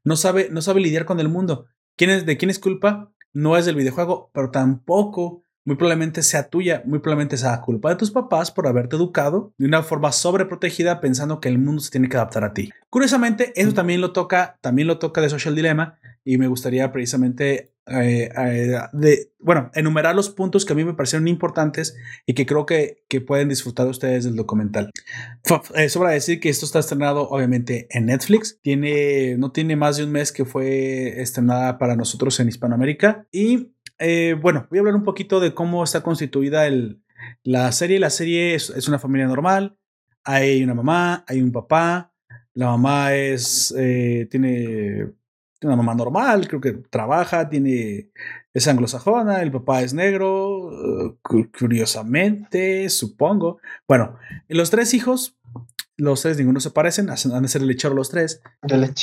No sabe, no sabe lidiar con el mundo. ¿Quién es, ¿De quién es culpa? No es del videojuego, pero tampoco muy probablemente sea tuya, muy probablemente sea culpa de tus papás por haberte educado de una forma sobreprotegida pensando que el mundo se tiene que adaptar a ti. Curiosamente, eso también lo toca, también lo toca de Social Dilemma y me gustaría precisamente eh, eh, de, bueno, enumerar los puntos que a mí me parecieron importantes y que creo que, que pueden disfrutar ustedes del documental. Eh, sobra decir que esto está estrenado obviamente en Netflix. Tiene, no tiene más de un mes que fue estrenada para nosotros en Hispanoamérica y eh, bueno, voy a hablar un poquito de cómo está constituida el, la serie. La serie es, una familia normal. Hay una mamá, hay un papá. La mamá es, eh, tiene una mamá normal, creo que trabaja, tiene, es anglosajona, el papá es negro, eh, curiosamente, supongo. Bueno, los tres hijos los tres, ninguno se parecen, han de ser el lechero los tres.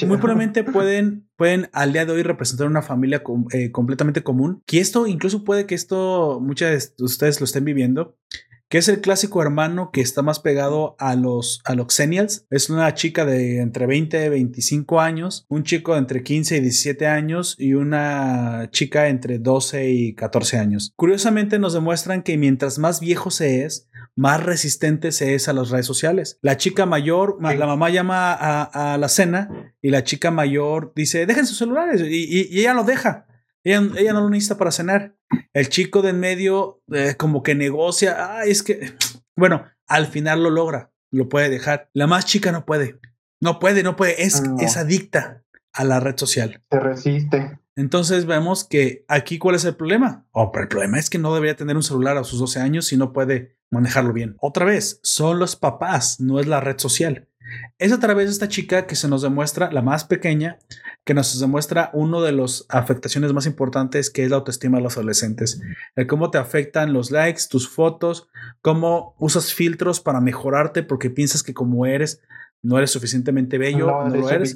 Muy probablemente pueden, pueden al día de hoy representar una familia eh, completamente común. Que esto, incluso puede que esto muchas de ustedes lo estén viviendo que es el clásico hermano que está más pegado a los, a los Xennials. Es una chica de entre 20 y 25 años, un chico de entre 15 y 17 años y una chica entre 12 y 14 años. Curiosamente nos demuestran que mientras más viejo se es, más resistente se es a las redes sociales. La chica mayor, la mamá llama a, la cena y la chica mayor dice, dejen sus celulares y, ella lo deja. Ella, ella, no lo necesita para cenar. El chico de en medio eh, como que negocia, ah, es que, bueno, al final lo logra, lo puede dejar. La más chica no puede, no puede, no puede, es, ah, es adicta a la red social. Se resiste. Entonces vemos que aquí cuál es el problema. Oh, pero el problema es que no debería tener un celular a sus 12 años si no puede manejarlo bien. Otra vez, son los papás, no es la red social. Es a través de esta chica que se nos demuestra, la más pequeña, que nos demuestra uno de las afectaciones más importantes que es la autoestima de los adolescentes. El cómo te afectan los likes, tus fotos, cómo usas filtros para mejorarte porque piensas que como eres no eres suficientemente bello, no, lo eres.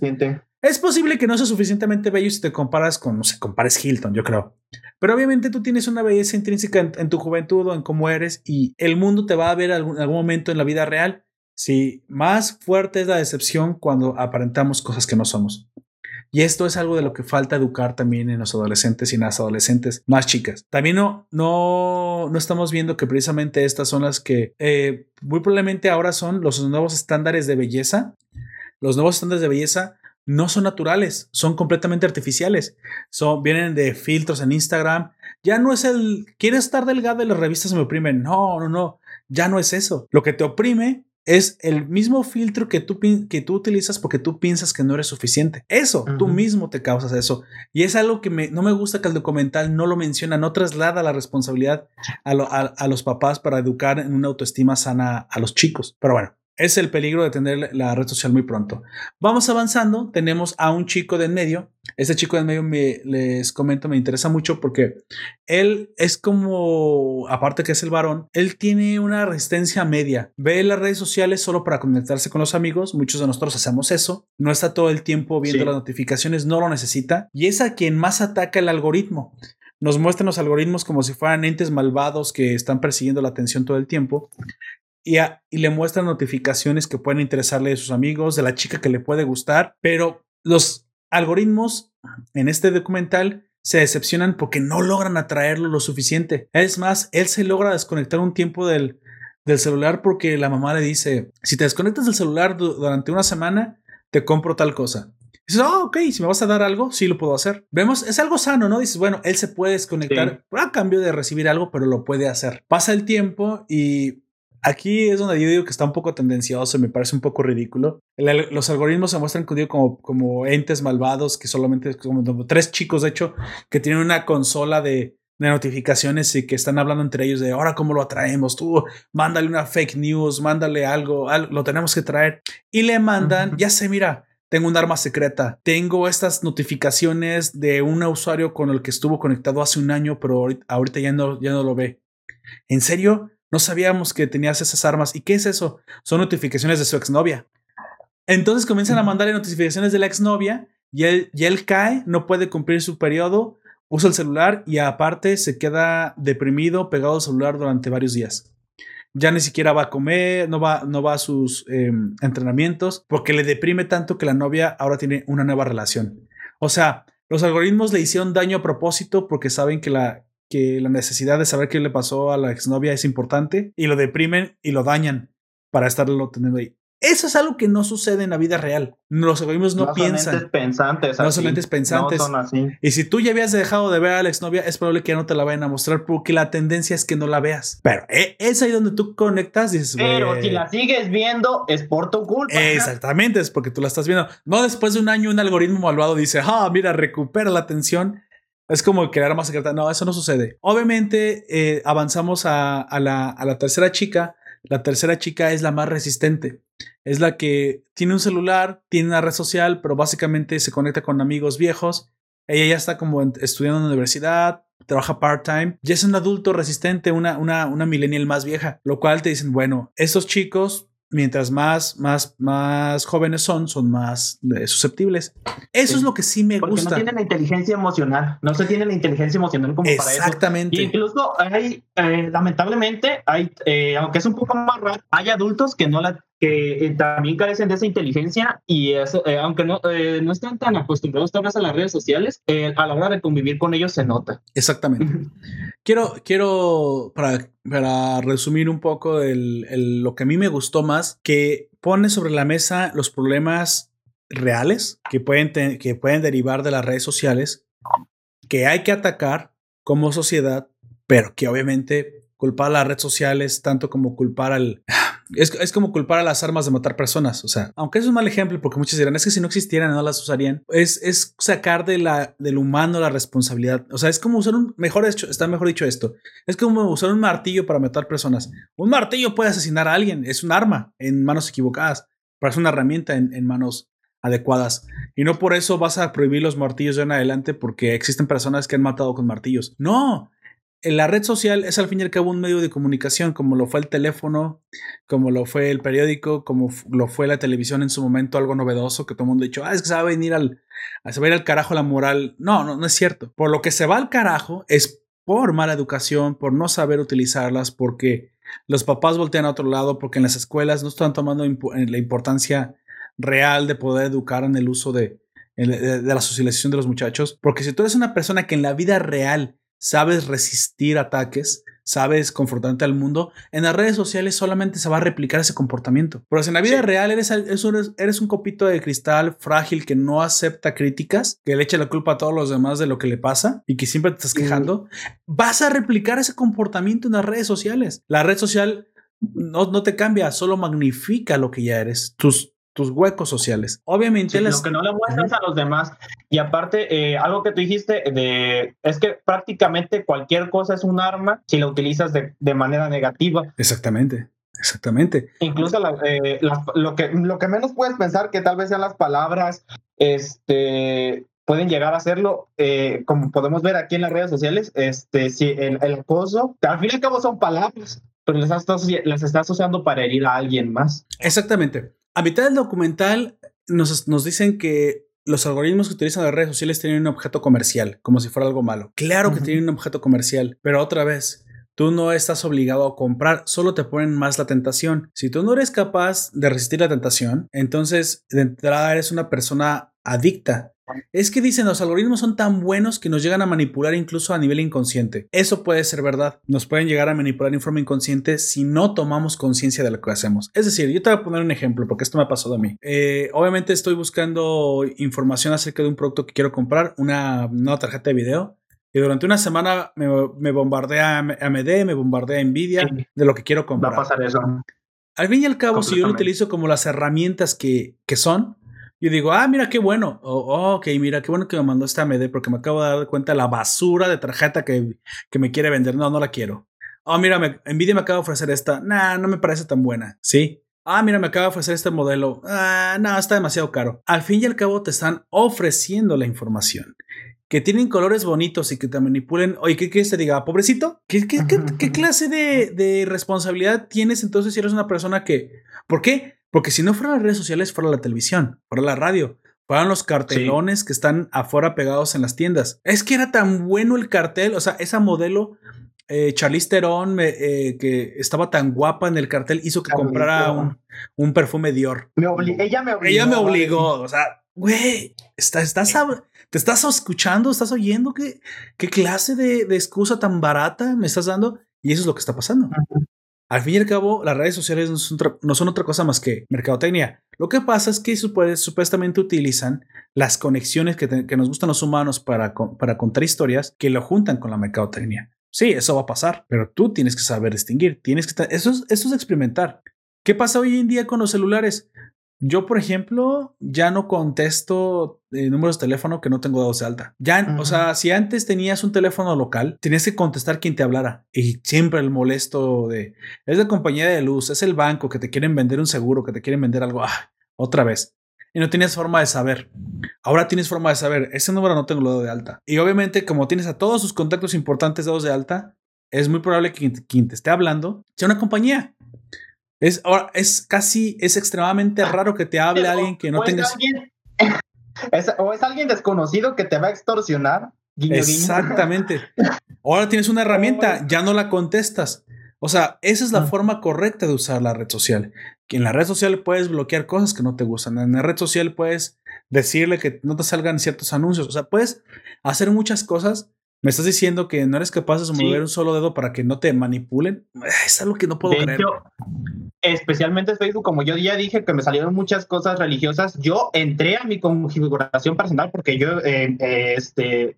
Es posible que no seas suficientemente bello si te comparas con, no sé, compares Hilton, yo creo. Pero obviamente tú tienes una belleza intrínseca en, tu juventud o en cómo eres y el mundo te va a ver en algún, algún momento en la vida real. Si más fuerte es la decepción cuando aparentamos cosas que no somos. Y esto es algo de lo que falta educar también en los adolescentes y en las adolescentes más chicas. También no, no, no estamos viendo que precisamente estas son las que eh, muy probablemente ahora son los nuevos estándares de belleza. Los nuevos estándares de belleza no son naturales, son completamente artificiales. Son, vienen de filtros en Instagram. Ya no es el, ¿quieres estar delgada y las revistas me oprimen? No, no, no, ya no es eso. Lo que te oprime es el mismo filtro que tú, que tú utilizas porque tú piensas que no eres suficiente. Eso, tú mismo te causas eso. Y es algo que me, no me gusta que el documental no lo menciona, no traslada la responsabilidad a, a los papás para educar en una autoestima sana a los chicos. Pero bueno, es el peligro de tener la red social muy pronto. Vamos avanzando, tenemos a un chico de en medio. Este chico de en medio me, les comento, me interesa mucho porque él es como, aparte que es el varón, él tiene una resistencia media. Ve las redes sociales solo para conectarse con los amigos. Muchos de nosotros hacemos eso. No está todo el tiempo viendo las notificaciones, no lo necesita. Y es a quien más ataca el algoritmo nos muestran los algoritmos como si fueran entes malvados que están persiguiendo la atención todo el tiempo y, le muestran notificaciones que pueden interesarle a sus amigos, de la chica que le puede gustar, pero los algoritmos en este documental se decepcionan porque no logran atraerlo lo suficiente. Es más, él se logra desconectar un tiempo del, del celular porque la mamá le dice, si te desconectas del celular durante una semana, te compro tal cosa. dices, oh, ok, si me vas a dar algo, sí lo puedo hacer. Vemos, es algo sano, ¿no? Dices, bueno, él se puede desconectar a cambio de recibir algo, pero lo puede hacer. Pasa el tiempo y aquí es donde yo digo que está un poco tendencioso, me parece un poco ridículo. los algoritmos se muestran como, como entes malvados que solamente, como tres chicos, de hecho, que tienen una consola de, de notificaciones y que están hablando entre ellos de ahora cómo lo atraemos, tú mándale una fake news, mándale algo, lo tenemos que traer y le mandan, ya sé, mira, tengo un arma secreta, tengo estas notificaciones de un usuario con el que estuvo conectado hace un año, pero ahorita ya no, ya no lo ve. ¿En serio? No sabíamos que tenías esas armas. ¿Y qué es eso? Son notificaciones de su exnovia. Entonces comienzan a mandarle notificaciones de la exnovia y él, y él cae, no puede cumplir su periodo usa el celular y aparte se queda deprimido, pegado al celular durante varios días. Ya ni siquiera va a comer, no va, no va a sus em, entrenamientos porque le deprime tanto que la novia ahora tiene una nueva relación. O sea, los algoritmos le hicieron daño a propósito porque saben que la, que la necesidad de saber qué le pasó a la exnovia es importante y lo deprimen y lo dañan para estarlo teniendo ahí. Eso es algo que no sucede en la vida real. Los algoritmos no, piensan. Son pensantes. No son lentes pensantes. No son así. Y si tú ya habías dejado de ver a la exnovia, es probable que ya no te la vayan a mostrar porque la tendencia es que no la veas. Pero eh, es ahí donde tú conectas y dices, Pero si la sigues viendo, es por tu culpa. Exactamente, es porque tú la estás viendo. No después de un año un algoritmo malvado dice, ah, mira, recupera la atención. Es como crear más secreta. No, eso no sucede. Obviamente eh, avanzamos a, la, a la tercera chica. La tercera chica es la más resistente es la que tiene un celular, tiene una red social, pero básicamente se conecta con amigos viejos. Ella ya está como estudiando en la universidad, trabaja part-time, ya es un adulto resistente, una, una, una millennial más vieja, lo cual te dicen, bueno, estos chicos mientras más, más, más jóvenes son, son más eh, susceptibles. Eso es lo que sí me Porque gusta. No tienen la inteligencia emocional, no se tiene la inteligencia emocional como para eso. Exactamente. Incluso hay, eh, lamentablemente, hay, eh, aunque es un poco más raro, hay adultos que no la que también carecen de esa inteligencia y eso, aunque no, no están tan acostumbrados tal vez a las redes sociales, a la hora de convivir con ellos se nota. Exactamente. quiero, quiero, para para resumir un poco lo que a mí me gustó más, que pone sobre la mesa los problemas reales que pueden, que pueden derivar de las redes sociales, que hay que atacar como sociedad, pero que obviamente culpar a las redes sociales tanto como culpar al es, como culpar a las armas de matar personas. O sea, aunque es un mal ejemplo, porque muchos dirán, es que si no existieran no las usarían. Es, es sacar de la, del humano la responsabilidad. O sea, es como usar un, mejor hecho, está mejor dicho esto. Es como usar un martillo para matar personas. Un martillo puede asesinar a alguien. Es un arma en manos equivocadas. Pero es una herramienta en, en manos adecuadas. Y no por eso vas a prohibir los martillos de en adelante porque existen personas que han matado con martillos. No, la red social es al fin y al cabo un medio de comunicación, como lo fue el teléfono, como lo fue el periódico, como lo fue la televisión en su momento, algo novedoso que todo el mundo ha dicho, ah, es que se va a venir al, se va a ir al carajo la moral. No, no, no es cierto. Por lo que se va al carajo es por mala educación, por no saber utilizarlas, porque los papás voltean a otro lado, porque en las escuelas no están tomando la importancia real de poder educar en el uso de, de la socialización de los muchachos. Porque si tú eres una persona que en la vida real sabes resistir ataques, sabes confrontarte al mundo, en las redes sociales solamente se va a replicar ese comportamiento. Pero si en la vida real eres, eres, un copito de cristal frágil que no acepta críticas, que le echa la culpa a todos los demás de lo que le pasa y que siempre te estás quejando, vas a replicar ese comportamiento en las redes sociales. La red social no, no te cambia, solo magnifica lo que ya eres. Tus, tus huecos sociales. Obviamente lo que no le muestras a los demás. Y aparte, eh, algo que tú dijiste de es que prácticamente cualquier cosa es un arma si la utilizas de, de manera negativa. Exactamente. Exactamente. Incluso eh, lo, que, lo que menos puedes pensar que tal vez sean las palabras, este, pueden llegar a hacerlo, eh, como podemos ver aquí en las redes sociales, este, si el, el acoso, al fin y al cabo son palabras, pero las estás, las estás usando para herir a alguien más. Exactamente. A mitad del documental nos, nos dicen que los algoritmos que utilizan las redes sociales tienen un objeto comercial, como si fuera algo malo. Claro que tienen un objeto comercial, pero otra vez, tú no estás obligado a comprar, solo te ponen más la tentación. Si tú no eres capaz de resistir la tentación, entonces de entrada eres una persona adicta. Es que dicen los algoritmos son tan buenos que nos llegan a manipular incluso a nivel inconsciente. Eso puede ser verdad. Nos pueden llegar a manipular en forma inconsciente si no tomamos conciencia de lo que hacemos. Es decir, yo te voy a poner un ejemplo porque esto me ha pasado a mí. Eh, obviamente estoy buscando información acerca de un producto que quiero comprar, una nueva tarjeta de video. Y durante una semana me, bombardea AMD, me bombardea Nvidia de lo que quiero comprar. Va a pasar eso. Al fin y al cabo, si yo lo utilizo como las herramientas que, que son, yo digo, ah, mira qué bueno. Oh, ok, mira qué bueno que me mandó esta AMD porque me acabo de dar cuenta de la basura de tarjeta que, que me quiere vender. No, no la quiero. Oh, mira, me, Nvidia me acaba de ofrecer esta. Nah, no me parece tan buena. Sí. Ah, mira, me acaba de ofrecer este modelo. Ah, no, está demasiado caro. Al fin y al cabo te están ofreciendo la información. Que tienen colores bonitos y que te manipulen. Oye, ¿qué quieres te diga? ¿Pobrecito? ¿Qué, qué, qué, qué clase de, de responsabilidad tienes entonces si eres una persona que... ¿Por qué? Porque si no fueran las redes sociales, fuera la televisión, fuera la radio, fueran los cartelones que están afuera pegados en las tiendas. Es que era tan bueno el cartel, o sea, esa modelo, eh, Charlize Theron, eh, que estaba tan guapa en el cartel, hizo que comprara un, un, perfume Dior. Me ella me obligó. Ella me obligó, o sea, güey, estás, te estás escuchando, estás oyendo qué, qué clase de, de, excusa tan barata me estás dando y eso es lo que está pasando. Al fin y al cabo, las redes sociales no son, otra, cosa más que mercadotecnia. Lo que pasa es que supuestamente utilizan las conexiones que, nos gustan los humanos para, para contar historias que lo juntan con la mercadotecnia. Sí, eso va a pasar, pero tú tienes que saber distinguir. Tienes que eso eso es experimentar. ¿Qué pasa hoy en día con los celulares? Yo, por ejemplo, ya no contesto eh, números de teléfono que no tengo dados de alta. Ya, o sea, si antes tenías un teléfono local, tenías que contestar quien te hablara. Y siempre el molesto de, es la compañía de luz, es el banco que te quieren vender un seguro, que te quieren vender algo. Ah, otra vez. Y no tenías forma de saber. Ahora tienes forma de saber, ese número no tengo dado de alta. Y obviamente, como tienes a todos sus contactos importantes dados de alta, es muy probable que quien te esté hablando sea una compañía. Es, es casi, es extremadamente ah, raro que te hable alguien que no tengas. o es alguien desconocido que te va a extorsionar. Exactamente. Ahora tienes una herramienta, ya no la contestas. O sea, esa es la ah. forma correcta de usar la red social. Que en la red social puedes bloquear cosas que no te gustan. En la red social puedes decirle que no te salgan ciertos anuncios. O sea, puedes hacer muchas cosas ¿Me estás diciendo que no eres capaz de mover un solo dedo para que no te manipulen? Es algo que no puedo creer. especialmente Facebook, como yo ya dije que me salieron muchas cosas religiosas, yo entré a mi configuración personal porque yo eh, eh, este,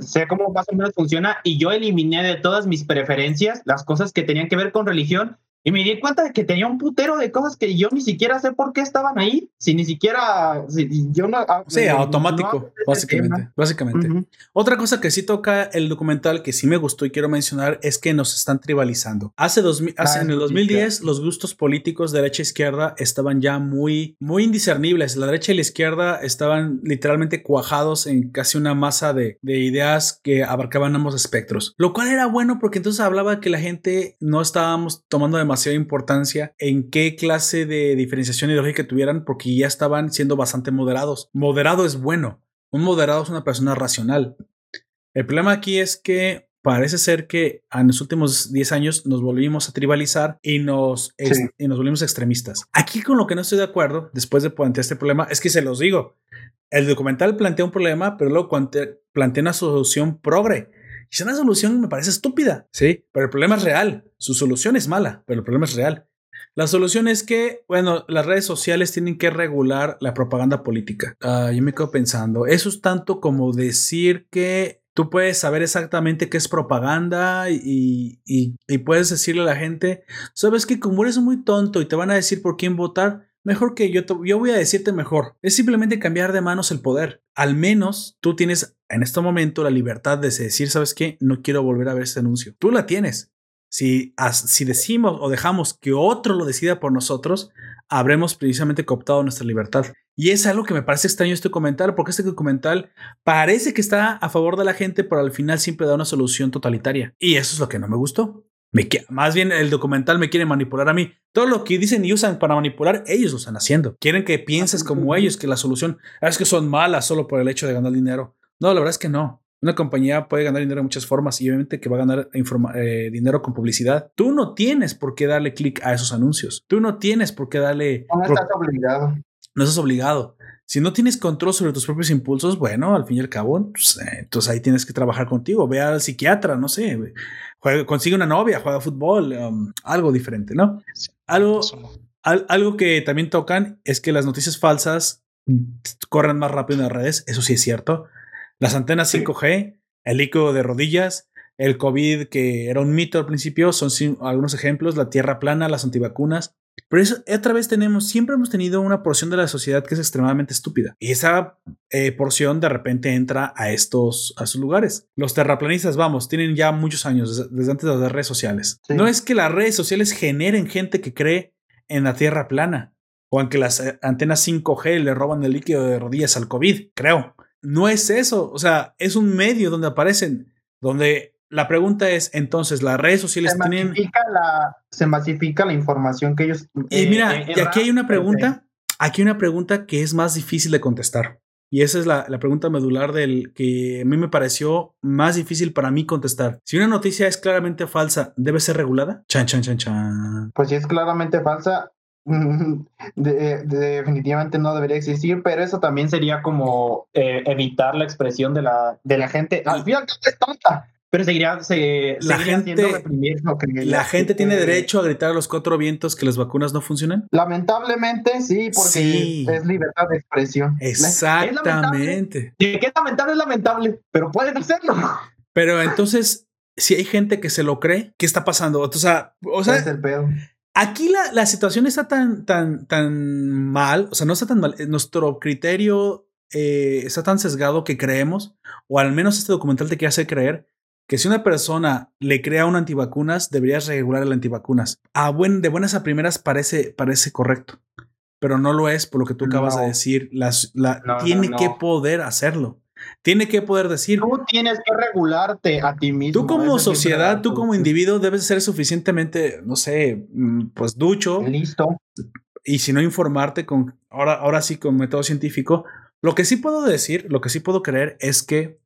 sé cómo más o menos funciona y yo eliminé de todas mis preferencias las cosas que tenían que ver con religión y me di cuenta de que tenía un putero de cosas que yo ni siquiera sé por qué estaban ahí, si ni siquiera, yo no... Ah, sí, automático, básicamente. básicamente. Otra cosa que sí toca el documental que sí me gustó y quiero mencionar es que nos están tribalizando. Hace, dos, hace ah, en el 2010 los gustos políticos de derecha e izquierda estaban ya muy, muy indiscernibles. La derecha y la izquierda estaban literalmente cuajados en casi una masa de, de ideas que abarcaban ambos espectros. Lo cual era bueno porque entonces hablaba que la gente no estábamos tomando de demasiada importancia en qué clase de diferenciación ideológica tuvieran porque ya estaban siendo bastante moderados. Moderado es bueno. Un moderado es una persona racional. El problema aquí es que parece ser que en los últimos 10 años nos volvimos a tribalizar y nos, y nos volvimos extremistas. Aquí con lo que no estoy de acuerdo, después de plantear este problema, es que se los digo. El documental plantea un problema, pero luego plantea una solución progre y si una solución me parece estúpida, sí, pero el problema es real. Su solución es mala, pero el problema es real. La solución es que, bueno, las redes sociales tienen que regular la propaganda política. Ah, yo me quedo pensando, eso es tanto como decir que tú puedes saber exactamente qué es propaganda y, y, puedes decirle a la gente, sabes que como eres muy tonto y te van a decir por quién votar, mejor que yo, yo voy a decirte mejor. Es simplemente cambiar de manos el poder. Al menos tú tienes en este momento la libertad de decir, ¿sabes qué? No quiero volver a ver ese anuncio. Tú la tienes. Si, si decimos o dejamos que otro lo decida por nosotros, habremos precisamente cooptado nuestra libertad. Y es algo que me parece extraño este comentario, porque este documental parece que está a favor de la gente, pero al final siempre da una solución totalitaria. Y eso es lo que no me gustó. Me, más bien el documental me quiere manipular a mí. Todo lo que dicen y usan para manipular, ellos lo están haciendo. Quieren que pienses como ellos, que la solución es que son malas solo por el hecho de ganar dinero. No, la verdad es que no. Una compañía puede ganar dinero de muchas formas y obviamente que va a ganar eh, dinero con publicidad. Tú no tienes por qué darle clic a esos anuncios. Tú no tienes por qué darle... No estás obligado. No estás obligado. Si no tienes control sobre tus propios impulsos, bueno, al fin y al cabo, pues, eh, entonces ahí tienes que trabajar contigo. Ve al psiquiatra, no sé, consigue una novia, juega fútbol, um, algo diferente, ¿no? Algo, algo que también tocan es que las noticias falsas corren más rápido en las redes, eso sí es cierto. Las antenas 5G, el líquido de rodillas, el COVID que era un mito al principio, son algunos ejemplos, la tierra plana, las antivacunas. Pero eso, otra vez tenemos, siempre hemos tenido una porción de la sociedad que es extremadamente estúpida. Y esa eh, porción de repente entra a estos, a sus lugares. Los terraplanistas, vamos, tienen ya muchos años, desde, antes de las redes sociales. No es que las redes sociales generen gente que cree en la tierra plana o en que las eh, antenas 5G le roban el líquido de rodillas al COVID, creo. No es eso, o sea, es un medio donde aparecen, donde la pregunta es, entonces, las redes sociales se masifica La, se masifica la información que ellos... Y mira, eh, y aquí hay una pregunta, aquí hay una pregunta que es más difícil de contestar. Y esa es la, la, pregunta medular del que a mí me pareció más difícil para mí contestar. Si una noticia es claramente falsa, ¿debe ser regulada? Chan, chan, chan, chan. Pues si es claramente falsa, definitivamente no debería existir, pero eso también sería como eh, evitar la expresión de la, de la gente. Al final es tonta, pero seguiría, se, la gente, la gente tiene derecho a gritar a los cuatro vientos que las vacunas no funcionan. Lamentablemente sí, porque es libertad de expresión. Exactamente. ¿Qué es lamentable? Es lamentable, pero pueden hacerlo. Pero entonces, si hay gente que se lo cree, ¿qué está pasando? O sea, o sea, es el pedo. Aquí la, la, situación está tan, tan, tan mal, o sea, no está tan mal. Nuestro criterio eh, está tan sesgado que creemos, o al menos este documental te quiere hacer creer, que si una persona le crea un antivacunas, deberías regular el antivacunas. A buen, de buenas a primeras parece, parece correcto, pero no lo es por lo que tú acabas de decir. Las, la, tiene que poder hacerlo. Tiene que poder decir. Tú tienes que regularte a ti mismo. Tú como sociedad, tú como individuo debes ser suficientemente, no sé, mm, pues ducho. Listo. Y si no informarte con, ahora, ahora sí con método científico. Lo que sí puedo decir, lo que sí puedo creer es que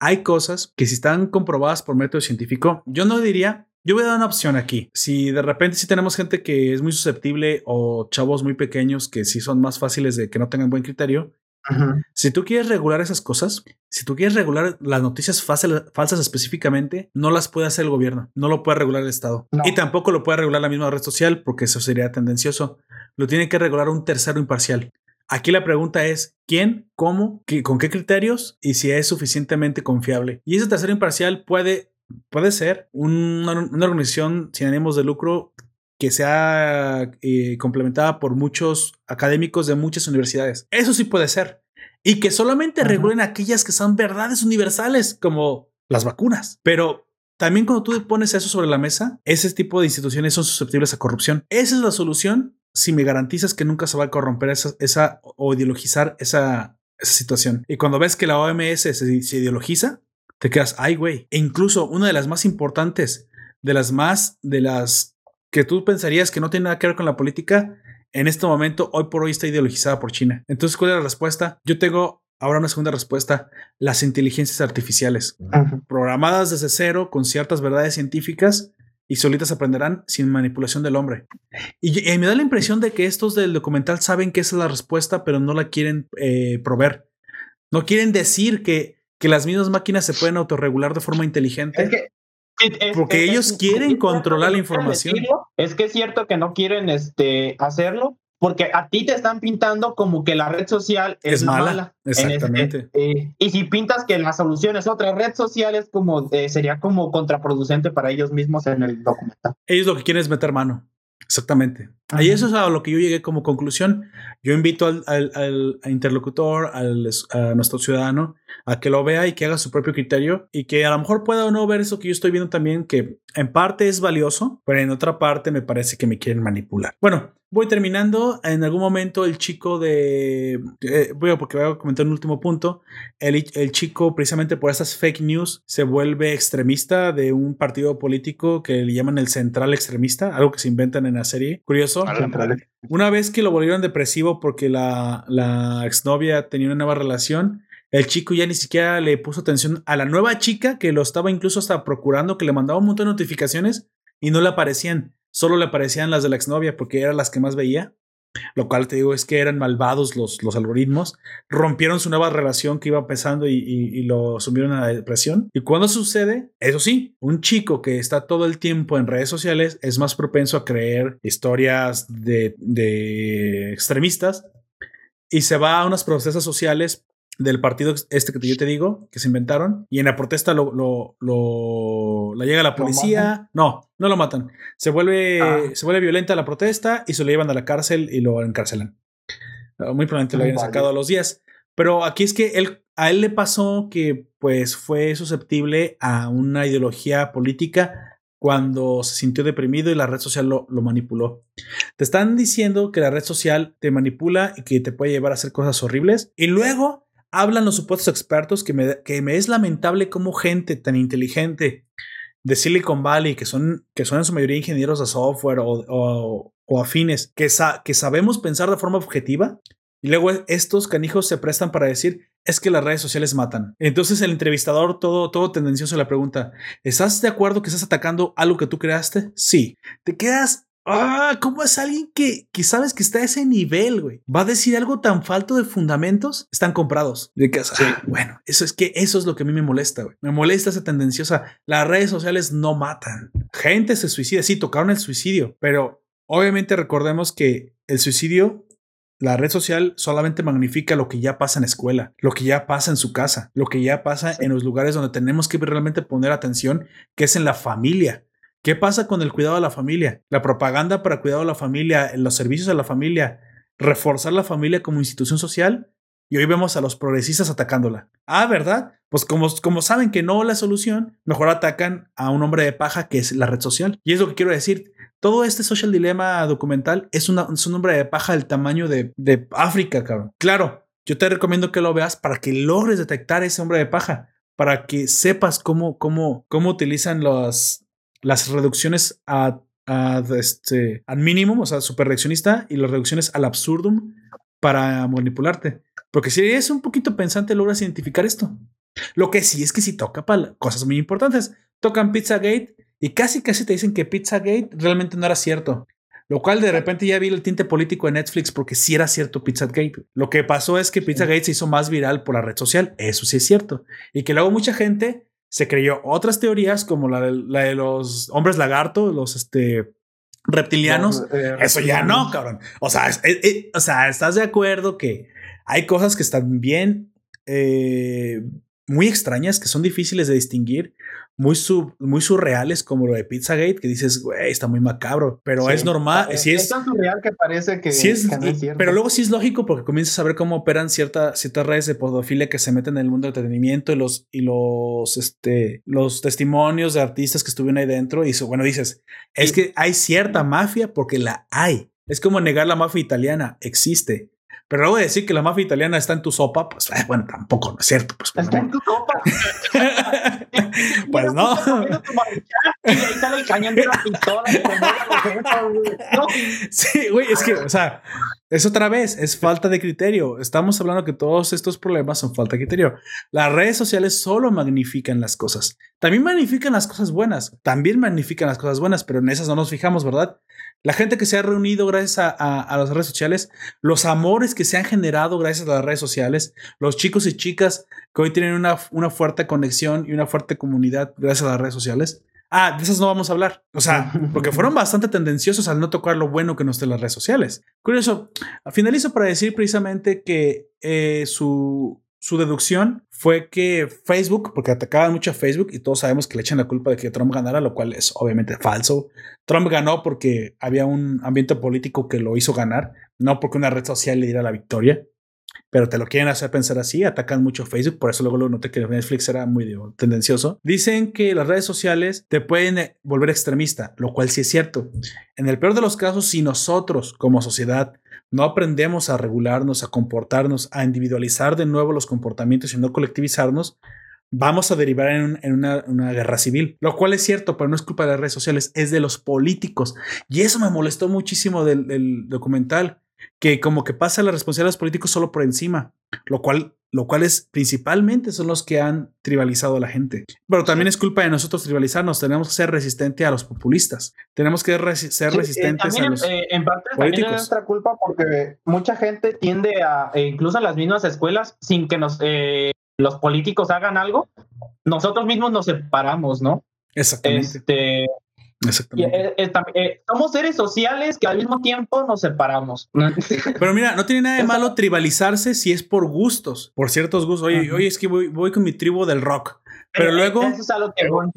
hay cosas que si están comprobadas por método científico, yo no diría, yo voy a dar una opción aquí. Si de repente si tenemos gente que es muy susceptible o chavos muy pequeños que sí son más fáciles de que no tengan buen criterio, si tú quieres regular esas cosas, si tú quieres regular las noticias falsas específicamente, no las puede hacer el gobierno, no lo puede regular el Estado. Y tampoco lo puede regular la misma red social porque eso sería tendencioso. Lo tiene que regular un tercero imparcial. Aquí la pregunta es quién, cómo, con qué criterios y si es suficientemente confiable. Y ese tercero imparcial puede, puede ser una, organización sin ánimos de lucro que sea eh, complementada por muchos académicos de muchas universidades. Eso sí puede ser. Y que solamente regulen aquellas que son verdades universales, como las vacunas. Pero también cuando tú pones eso sobre la mesa, ese tipo de instituciones son susceptibles a corrupción. Esa es la solución si me garantizas que nunca se va a corromper esa, esa o ideologizar esa, esa situación. Y cuando ves que la OMS se, se ideologiza, te quedas, ay, güey. E incluso una de las más importantes, de las más, de las que tú pensarías que no tiene nada que ver con la política, en este momento, hoy por hoy, está ideologizada por China. Entonces, ¿cuál es la respuesta? Yo tengo ahora una segunda respuesta. Las inteligencias artificiales, programadas desde cero, con ciertas verdades científicas, y solitas aprenderán sin manipulación del hombre. Y, me da la impresión de que estos del documental saben que esa es la respuesta, pero no la quieren eh, proveer. No quieren decir que, que las mismas máquinas se pueden autorregular de forma inteligente. Porque ellos quieren controlar la información. es que es cierto que no quieren este, hacerlo, porque a ti te están pintando como que la red social es, mala. Exactamente. Eh, y si pintas que la solución es otra red social, es como, eh, sería como contraproducente para ellos mismos en el documental. Ellos lo que quieren es meter mano. Exactamente. Ahí eso es a lo que yo llegué como conclusión. Yo invito al, al, interlocutor, al, a nuestro ciudadano, a que lo vea y que haga su propio criterio y que a lo mejor pueda o no ver eso que yo estoy viendo también, que en parte es valioso, pero en otra parte me parece que me quieren manipular. Bueno, Voy terminando. En algún momento el chico de... Eh, voy a, porque voy a comentar un último punto. El, el, chico, precisamente por esas fake news, se vuelve extremista de un partido político que le llaman el central extremista, algo que se inventan en la serie. Curioso. Una vez que lo volvieron depresivo porque la, la exnovia tenía una nueva relación, el chico ya ni siquiera le puso atención a la nueva chica que lo estaba incluso hasta procurando, que le mandaba un montón de notificaciones y no le aparecían. Solo le aparecían las de la exnovia porque eran las que más veía. Lo cual te digo es que eran malvados los, los algoritmos. Rompieron su nueva relación que iba empezando y, lo sumieron a la depresión. Y cuando sucede, eso sí, un chico que está todo el tiempo en redes sociales es más propenso a creer historias de, de extremistas y se va a unas protestas sociales del partido este que yo te digo, que se inventaron, y en la protesta lo, lo, lo la llega la policía. No, no lo matan. Se vuelve, ah. se vuelve violenta la protesta y se lo llevan a la cárcel y lo encarcelan. Ah, muy probablemente lo habían sacado a los días. Pero aquí es que él, a él le pasó que pues fue susceptible a una ideología política cuando se sintió deprimido y la red social lo, lo, manipuló. Te están diciendo que la red social te manipula y que te puede llevar a hacer cosas horribles y luego hablan los supuestos expertos que me, que me es lamentable como gente tan inteligente de Silicon Valley, que son, que son en su mayoría ingenieros de software o, o, afines, que, que sabemos pensar de forma objetiva, y luego estos canijos se prestan para decir, es que las redes sociales matan. Entonces el entrevistador, todo, todo tendencioso, le pregunta, ¿estás de acuerdo que estás atacando algo que tú creaste? Sí. Te quedas Ah, ¿cómo es alguien que, que sabes que está a ese nivel, güey? Va a decir algo tan falto de fundamentos? Están comprados. De casa. Ah, bueno, eso es que eso es lo que a mí me molesta, güey. Me molesta esa tendenciosa. Las redes sociales no matan. Gente se suicida. Sí, tocaron el suicidio, pero obviamente recordemos que el suicidio la red social solamente magnifica lo que ya pasa en escuela, lo que ya pasa en su casa, lo que ya pasa en los lugares donde tenemos que realmente poner atención, que es en la familia. ¿Qué pasa con el cuidado de la familia? La propaganda para cuidado de la familia, los servicios a la familia, reforzar la familia como institución social. Y hoy vemos a los progresistas atacándola. Ah, ¿verdad? Pues como, como saben que no la solución, mejor atacan a un hombre de paja que es la red social. Y es lo que quiero decir. Todo este social dilema documental es, una, un hombre de paja del tamaño de, de África, cabrón. Claro, yo te recomiendo que lo veas para que logres detectar ese hombre de paja, para que sepas cómo, cómo, cómo utilizan los, las reducciones a, este, al mínimo, o sea, super reaccionista, y las reducciones al absurdum para manipularte. Porque si eres un poquito pensante, logras identificar esto. Lo que sí es que si toca para cosas muy importantes. Tocan Pizzagate y casi casi te dicen que Pizzagate realmente no era cierto. Lo cual de repente ya vi el tinte político de Netflix porque sí era cierto Pizzagate. Lo que pasó es que Pizzagate se hizo más viral por la red social. Eso sí es cierto. Y que luego mucha gente se creyó otras teorías como la de, la de los hombres lagarto, los este, reptilianos. Eh, Eso ya no, cabrón. O sea, o sea, ¿estás de acuerdo que hay cosas que están bien, eh, muy extrañas, que son difíciles de distinguir? Muy, muy surreales como lo de Pizzagate, que dices, güey, está muy macabro, pero es normal. Es, si es, tan surreal que parece que, sí es, Pero luego sí es lógico porque comienzas a ver cómo operan ciertas redes de podofilia que se meten en el mundo del entretenimiento y los, y los, este, los testimonios de artistas que estuvieron ahí dentro. Y bueno, dices, es que hay cierta mafia porque la hay. Es como negar la mafia italiana, existe. Pero luego de decir que la mafia italiana está en tu sopa, pues eh, bueno, tampoco no es cierto. Pues, está en tu sopa. pues no. Sí, güey, es que, o sea, es otra vez, es falta de criterio. Estamos hablando que todos estos problemas son falta de criterio. Las redes sociales solo magnifican las cosas. También magnifican las cosas buenas. También magnifican las cosas buenas, pero en esas no nos fijamos, ¿verdad? La gente que se ha reunido gracias a, las redes sociales, los amores que se han generado gracias a las redes sociales, los chicos y chicas que hoy tienen una, una fuerte conexión y una fuerte comunidad gracias a las redes sociales. Ah, de esas no vamos a hablar. O sea, porque fueron bastante tendenciosos al no tocar lo bueno que nos de las redes sociales. Curioso, finalizo para decir precisamente que eh, su, su deducción fue que Facebook, porque atacaban mucho a Facebook y todos sabemos que le echan la culpa de que Trump ganara, lo cual es obviamente falso. Trump ganó porque había un ambiente político que lo hizo ganar, no porque una red social le diera la victoria. Pero te lo quieren hacer pensar así, atacan mucho Facebook, por eso luego lo noté que Netflix era muy tendencioso. Dicen que las redes sociales te pueden eh, volver extremista, lo cual sí es cierto. En el peor de los casos, si nosotros como sociedad no aprendemos a regularnos, a comportarnos, a individualizar de nuevo los comportamientos y no colectivizarnos, vamos a derivar en, una, guerra civil, lo cual es cierto, pero no es culpa de las redes sociales, es de los políticos. Y eso me molestó muchísimo del, documental, que como que pasa la responsabilidad de los políticos solo por encima, lo cual lo cual es principalmente son los que han tribalizado a la gente. Pero también es culpa de nosotros tribalizarnos. Tenemos que ser resistentes a los populistas. Tenemos que resi ser Sí, eh, resistentes también, a los. eh, en parte también políticos. es nuestra culpa porque mucha gente tiende a, e incluso en las mismas escuelas, sin que nos eh, los políticos hagan algo, nosotros mismos nos separamos, ¿no? Exactamente. Este, exactamente. eh, eh, eh, somos seres sociales que al mismo tiempo nos separamos. Pero mira, no tiene nada de malo tribalizarse si es por gustos, por ciertos gustos. Oye, Ajá. oye, es que voy, voy con mi tribu del rock. Pero luego Eso es a lo que voy.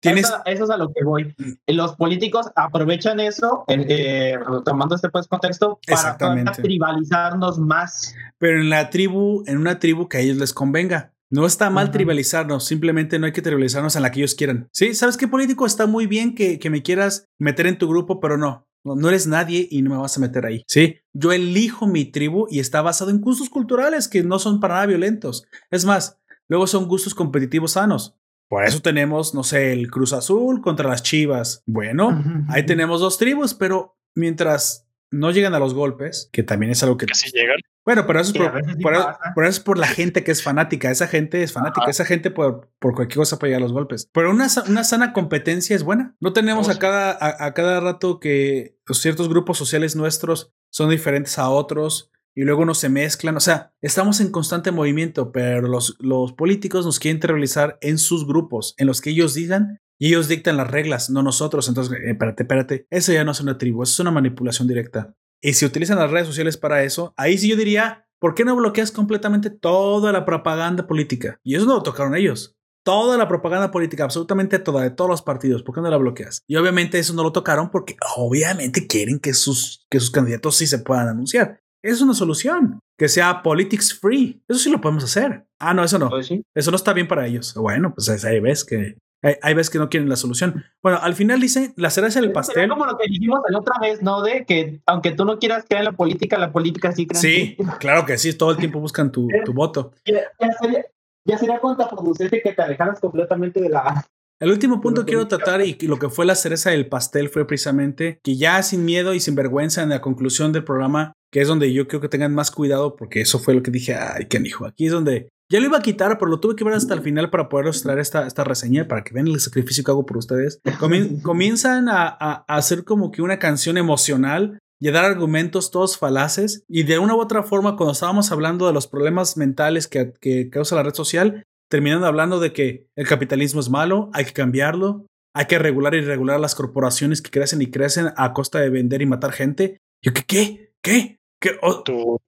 tienes. Eso, eso es a lo que voy. Los políticos aprovechan eso, eh, tomando este pues contexto, para tribalizarnos más. Pero en la tribu, en una tribu que a ellos les convenga. No está mal tribalizarnos, simplemente no hay que tribalizarnos en la que ellos quieran. Sí, ¿sabes qué político? Está muy bien que, que me quieras meter en tu grupo, pero no. No, no eres nadie y no me vas a meter ahí. Sí, yo elijo mi tribu y está basado en gustos culturales que no son para nada violentos. Es más, luego son gustos competitivos sanos. Por eso tenemos, no sé, el Cruz Azul contra las Chivas. Bueno, ahí tenemos dos tribus, pero mientras no llegan a los golpes, que también es algo que Que sí llegan. Bueno, pero eso es por, sí por- eso es por la gente que es fanática. Esa gente es fanática. Esa gente por, por cualquier cosa puede llegar a los golpes. Pero una, una sana competencia es buena. No tenemos a cada, a, a cada rato que ciertos grupos sociales nuestros son diferentes a otros y luego no se mezclan. O sea, estamos en constante movimiento, pero los, los políticos nos quieren realizar en sus grupos, en los que ellos digan y ellos dictan las reglas, no nosotros. Entonces, eh, espérate, espérate. Eso ya no es una tribu, eso es una manipulación directa. Y si utilizan las redes sociales para eso, ahí sí yo diría, ¿por qué no bloqueas completamente toda la propaganda política? Y eso no lo tocaron ellos. Toda la propaganda política, absolutamente toda, de todos los partidos, ¿por qué no la bloqueas? Y obviamente eso no lo tocaron porque obviamente quieren que sus, que sus candidatos sí se puedan anunciar. Es una solución. Que sea politics free. Eso sí lo podemos hacer. Ah, no, eso no. Pues. Eso no está bien para ellos. Bueno, pues ahí ves que hay, hay veces que no quieren la solución. Bueno, al final dice la cereza del pastel. como lo que dijimos la otra vez, ¿no? De que aunque tú no quieras creer en la política, la política sí cree. Sí, claro que sí. Todo el tiempo buscan tu, tu voto. Ya, ya sería, ya sería contraproducente que te alejaras completamente de la. El último punto que quiero tratar y lo que fue la cereza del pastel fue precisamente que ya sin miedo y sin vergüenza en la conclusión del programa, que es donde yo creo que tengan más cuidado porque eso fue lo que dije, ay, qué hijo, aquí es donde ya lo iba a quitar, pero lo tuve que ver hasta el final para poderos traer esta, esta reseña, para que vean el sacrificio que hago por ustedes. Comien- comienzan a, a- a hacer como que una canción emocional y a dar argumentos todos falaces y de una u otra forma cuando estábamos hablando de los problemas mentales que, que causa la red social, terminando hablando de que el capitalismo es malo, hay que cambiarlo, hay que regular y regular las corporaciones que crecen y crecen a costa de vender y matar gente. Yo, ¿qué? ¿Qué? ¿Qué? ¿Qué?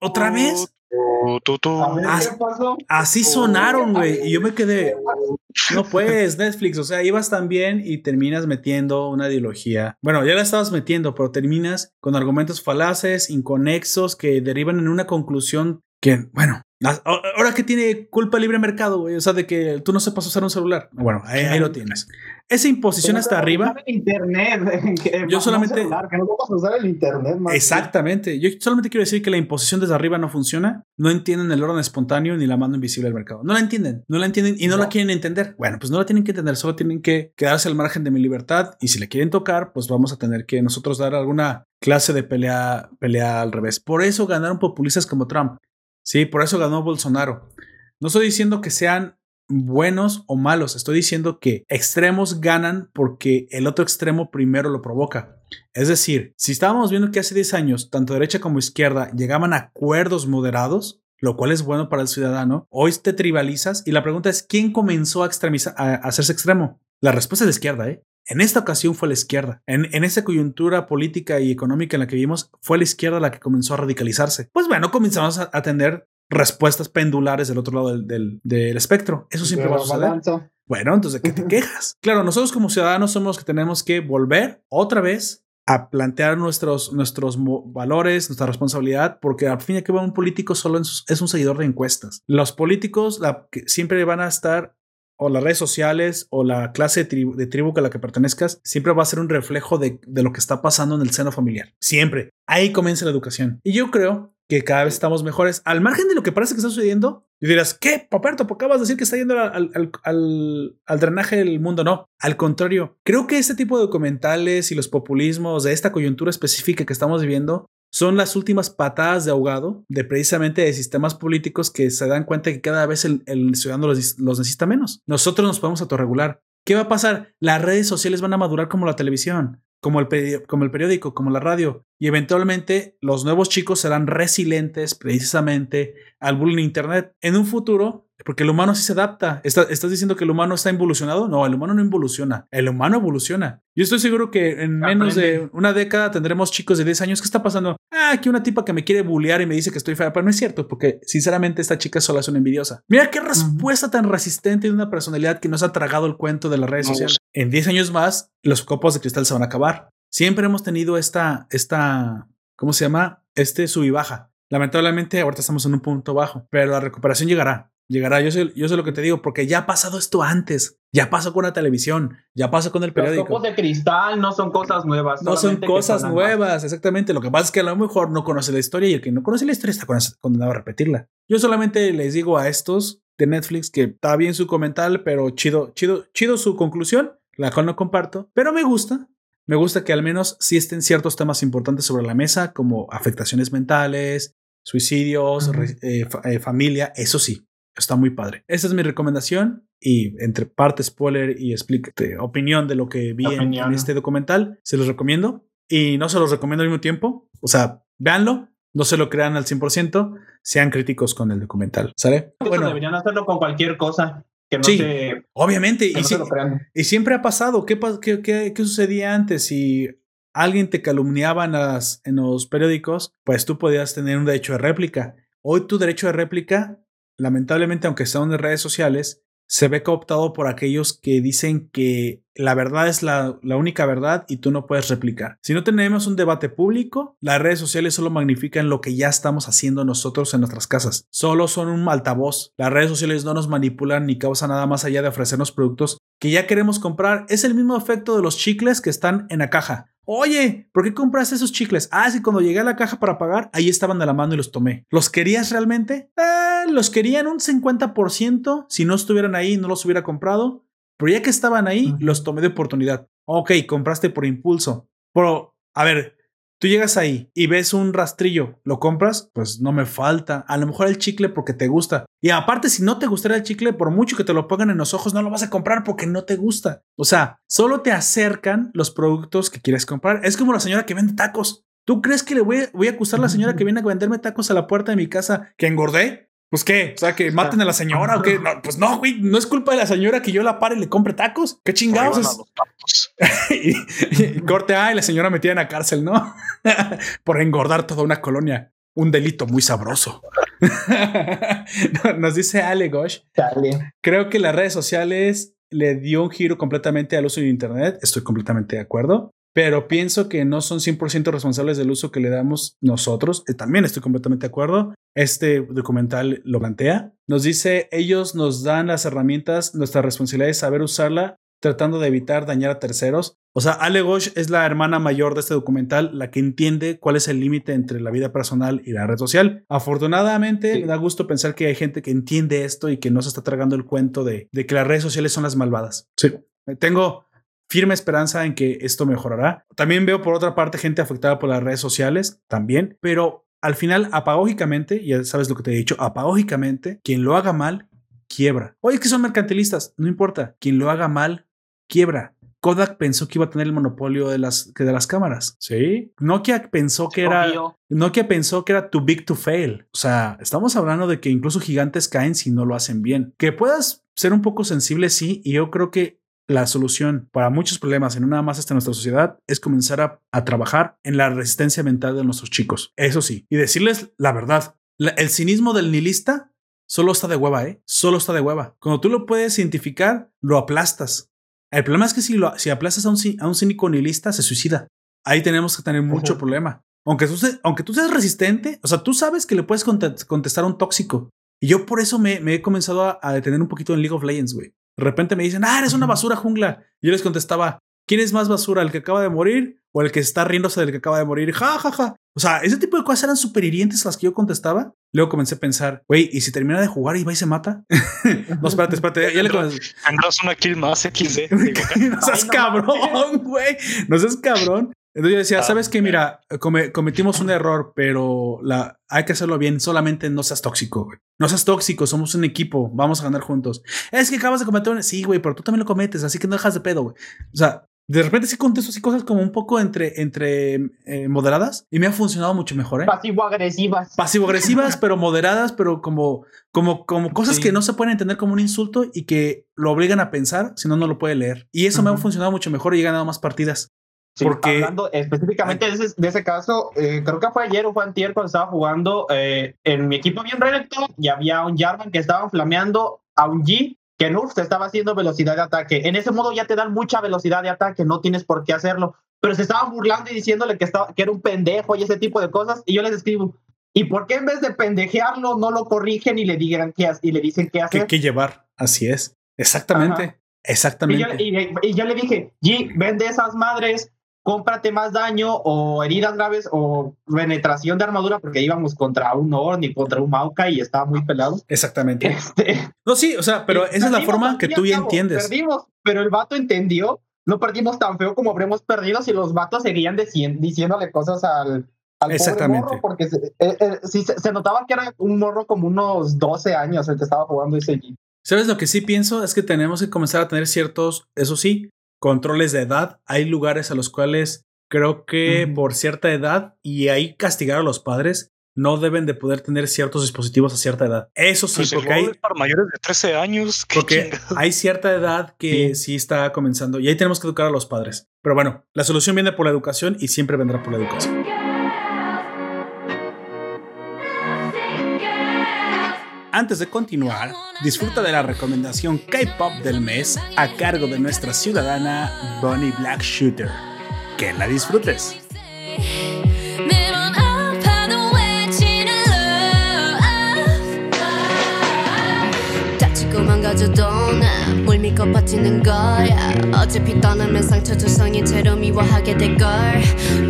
¿Otra vez? Tú, tú. Así sonaron, güey. Y yo me quedé, no puedes, Netflix. O sea, ibas tan bien y terminas metiendo una ideología. Bueno, ya la estabas metiendo, pero terminas con argumentos falaces, inconexos, que derivan en una conclusión que, bueno, la- ahora que tiene culpa libre mercado, güey. O sea, de que tú no sepas usar un celular. Bueno, ahí, ahí lo tienes. Esa imposición hasta arriba. El internet. que Yo solamente- celular, que no a usar el internet. más Exactamente. Yo solamente quiero decir que la imposición desde arriba no funciona. No entienden el orden espontáneo ni la mano invisible del mercado. No la entienden. No la entienden y no, la No. quieren entender. Bueno, pues no la tienen que entender. Solo tienen que quedarse al margen de mi libertad. Y si le quieren tocar, pues vamos a tener que nosotros dar alguna clase de pelea, pelea al revés. Por eso ganaron populistas como Trump. Sí, por eso ganó Bolsonaro. No estoy diciendo que sean buenos o malos. Estoy diciendo que extremos ganan porque el otro extremo primero lo provoca. Es decir, si estábamos viendo que hace 10 años, tanto derecha como izquierda llegaban a acuerdos moderados, lo cual es bueno para el ciudadano, hoy te tribalizas y la pregunta es, ¿quién comenzó a, extremizar, a hacerse extremo? La respuesta es la izquierda, ¿eh? En esta ocasión fue la izquierda. En, en esa coyuntura política y económica en la que vivimos, fue la izquierda la que comenzó a radicalizarse. Pues bueno, comenzamos a, a tener respuestas pendulares del otro lado del, del, del espectro. Eso siempre va a suceder. balanza. Bueno, entonces, ¿de qué te quejas? Claro, nosotros como ciudadanos somos los que tenemos que volver otra vez a plantear nuestros, nuestros valores, nuestra responsabilidad, porque al fin y al cabo un político solo es, es un seguidor de encuestas. Los políticos la, que siempre van a estar, o las redes sociales, o la clase de tribu, de a la que pertenezcas, siempre va a ser un reflejo de, de lo que está pasando en el seno familiar. Siempre. Ahí comienza la educación. Y yo creo que cada vez estamos mejores. Al margen de lo que parece que está sucediendo, y dirás, ¿qué, Paperto? ¿Por qué acabas de decir que está yendo al, al, al, al drenaje del mundo? No, al contrario. Creo que este tipo de documentales y los populismos de esta coyuntura específica que estamos viviendo son las últimas patadas de ahogado de precisamente de sistemas políticos que se dan cuenta que cada vez el, el ciudadano los, necesita menos. Nosotros nos podemos autorregular. ¿Qué va a pasar? Las redes sociales van a madurar como la televisión, como el, como el periódico, como la radio, y eventualmente los nuevos chicos serán resilientes precisamente al bullying internet. En un futuro, porque el humano sí se adapta. ¿Estás diciendo que el humano está involucionado? No, el humano no involuciona. El humano evoluciona. Yo estoy seguro que en menos de una década tendremos chicos de 10 años. ¿Qué está pasando? Ah, aquí una tipa que me quiere bullear y me dice que estoy fea. Pero no es cierto, porque sinceramente esta chica solo es una envidiosa. Mira qué respuesta tan resistente de una personalidad que nos ha tragado el cuento de las redes sociales. En 10 años más, los copos de cristal se van a acabar. Siempre hemos tenido esta, esta, ¿cómo se llama? Este sub y baja. Lamentablemente ahorita estamos en un punto bajo, pero la recuperación llegará. Llegará, yo sé, yo sé lo que te digo, porque ya ha pasado esto antes. Ya pasó con la televisión, ya pasó con el periódico. Los copos de cristal no son cosas nuevas. No son cosas nuevas, exactamente. Lo que pasa es que a lo mejor no conoce la historia y el que no conoce la historia está condenado a repetirla. Yo solamente les digo a estos de Netflix que está bien su comentario, pero chido, chido, chido su conclusión, la cual no comparto, pero me gusta. Me gusta que al menos sí estén ciertos temas importantes sobre la mesa, como afectaciones mentales, suicidios, eh, eh, familia, eso sí, Está muy padre. Esa es mi recomendación y entre parte spoiler y explícate opinión de lo que vi en, este documental, se los recomiendo y no se los recomiendo al mismo tiempo. O sea, véanlo, no se lo crean al 100%, sean críticos con el documental. ¿Sale? bueno, deberían hacerlo con cualquier cosa. Que no sí, obviamente. y, y, siempre ha pasado. ¿Qué, qué, qué, qué sucedía antes? Si alguien te calumniaba en, las, en los periódicos, pues tú podías tener un derecho de réplica. Hoy tu derecho de réplica lamentablemente, aunque están en redes sociales, se ve cooptado por aquellos que dicen que la verdad es la, única verdad y tú no puedes replicar. Si no tenemos un debate público, las redes sociales solo magnifican lo que ya estamos haciendo nosotros en nuestras casas. Solo son un altavoz. Las redes sociales no nos manipulan ni causan nada más allá de ofrecernos productos que ya queremos comprar. Es el mismo efecto de los chicles que están en la caja. Oye, ¿por qué compraste esos chicles? Ah, sí, cuando llegué a la caja para pagar, ahí estaban de la mano y los tomé. ¿Los querías realmente? Eh, los querían un 50%. Si no estuvieran ahí, no los hubiera comprado. Pero ya que estaban ahí, los tomé de oportunidad. Ok, compraste por impulso. Pero, a ver, Tú llegas ahí y ves un rastrillo, ¿lo compras? Pues no me falta. A lo mejor el chicle porque te gusta. Y aparte, si no te gustara el chicle, por mucho que te lo pongan en los ojos, no lo vas a comprar porque no te gusta. O sea, solo te acercan los productos que quieres comprar. Es como la señora que vende tacos. ¿Tú crees que le voy, voy a acusar a la señora que viene a venderme tacos a la puerta de mi casa que engordé? Pues qué, o sea, que maten a la señora o qué. pues no, güey, no es culpa de la señora que yo la pare y le compre tacos. Qué chingados es. y, corte A y la señora metida en la cárcel, ¿no? Por engordar toda una colonia. Un delito muy sabroso. Nos dice Ale Gosh. Creo que las redes sociales le dio un giro completamente al uso de Internet. Estoy completamente de acuerdo pero pienso que no son 100% responsables del uso que le damos nosotros. Eh, también estoy completamente de acuerdo. Este documental lo plantea. Nos dice, ellos nos dan las herramientas, nuestra responsabilidad es saber usarla tratando de evitar dañar a terceros. O sea, Ale Gosh es la hermana mayor de este documental, la que entiende cuál es el límite entre la vida personal y la red social. Afortunadamente, me da gusto pensar que hay gente que entiende esto y que no se está tragando el cuento de, de que las redes sociales son las malvadas. Sí, tengo firme esperanza en que esto mejorará. También veo por otra parte gente afectada por las redes sociales, también, pero al final, apagógicamente, ya sabes lo que te he dicho, apagógicamente, quien lo haga mal, quiebra. Oye, es que son mercantilistas, no importa, quien lo haga mal, quiebra. Kodak pensó que iba a tener el monopolio de las, de las cámaras. Sí. Nokia pensó que era. Nokia pensó que era too big to fail. O sea, estamos hablando de que incluso gigantes caen si no lo hacen bien. Que puedas ser un poco sensible, sí. Y yo creo que la solución para muchos problemas en una más hasta nuestra sociedad es comenzar a, trabajar en la resistencia mental de nuestros chicos. Eso sí, y decirles la verdad. el cinismo del nihilista solo está de hueva, ¿eh? Solo está de hueva. Cuando tú lo puedes identificar, lo aplastas. El problema es que si, lo, si aplastas a un, a un cínico nihilista, se suicida. Ahí tenemos que tener mucho problema. Aunque tú, aunque tú seas resistente, o sea, tú sabes que le puedes contestar a un tóxico. Y yo por eso me, he comenzado a, a, detener un poquito en League of Legends, güey. De repente me dicen, ah, eres una basura jungla. Y yo les contestaba, ¿quién es más basura, el que acaba de morir o el que está riéndose del que acaba de morir? Ja, ja, ja. O sea, ese tipo de cosas eran súper hirientes las que yo contestaba. Luego comencé a pensar, güey, ¿y si termina de jugar y va y se mata? no, espérate, espérate. Ya, le comencé. una kill más XD. no seas cabrón, güey. No seas cabrón. Entonces yo decía, Ah, ¿sabes qué? Mira, come- cometimos un error, pero la, hay que hacerlo bien. Solamente no seas tóxico, güey. No seas tóxico, somos un equipo, vamos a ganar juntos. Es que acabas de cometer un... Sí, güey, pero tú también lo cometes, así que no dejas de pedo, güey. O sea, de repente sí contesto así cosas como un poco entre, entre eh, moderadas y me han funcionado mucho mejor, ¿eh? Pasivo-agresivas. Pasivo-agresivas, pero moderadas, pero como, como, como cosas Sí. que no se pueden entender como un insulto y que lo obligan a pensar, si no, no lo puede leer. Y eso me ha funcionado mucho mejor y he ganado más partidas. Sí, Porque- Hablando específicamente de ese, de ese caso, eh, creo que fue ayer o fue antier cuando estaba jugando eh, en mi equipo bien recto y había un Jarvan que estaba flameando a un G que Nurf te estaba haciendo velocidad de ataque. En ese modo ya te dan mucha velocidad de ataque, no tienes por qué hacerlo. Pero se estaban burlando y diciéndole que, estaba, que era un pendejo y ese tipo de cosas. Y yo les escribo, ¿y por qué en vez de pendejearlo no lo corrigen y le, digan qué, y le dicen qué hacer? que llevar. Así es. Exactamente. Y yo, Exactamente. y- y yo le dije, G, vende esas madres, cómprate más daño o heridas graves o penetración de armadura, porque íbamos contra un Orn y contra un Maokai y estaba muy pelado. Exactamente. Este, No, sí, o sea, pero esa es la forma que tú ya cabo, entiendes. Perdimos, pero el vato entendió, no perdimos tan feo como habremos perdido si los vatos seguían dici- diciéndole cosas al, al pobre Exactamente. morro, porque se, eh, eh, sí, se, se notaba que era un morro como unos 12 años el que estaba jugando ese G. ¿Sabes lo que sí pienso? Es que tenemos que comenzar a tener ciertos, eso sí, controles de edad. Hay lugares a los cuales creo que por cierta edad y ahí castigar a los padres no deben de poder tener ciertos dispositivos a cierta edad. Eso sí, Pues porque hay, para mayores de 13 años. porque hay cierta edad que sí está comenzando y ahí tenemos que educar a los padres. Pero bueno, la solución viene por la educación y siempre vendrá por la educación. Antes de continuar, disfruta de la recomendación K-Pop del mes a cargo de nuestra ciudadana Bonnie Black Shooter. Que la disfrutes. 매번 아파도 외치는 love 다치고 망가져도 나뭘 믿고 버티는 거야 어차피 떠나면 상처 조성인 채로 미워하게 될걸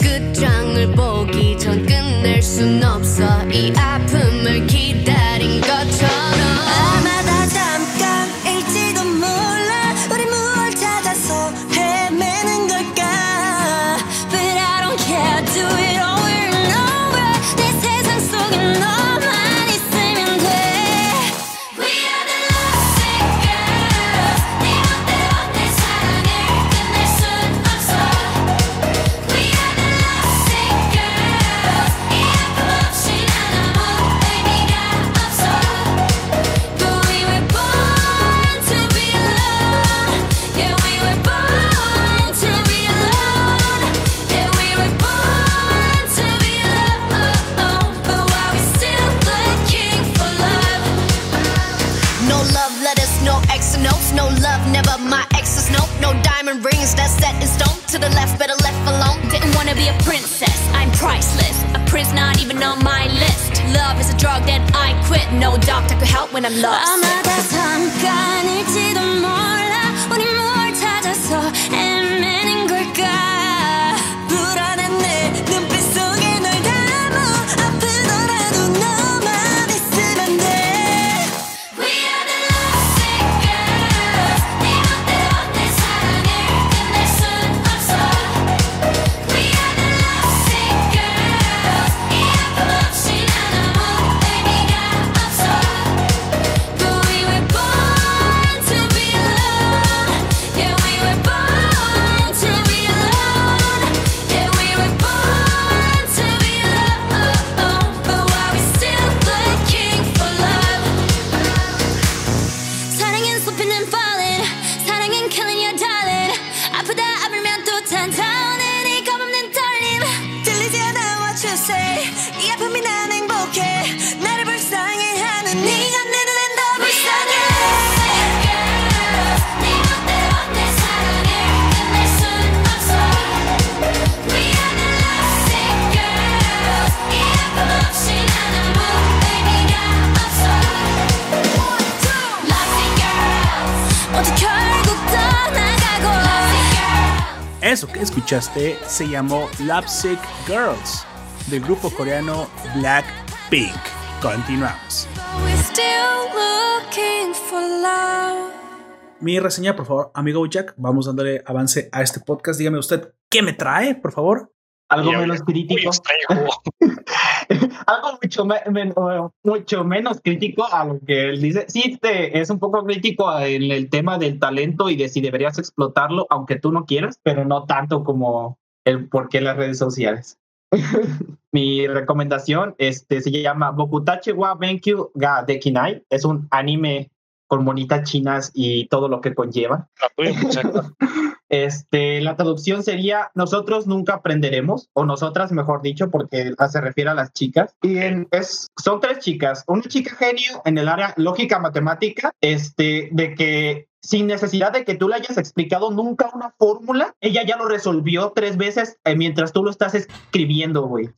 끝장을 보기 전 끝낼 순 없어 이 아픔을 기다린 Got time. No doctor could help when I'm lost. Escuchaste se llamó Lovesick Girls del grupo coreano Blackpink. Continuamos. Mi reseña, por favor, amigo Jack. Vamos dándole avance a este podcast. Dígame usted, ¿Qué me trae, por favor? Algo menos crítico. Algo mucho, me- o- mucho menos crítico a lo que él dice. Sí, te- es un poco crítico en el tema del talento y de si deberías explotarlo, aunque tú no quieras, pero no tanto como el por qué las redes sociales. Mi recomendación este, se llama Bokutachi wa Benkyu ga Dekinai. Es un anime con monitas chinas y todo lo que conlleva. La tuya. Este, la traducción sería nosotros nunca aprenderemos, o nosotras, mejor dicho, porque se refiere a las chicas. Y en- es, son tres chicas. Una chica genio en el área lógica matemática, este, de que sin necesidad de que tú le hayas explicado nunca una fórmula, ella ya lo resolvió tres veces eh, mientras tú lo estás escribiendo, güey.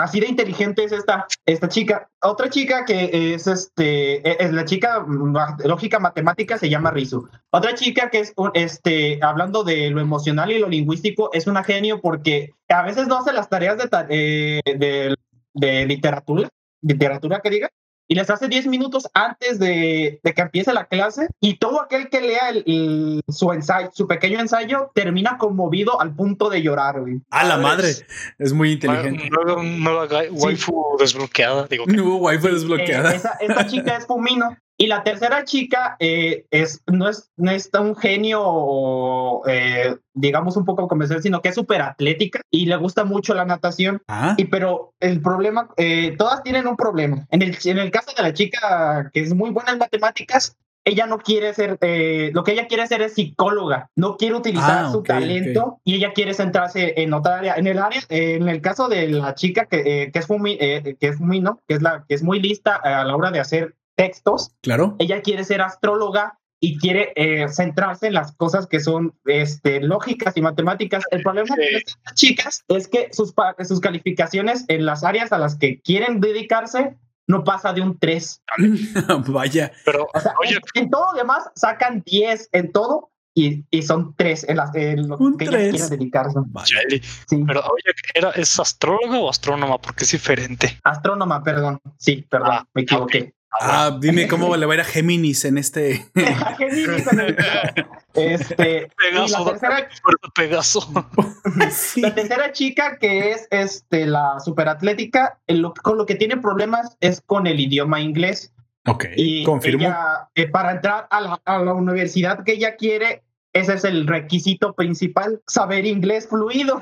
Así de inteligente es esta, esta chica. Otra chica que es este, e- es la chica ma- lógica matemática se llama Rizu. Otra chica que es este, hablando de lo emocional y lo lingüístico, es una genio porque a veces no hace las tareas de, eh, de, de literatura, literatura que diga, y les hace 10 minutos antes de, de que empiece la clase y todo aquel que lea el- el- su ensayo, su pequeño ensayo, termina conmovido al punto de llorar, güey. A la madre. Es muy inteligente. Nueva, nueva waifu desbloqueada. Digo, No hubo wifi Eh, desbloqueada. esa, esta chica es Fumino. Y la tercera chica eh, es, no, es, no es un genio, eh, digamos, un poco convencer, sino que es súper atlética y le gusta mucho la natación. Ah, Y pero el problema, eh, todas tienen un problema. En el, en el caso de la chica que es muy buena en matemáticas, ella no quiere ser, eh, lo que ella quiere ser es psicóloga, no quiere utilizar Ah, su talento y ella quiere centrarse en otra área. En el área, eh, en el caso de la chica que, eh, que es Fumi, que es Fumino, que es la que es muy lista a la hora de hacer textos, claro. ella quiere ser astróloga y quiere eh, centrarse en las cosas que son este, lógicas y matemáticas. El problema Sí. estas chicas es que sus, sus calificaciones en las áreas a las que quieren dedicarse no pasa de un 3. Vaya. pero, O sea, oye, en, en todo lo demás sacan 10 en todo y, y son 3 en, las, en lo Un que tres. ellas quieren dedicarse. Vaya. Sí. pero oye, ¿era, ¿es astróloga o astrónoma? Porque es diferente. Astrónoma, perdón. Sí, perdón, Ah, me equivoqué. Ah, dime cómo le va a ir a Géminis en este. Géminis en el- este, Pegaso, la tercera Pegaso. Sí. La tercera chica que es este, la superatlética, lo- con lo que tiene problemas es con el idioma inglés. Ok, Y confirmo. ella, eh, para entrar a la, a la universidad que ella quiere, ese es el requisito principal, saber inglés fluido.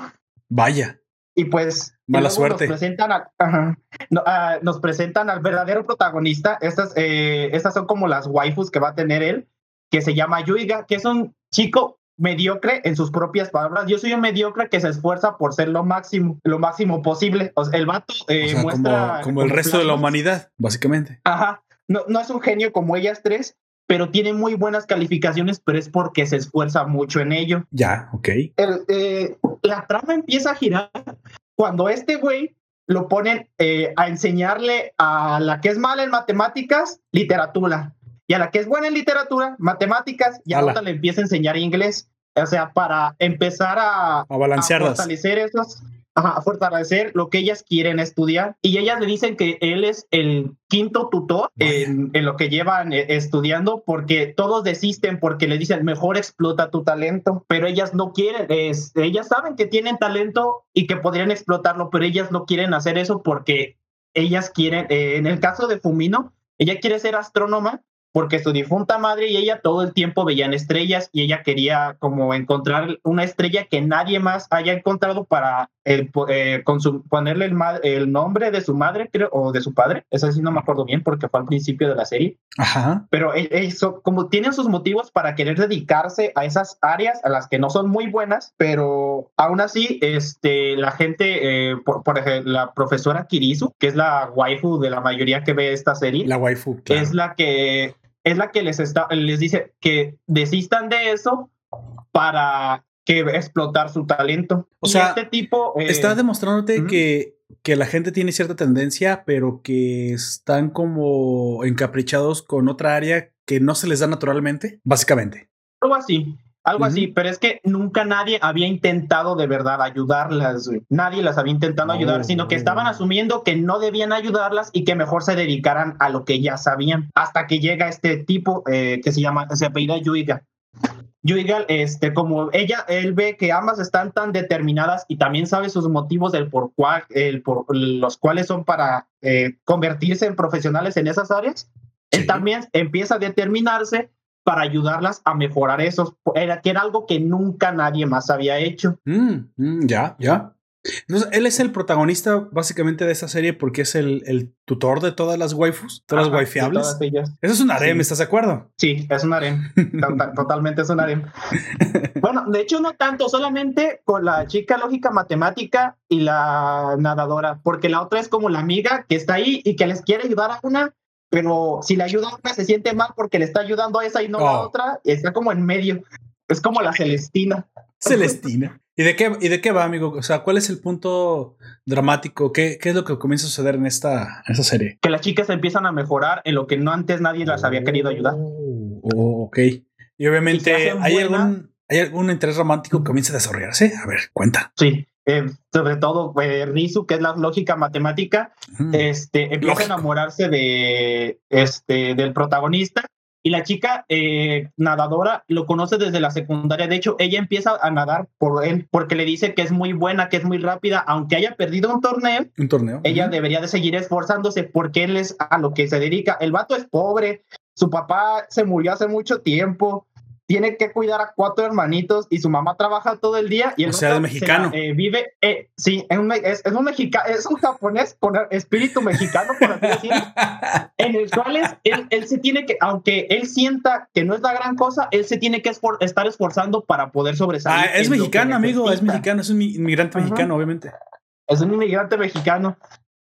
Vaya. Y pues Mala luego suerte. Nos presentan, a- ajá, no, ah, nos presentan al verdadero protagonista. Estas, eh, estas son como las waifus que va a tener él, que se llama Yuiga, que es un chico mediocre en sus propias palabras. Yo soy un mediocre que se esfuerza por ser lo máximo, lo máximo posible. O sea, el vato eh, O sea, muestra como, como el resto de la humanidad, básicamente. Ajá. No, no es un genio como ellas tres, pero tiene muy buenas calificaciones, pero es porque se esfuerza mucho en ello Ya, ok. el, eh, la trama empieza a girar cuando este güey lo ponen eh, a enseñarle a la que es mala en matemáticas, literatura. Y a la que es buena en literatura, matemáticas, y a otra le empieza a enseñar inglés. O sea, para empezar a, A a fortalecer esos, ajá, fortalecer lo que ellas quieren estudiar. Y ellas le dicen que él es el quinto tutor en, en lo que llevan eh, estudiando, porque todos desisten porque le dicen mejor explota tu talento, pero ellas no quieren, es, ellas saben que tienen talento y que podrían explotarlo, pero ellas no quieren hacer eso porque ellas quieren, eh, en el caso de Fumino, ella quiere ser astrónoma porque su difunta madre y ella todo el tiempo veían estrellas y ella quería como encontrar una estrella que nadie más haya encontrado para el, eh, con su- ponerle el, el nombre de su madre creo, o de su padre. Eso sí no me acuerdo bien porque fue al principio de la serie. Ajá. Pero e- eso, como tienen sus motivos para querer dedicarse a esas áreas a las que no son muy buenas, pero aún así, este, la gente, eh, por, por ejemplo, la profesora Kirisu, que es la waifu de la mayoría que ve esta serie, La waifu. claro. es la que es la que les está les dice que desistan de eso para que explotar su talento. O Y sea, este tipo eh, Está demostrándote que, que la gente tiene cierta tendencia, pero que están como encaprichados con otra área que no se les da naturalmente, básicamente. algo así. Algo así, pero es que nunca nadie había intentado de verdad ayudarlas, güey. Nadie las había intentado Oh. ayudar, sino que estaban asumiendo que no debían ayudarlas y que mejor se dedicaran a lo que ya sabían. Hasta que llega este tipo eh, que se llama, se apellida Yuiga. Yuigal, este, como ella, él ve que ambas están tan determinadas y también sabe sus motivos del por, cual, el por los cuales son para eh, convertirse en profesionales en esas áreas, él Sí. también empieza a determinarse para ayudarlas a mejorar eso, era, que era algo que nunca nadie más había hecho. Mm, mm, ya, ya. Entonces, él es el protagonista básicamente de esta serie porque es el, el tutor de todas las waifus, todas Ajá, las waifiables. todas ellas. Eso es un harem, Sí. ¿estás de acuerdo? Sí, es un harem. Total- Totalmente es un harem. Bueno, de hecho no tanto, solamente con la chica lógica matemática y la nadadora, porque la otra es como la amiga que está ahí y que les quiere ayudar a una, pero si le ayuda a una se siente mal porque le está ayudando a esa y no a la Oh. otra, y está como en medio. Es como la Celestina. Celestina. ¿Y de qué, y de qué va, amigo? O sea, ¿cuál es el punto dramático? ¿Qué, qué es lo que comienza a suceder en esta, en esta serie? Que las chicas empiezan a mejorar en lo que no antes nadie las había querido ayudar. Oh, oh, ok. Y obviamente, ¿hay buena. algún, ¿hay algún interés romántico que comienza a desarrollarse? A ver, cuenta. Sí. eh, sobre todo eh, Rizu, que es la lógica matemática, Mm. este, empieza Lógico. a enamorarse de, este, del protagonista y la chica eh, nadadora lo conoce desde la secundaria. De hecho, ella empieza a nadar por él porque le dice que es muy buena, que es muy rápida, aunque haya perdido un torneo. Un torneo. Ella debería de seguir esforzándose porque él es a lo que se dedica. El vato es pobre, su papá se murió hace mucho tiempo, tiene que cuidar a cuatro hermanitos y su mamá trabaja todo el día. Y el O sea, de mexicano. eh, vive, eh, sí, es un, me- es, es un mexicano, es un japonés con espíritu mexicano, por así decirlo, en el cual es- él, él se tiene que, aunque él sienta que no es la gran cosa, él se tiene que esfor- estar esforzando para poder sobresalir. Ah, es mexicano, amigo, es mexicano, es un mi- inmigrante Ajá. mexicano, obviamente. es un inmigrante mexicano.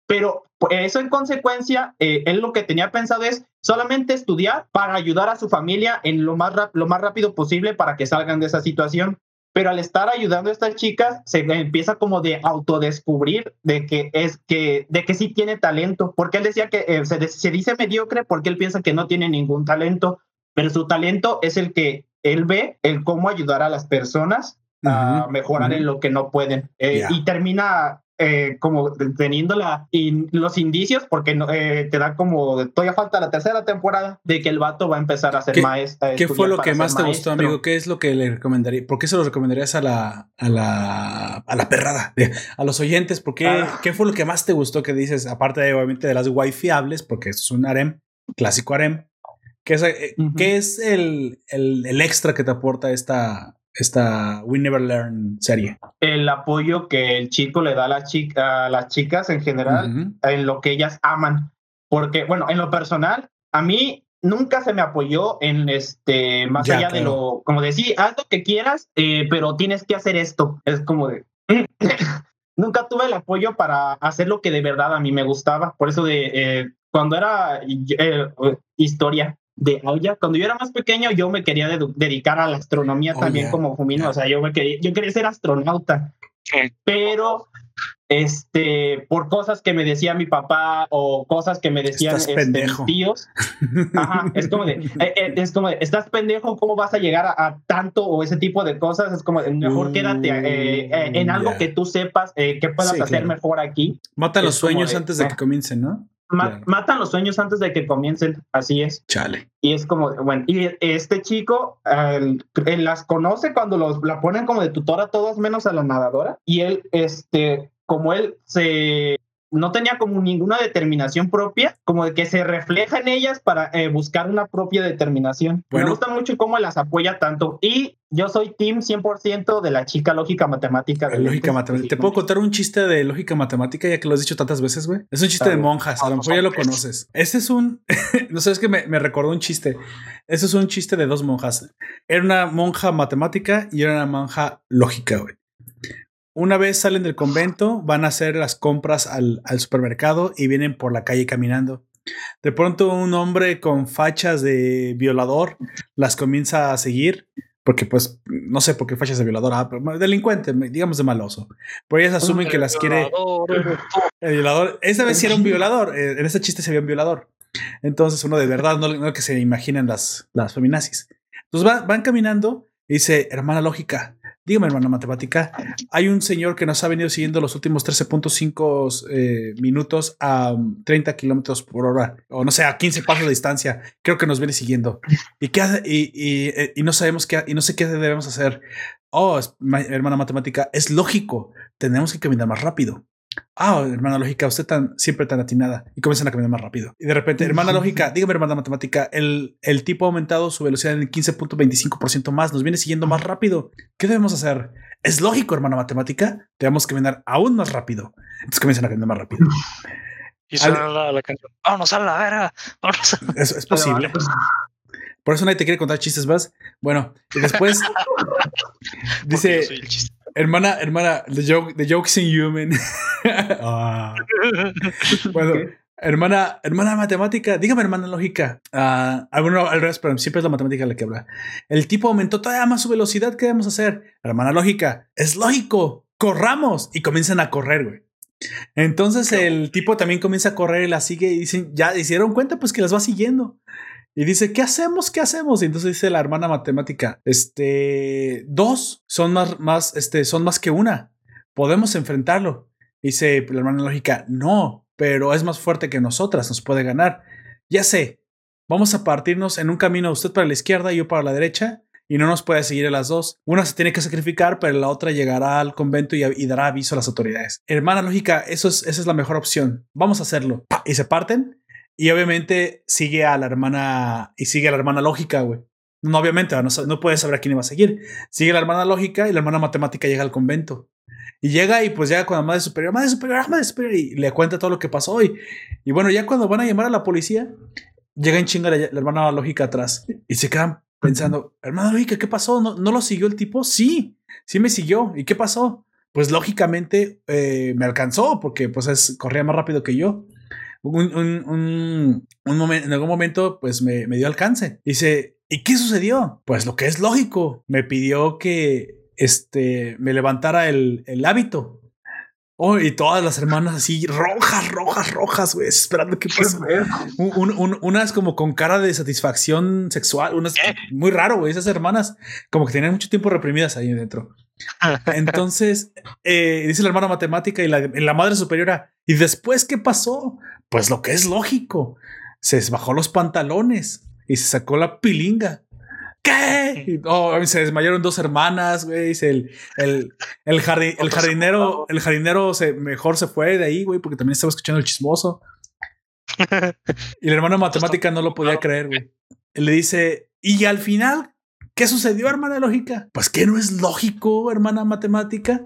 Pero eso en consecuencia, eh, él lo que tenía pensado es solamente estudiar para ayudar a su familia en lo más, lo más rápido posible para que salgan de esa situación. Pero al estar ayudando a estas chicas, se empieza como de autodescubrir de que es que, de que sí tiene talento, porque él decía que eh, se, dice mediocre porque él piensa que no tiene ningún talento, pero su talento es el que él ve, el cómo ayudar a las personas a mejorar en lo que no pueden. Eh. Y termina eh, como teniendo la, in- los indicios, porque no, eh, te da como, todavía falta la tercera temporada, de que el vato va a empezar a ser ¿Qué- maestro. ¿Qué fue lo que más te gustó, amigo? ¿Qué es lo que le recomendaría? ¿Por qué se lo recomendarías a la, a la, a la perrada? A los oyentes, ¿por qué, Ah. qué fue lo que más te gustó que dices? Aparte de, obviamente, de las wifiables, porque es un harem, clásico harem. ¿Qué es, eh, Ujú. ¿qué es el, el, el extra que te aporta esta, esta We Never Learn serie? El apoyo que el chico le da a las, chica, a las chicas en general en lo que ellas aman. Porque, bueno, en lo personal, a mí nunca se me apoyó en este, más Ya, allá de lo, como decir, haz lo que quieras, eh, pero tienes que hacer esto. Es como de... nunca tuve el apoyo para hacer lo que de verdad a mí me gustaba. Por eso de eh, cuando era eh, historia de Aoya, cuando yo era más pequeño, yo me quería dedicar a la astronomía Oh, también ya, como Jumino. O sea, yo me quería, yo quería ser astronauta pero este por cosas que me decía mi papá o cosas que me decían Estás este, mis pendejo. tíos ajá es como de eh, eh, es como de, estás pendejo cómo vas a llegar a, a tanto o ese tipo de cosas es como de, mejor Uh, quédate eh, eh, en algo ya. que tú sepas eh, que puedas Sí, hacer claro. mejor aquí Mata los sueños de, antes de eh. que comiencen, ¿no? Ma- Claro. matan los sueños antes de que comiencen así es Chale. y es como, bueno, y este chico él las conoce cuando los, la ponen como de tutora a todos menos a la nadadora. Y él, este, como él se no tenía como ninguna determinación propia, como de que se refleja en ellas para eh, buscar una propia determinación. Bueno. Me gusta mucho cómo las apoya tanto. Y yo soy team 100% de la chica lógica matemática. de Lógica matemática. ¿Te puedo contar un chiste de lógica matemática ya que lo has dicho tantas veces, güey? Es un chiste de monjas. A lo mejor ya lo conoces. Este es un. no sé, es que me, me recordó un chiste. Este es un chiste de dos monjas. Era una monja matemática y era una monja lógica, güey. Una vez salen del convento, van a hacer las compras al, supermercado y vienen por la calle caminando. De pronto un hombre con fachas de violador las comienza a seguir porque pues no sé por qué fachas de violador, ah, pero delincuente, digamos de maloso. Pero ellas asumen que las quiere el violador. Esta vez sí era un violador, eh, en este chiste se vio un violador. Entonces uno de verdad no, no que se imaginen las, las feminazis. Entonces va- van caminando y dice, hermana lógica, Dígame, hermana matemática, hay un señor que nos ha venido siguiendo los últimos 13.5 eh, minutos a um, 30 kilómetros por hora, o no sé, a 15 pasos de distancia. Creo que nos viene siguiendo. ¿Y, qué hace- y, y, no sabemos qué, y no sé qué debemos hacer. Oh, hermana matemática, es lógico. Tenemos que caminar más rápido. Ah, hermana lógica, usted tan siempre tan atinada y comienzan a caminar más rápido. Y de repente, hermana lógica, dígame, hermana matemática, el, el tipo ha aumentado su velocidad en 15.25% más, nos viene siguiendo más rápido. ¿Qué debemos hacer? Es lógico, hermana matemática, debemos caminar aún más rápido. Entonces comienzan a caminar más rápido. Y suena la, la canción. Vámonos a la verga. Vámonos a... Es, es posible. Por eso nadie te quiere contar chistes más. Bueno, y después dice, el. Hermana, hermana, the joke, the joke's inhuman. Ah. Bueno, hermana, hermana matemática, dígame hermana lógica. Ah, ah, bueno, al revés, pero siempre es la matemática la que habla. El tipo aumentó todavía más su velocidad. ¿Qué debemos hacer? Hermana lógica, es lógico. Corramos y comienzan a correr, güey. Entonces el tipo también comienza a correr y la sigue y dicen, ya dieron cuenta pues que las va siguiendo. Y dice, ¿qué hacemos? ¿Qué hacemos? Y entonces dice la hermana matemática, este, dos son más, más, este, son más que una. Podemos enfrentarlo. Dice la hermana lógica, no, pero es más fuerte que nosotras, nos puede ganar. Ya sé, vamos a partirnos en un camino, usted para la izquierda y yo para la derecha, y no nos puede seguir a las dos. Una se tiene que sacrificar, pero la otra llegará al convento y, y dará aviso a las autoridades. Hermana lógica, eso es, esa es la mejor opción. Vamos a hacerlo. Y se parten, y obviamente sigue a la hermana, y sigue a la hermana lógica, güey. No, obviamente, no, no puede saber a quién iba a seguir. Sigue la hermana lógica y la hermana matemática llega al convento. Y llega y pues llega con la madre superior, madre superior, madre superior, y le cuenta todo lo que pasó. Y, y bueno, ya cuando van a llamar a la policía, llega en chinga la, la hermana lógica atrás y se quedan pensando, hermana lógica, ¿qué pasó? ¿No, ¿No lo siguió el tipo? Sí, sí me siguió. ¿Y qué pasó? Pues lógicamente eh, me alcanzó porque pues es, corría más rápido que yo. Un, un, un, un momento, en algún momento pues me, me dio alcance. Dice, ¿y qué sucedió? Pues lo que es lógico, me pidió que este, me levantara el, el hábito. Oh, y todas las hermanas así rojas, rojas, rojas, güey, esperando que pase. Un- un- un- unas como con cara de satisfacción sexual, unas muy raro, güey. Esas hermanas como que tenían mucho tiempo reprimidas ahí dentro. Entonces, eh, dice la hermana matemática y la, y la madre superiora. ¿Y después qué pasó? Pues lo que es lógico. Se bajó los pantalones y se sacó la pilinga. ¿Qué? Oh, se desmayaron dos hermanas, güey. El, el, el, jardi- el jardinero, el jardinero se, mejor se fue de ahí, güey, porque también estaba escuchando el chismoso. Y la hermana matemática no lo podía creer, güey. Le dice, y al final, ¿qué sucedió, hermana lógica? Pues que no es lógico, hermana matemática.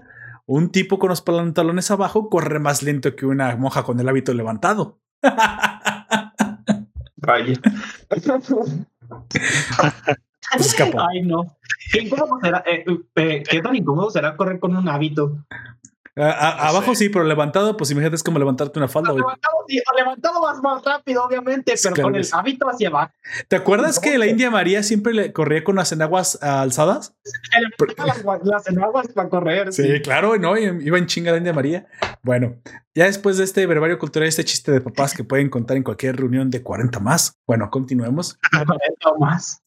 Un tipo con los pantalones abajo corre más lento que una monja con el hábito levantado. Vaya. Escapó. Ay, no. ¿Qué, incómodo será, eh, eh, ¿Qué tan incómodo será correr con un hábito? A- a- No abajo sé. sí, pero levantado, pues imagínate, es como levantarte una falda. Levantado, sí, levantado vas más rápido, obviamente, Sí, pero claro con el sí. hábito hacia abajo. ¿Te acuerdas que la India María siempre le corría con las enaguas alzadas? Las, las enaguas para correr. Sí, claro, no, iba en chinga la India María. Bueno, ya después de este verbario cultural, este chiste de papás que pueden contar en cualquier reunión de 40 más. Bueno, continuemos. No más.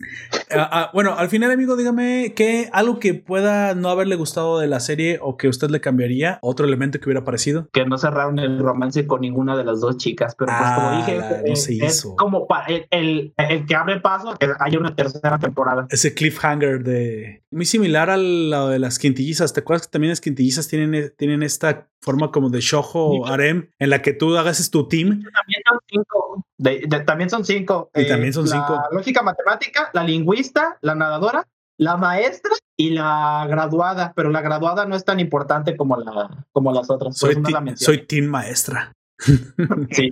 Ah, ah, bueno, al final, amigo, dígame que algo que pueda no haberle gustado de la serie o que usted le cambiaría, otro elemento que hubiera parecido. Que no cerraron el romance con ninguna de las dos chicas, pero pues Ah, como dije, la- no eh, se es hizo. como para el, el, el que abre paso que haya una tercera temporada. Ese cliffhanger de. Muy similar a lo de las quintillizas. ¿Te acuerdas que también las quintillizas tienen, tienen esta forma como de shojo harem en la que tú hagas tu team? También son cinco. De- de- también son cinco. Y también son la cinco. lógica matemática, la lingüista, la nadadora, la maestra y la graduada. Pero la graduada no es tan importante como, la, como las otras. Soy, no la soy team maestra. Sí.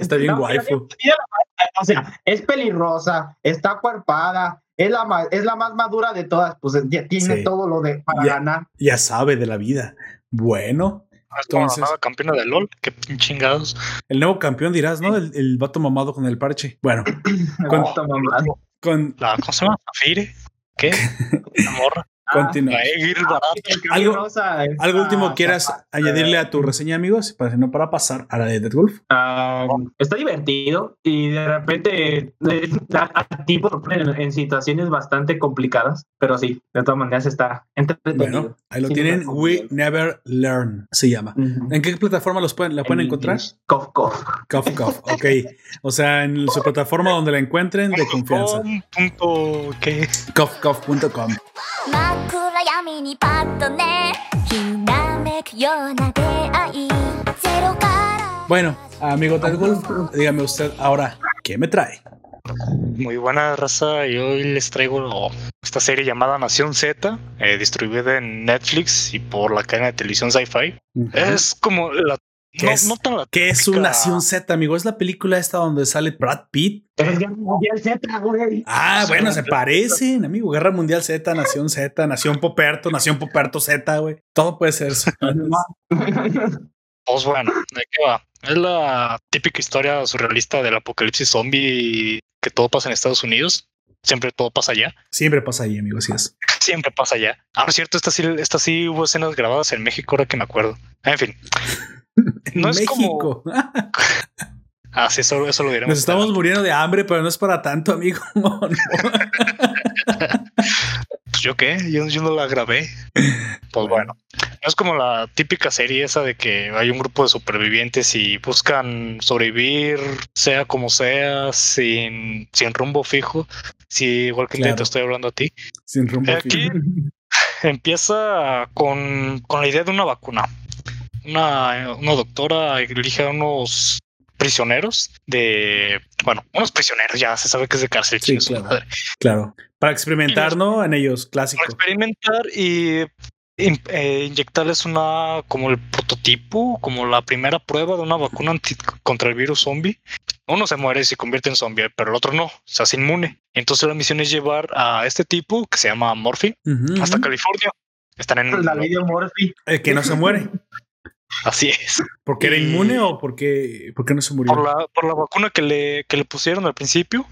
Está bien No, waifu. mira, mira, O sea, es pelirrosa, está cuerpada, es la, ma- es la más madura de todas. Pues ya tiene Sí. todo lo de para Ya. ganar. Ya sabe de la vida. Bueno, Entonces- nueva campeona de LOL. Qué chingados. el nuevo campeón dirás, ¿no? El, el vato mamado con el parche. Bueno, Con- Está mamado. con La, ¿Cómo se llama? ¿Zafire? ¿Qué? La morra. Continúa. Va a ir barato. El Camino Algo- Rosa es ¿Algo último quieras añadirle a tu reseña, amigos? Para, no para pasar a la de Dead Wolf. Ah, está divertido y de repente eh, a, a ti por en, en situaciones bastante complicadas, pero sí, de todas maneras está entretenido. Bueno, ahí lo Sí, tienen. no, We Never Learn se llama. ¿En qué plataforma los pueden, la pueden En encontrar? Cough, cough. Cough Cough, ok. O sea, en su plataforma donde la encuentren de confianza. Com, punto, ¿qué? coughcough.com. 真っ暗闇にパッとねひらめくような出会いゼロから Bueno, amigo Dead Wolf, dígame usted ahora, ¿qué me trae? Muy buena raza y hoy les traigo esta serie llamada Nación Z, eh, distribuida en Netflix y por la cadena de televisión Sci-Fi. Es como la... ¿Qué no, es? no tan ¿Qué es una típica- Nación Z, amigo? Es la película esta donde sale Brad Pitt. Es Guerra Mundial Z, güey. Ah, bueno, se parecen, amigo. Guerra Mundial Z, Nación Z, Nación Poperto, Nación Poperto Z, güey. Todo puede ser eso. Pues bueno, ¿de qué va? Es la típica historia surrealista del apocalipsis zombie que todo pasa en Estados Unidos. Siempre todo pasa allá. Siempre pasa ahí, amigo, así es. Siempre pasa allá. Ah, es cierto, esta sí, esta sí hubo escenas grabadas en México, ahora que me acuerdo. En fin. No es México. Ah, sí, eso, eso lo diremos. Nos estamos muriendo de hambre, pero no es para tanto, amigo. No, no. Pues yo qué, yo, yo no la grabé. Pues bueno, no es como la típica serie esa de que hay un grupo de supervivientes y buscan sobrevivir, sea como sea, sin, sin rumbo fijo. Sí, igual que Claro. te estoy hablando a ti. Sin rumbo. Aquí empieza con, con la idea de una vacuna. Una, una doctora elige a unos prisioneros de, bueno, unos prisioneros, ya se sabe que es de cárcel. Sí, claro. Para experimentar, ¿no? En ellos, clásico. para experimentar y in- eh, inyectarles una como el prototipo, como la primera prueba de una vacuna anti- contra el virus zombie. Uno se muere y se convierte en zombie, pero el otro no, se hace inmune. Entonces la misión es llevar a este tipo que se llama Morphy hasta. California. Están en La video Morphy. El que no se muere. así es. ¿Porque era inmune o porque, porque no se murió? Por la, por la vacuna que le, que le pusieron al principio,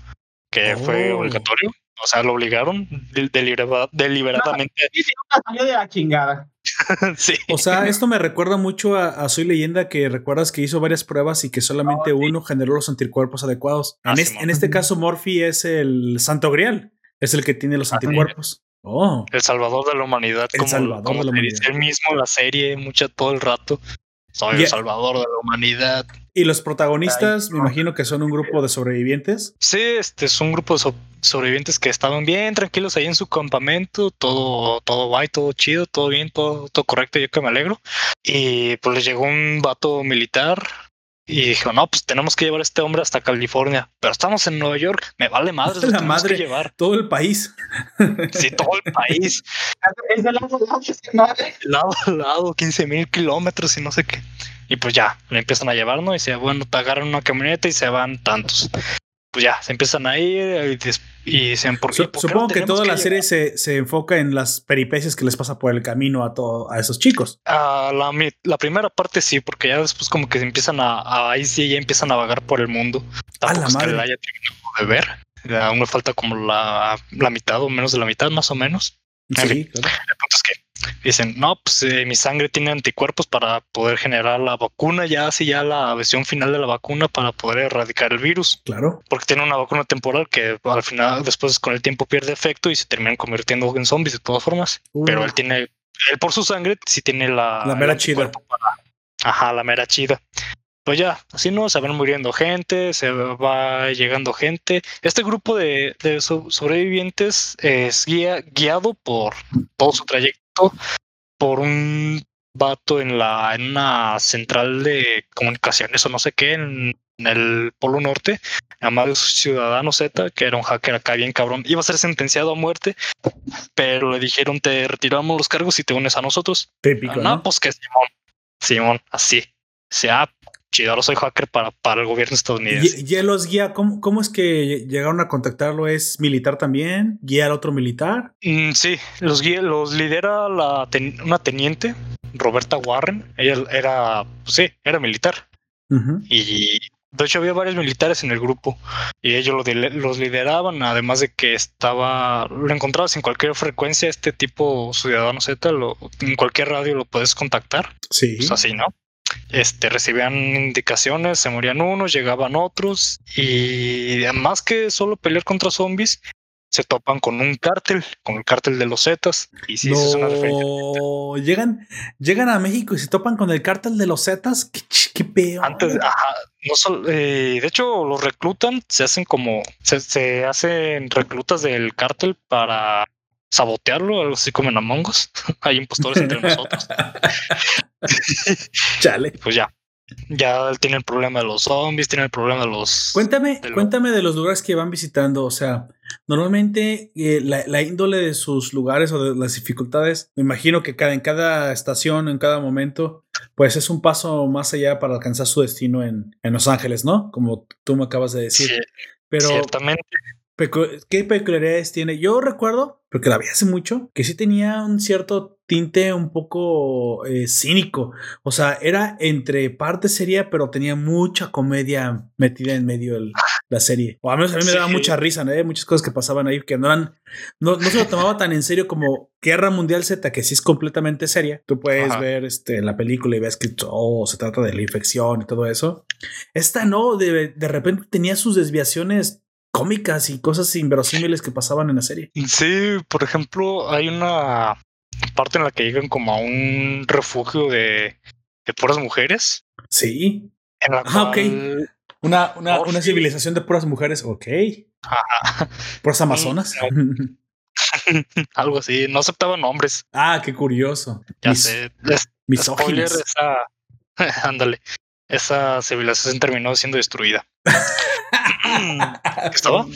que fue Oh. obligatorio. O sea, lo obligaron de- delibera- deliberadamente. Sí, sí, nunca salió de la chingada. sí. O sea, esto me recuerda mucho a, a Soy Leyenda, que recuerdas que hizo varias pruebas y que solamente uno generó los anticuerpos adecuados. Ah, en, sí, es- mon. en este caso, Morphy es el santo grial, es el que tiene los Así anticuerpos. Oh, El salvador de la humanidad, El como, como la humanidad. dice él mismo la serie, mucha todo el rato. Soy Ya- el salvador de la humanidad. y los protagonistas, Ay, me no. imagino que son un grupo de sobrevivientes. Sí, este es un grupo de so- sobrevivientes que estaban bien tranquilos ahí en su campamento, todo, todo guay, todo chido, todo bien, todo, todo correcto, yo que me alegro. Y pues les llegó un vato militar y dijo, no, pues tenemos que llevar a este hombre hasta California, pero estamos en Nueva York, me vale madre, La tenemos madre. que llevar. Todo el país. Sí, todo el país. Es de lado a lado, madre. lado a lado, 15 mil kilómetros y no sé qué. Y pues ya, le empiezan a llevar, ¿no? Y dice, bueno, te agarran una camioneta y se van tantos. Pues ya, se empiezan a ir y, des- y dicen, ¿por qué? Su- ¿Por qué supongo que toda la llevar?" serie se, se enfoca en las peripecias que les pasa por el camino a, todo, a esos chicos. Ah, la, la primera parte sí, porque ya después como que se empiezan a, a- ahí sí ya empiezan a vagar por el mundo. Tampoco la es que madre. la haya terminado de ver. Aún me falta como la, la mitad o menos de la mitad, más o menos. En Sí, claro. Dicen, no, pues eh, mi sangre tiene anticuerpos para poder generar la vacuna, ya así ya la versión final de la vacuna para poder erradicar el virus, claro. porque tiene una vacuna temporal que al final, después con el tiempo pierde efecto y se terminan convirtiendo en zombies de todas formas. Uh, Pero él tiene, él por su sangre sí tiene la... La mera chida. para- ajá, la mera chida. Pues ya, así no, se van muriendo gente, se va llegando gente. Este grupo de, de so- sobrevivientes es guía, guiado por todo su trayecto por un vato en la en una central de comunicaciones o no sé qué en, en el Polo Norte, llamado Ciudadano Z, que era un hacker acá bien cabrón. Iba a ser sentenciado a muerte, pero le dijeron te retiramos los cargos y te unes a nosotros. Típico, no, ¿no? pues que Simón, Simón, así. O sea, chido, ahora soy hacker para, para el gobierno estadounidense. Y, y él los guía, ¿cómo, ¿cómo es que llegaron a contactarlo? ¿Es militar también? ¿Guía al otro militar? Mm, sí, los, guía- los lidera la ten- una teniente, Roberta Warren. Ella era, pues sí, era militar. Y De hecho, había varios militares en el grupo y ellos lo los lideraban, además de que estaba, lo encontrabas en cualquier frecuencia, este tipo Ciudadano Z, lo, en cualquier radio lo puedes contactar, Sí. pues así, ¿no? Este, recibían indicaciones, se morían unos, llegaban otros y más que solo pelear contra zombies, se topan con un cártel, con el cártel de los Zetas. Y sí, esa es una referencia. No, llegan, llegan a México y se topan con el cártel de los Zetas. Qué, qué peor. Antes, ajá, no solo, eh, de hecho, los reclutan, se hacen como, se, se hacen reclutas del cártel para sabotearlo, algo así como en Among Us. Hay impostores entre nosotros. Chale. Pues ya, ya tiene el problema de los zombies, tiene el problema de los. Cuéntame, de cuéntame de los lugares que van visitando. O sea, normalmente eh, la, la índole de sus lugares o de las dificultades, me imagino que cada, en cada estación, en cada momento, pues es un paso más allá para alcanzar su destino en, en Los Ángeles, ¿no? Como tú me acabas de decir. Sí, Pero, ciertamente. Pecu- ¿qué peculiaridades tiene? Yo recuerdo, porque la vi hace mucho, que sí tenía un cierto tinte un poco eh, cínico. O sea, era entre parte seria, pero tenía mucha comedia metida en medio de la serie. O al menos a mí me daba mucha risa, ¿no? Hay muchas cosas que pasaban ahí que no eran, no, no se lo tomaba tan en serio como Guerra Mundial Z, que sí es completamente seria. Tú puedes Ajá. ver este, la película y ves que todo se trata de la infección y todo eso. Esta no, de, de repente tenía sus desviaciones cómicas y cosas inverosímiles que pasaban en la serie. Sí, por ejemplo, hay una parte en la que llegan como a un refugio de, de puras mujeres. Sí. En la Ah, ok. Una, una, Oh, una sí. civilización de puras mujeres. Ok. Ajá. Puras amazonas. algo así, no aceptaban hombres. ah, qué curioso. Ya Mis- sé. Ándale. Esa civilización terminó siendo destruida. ¿Qué estaba? ok,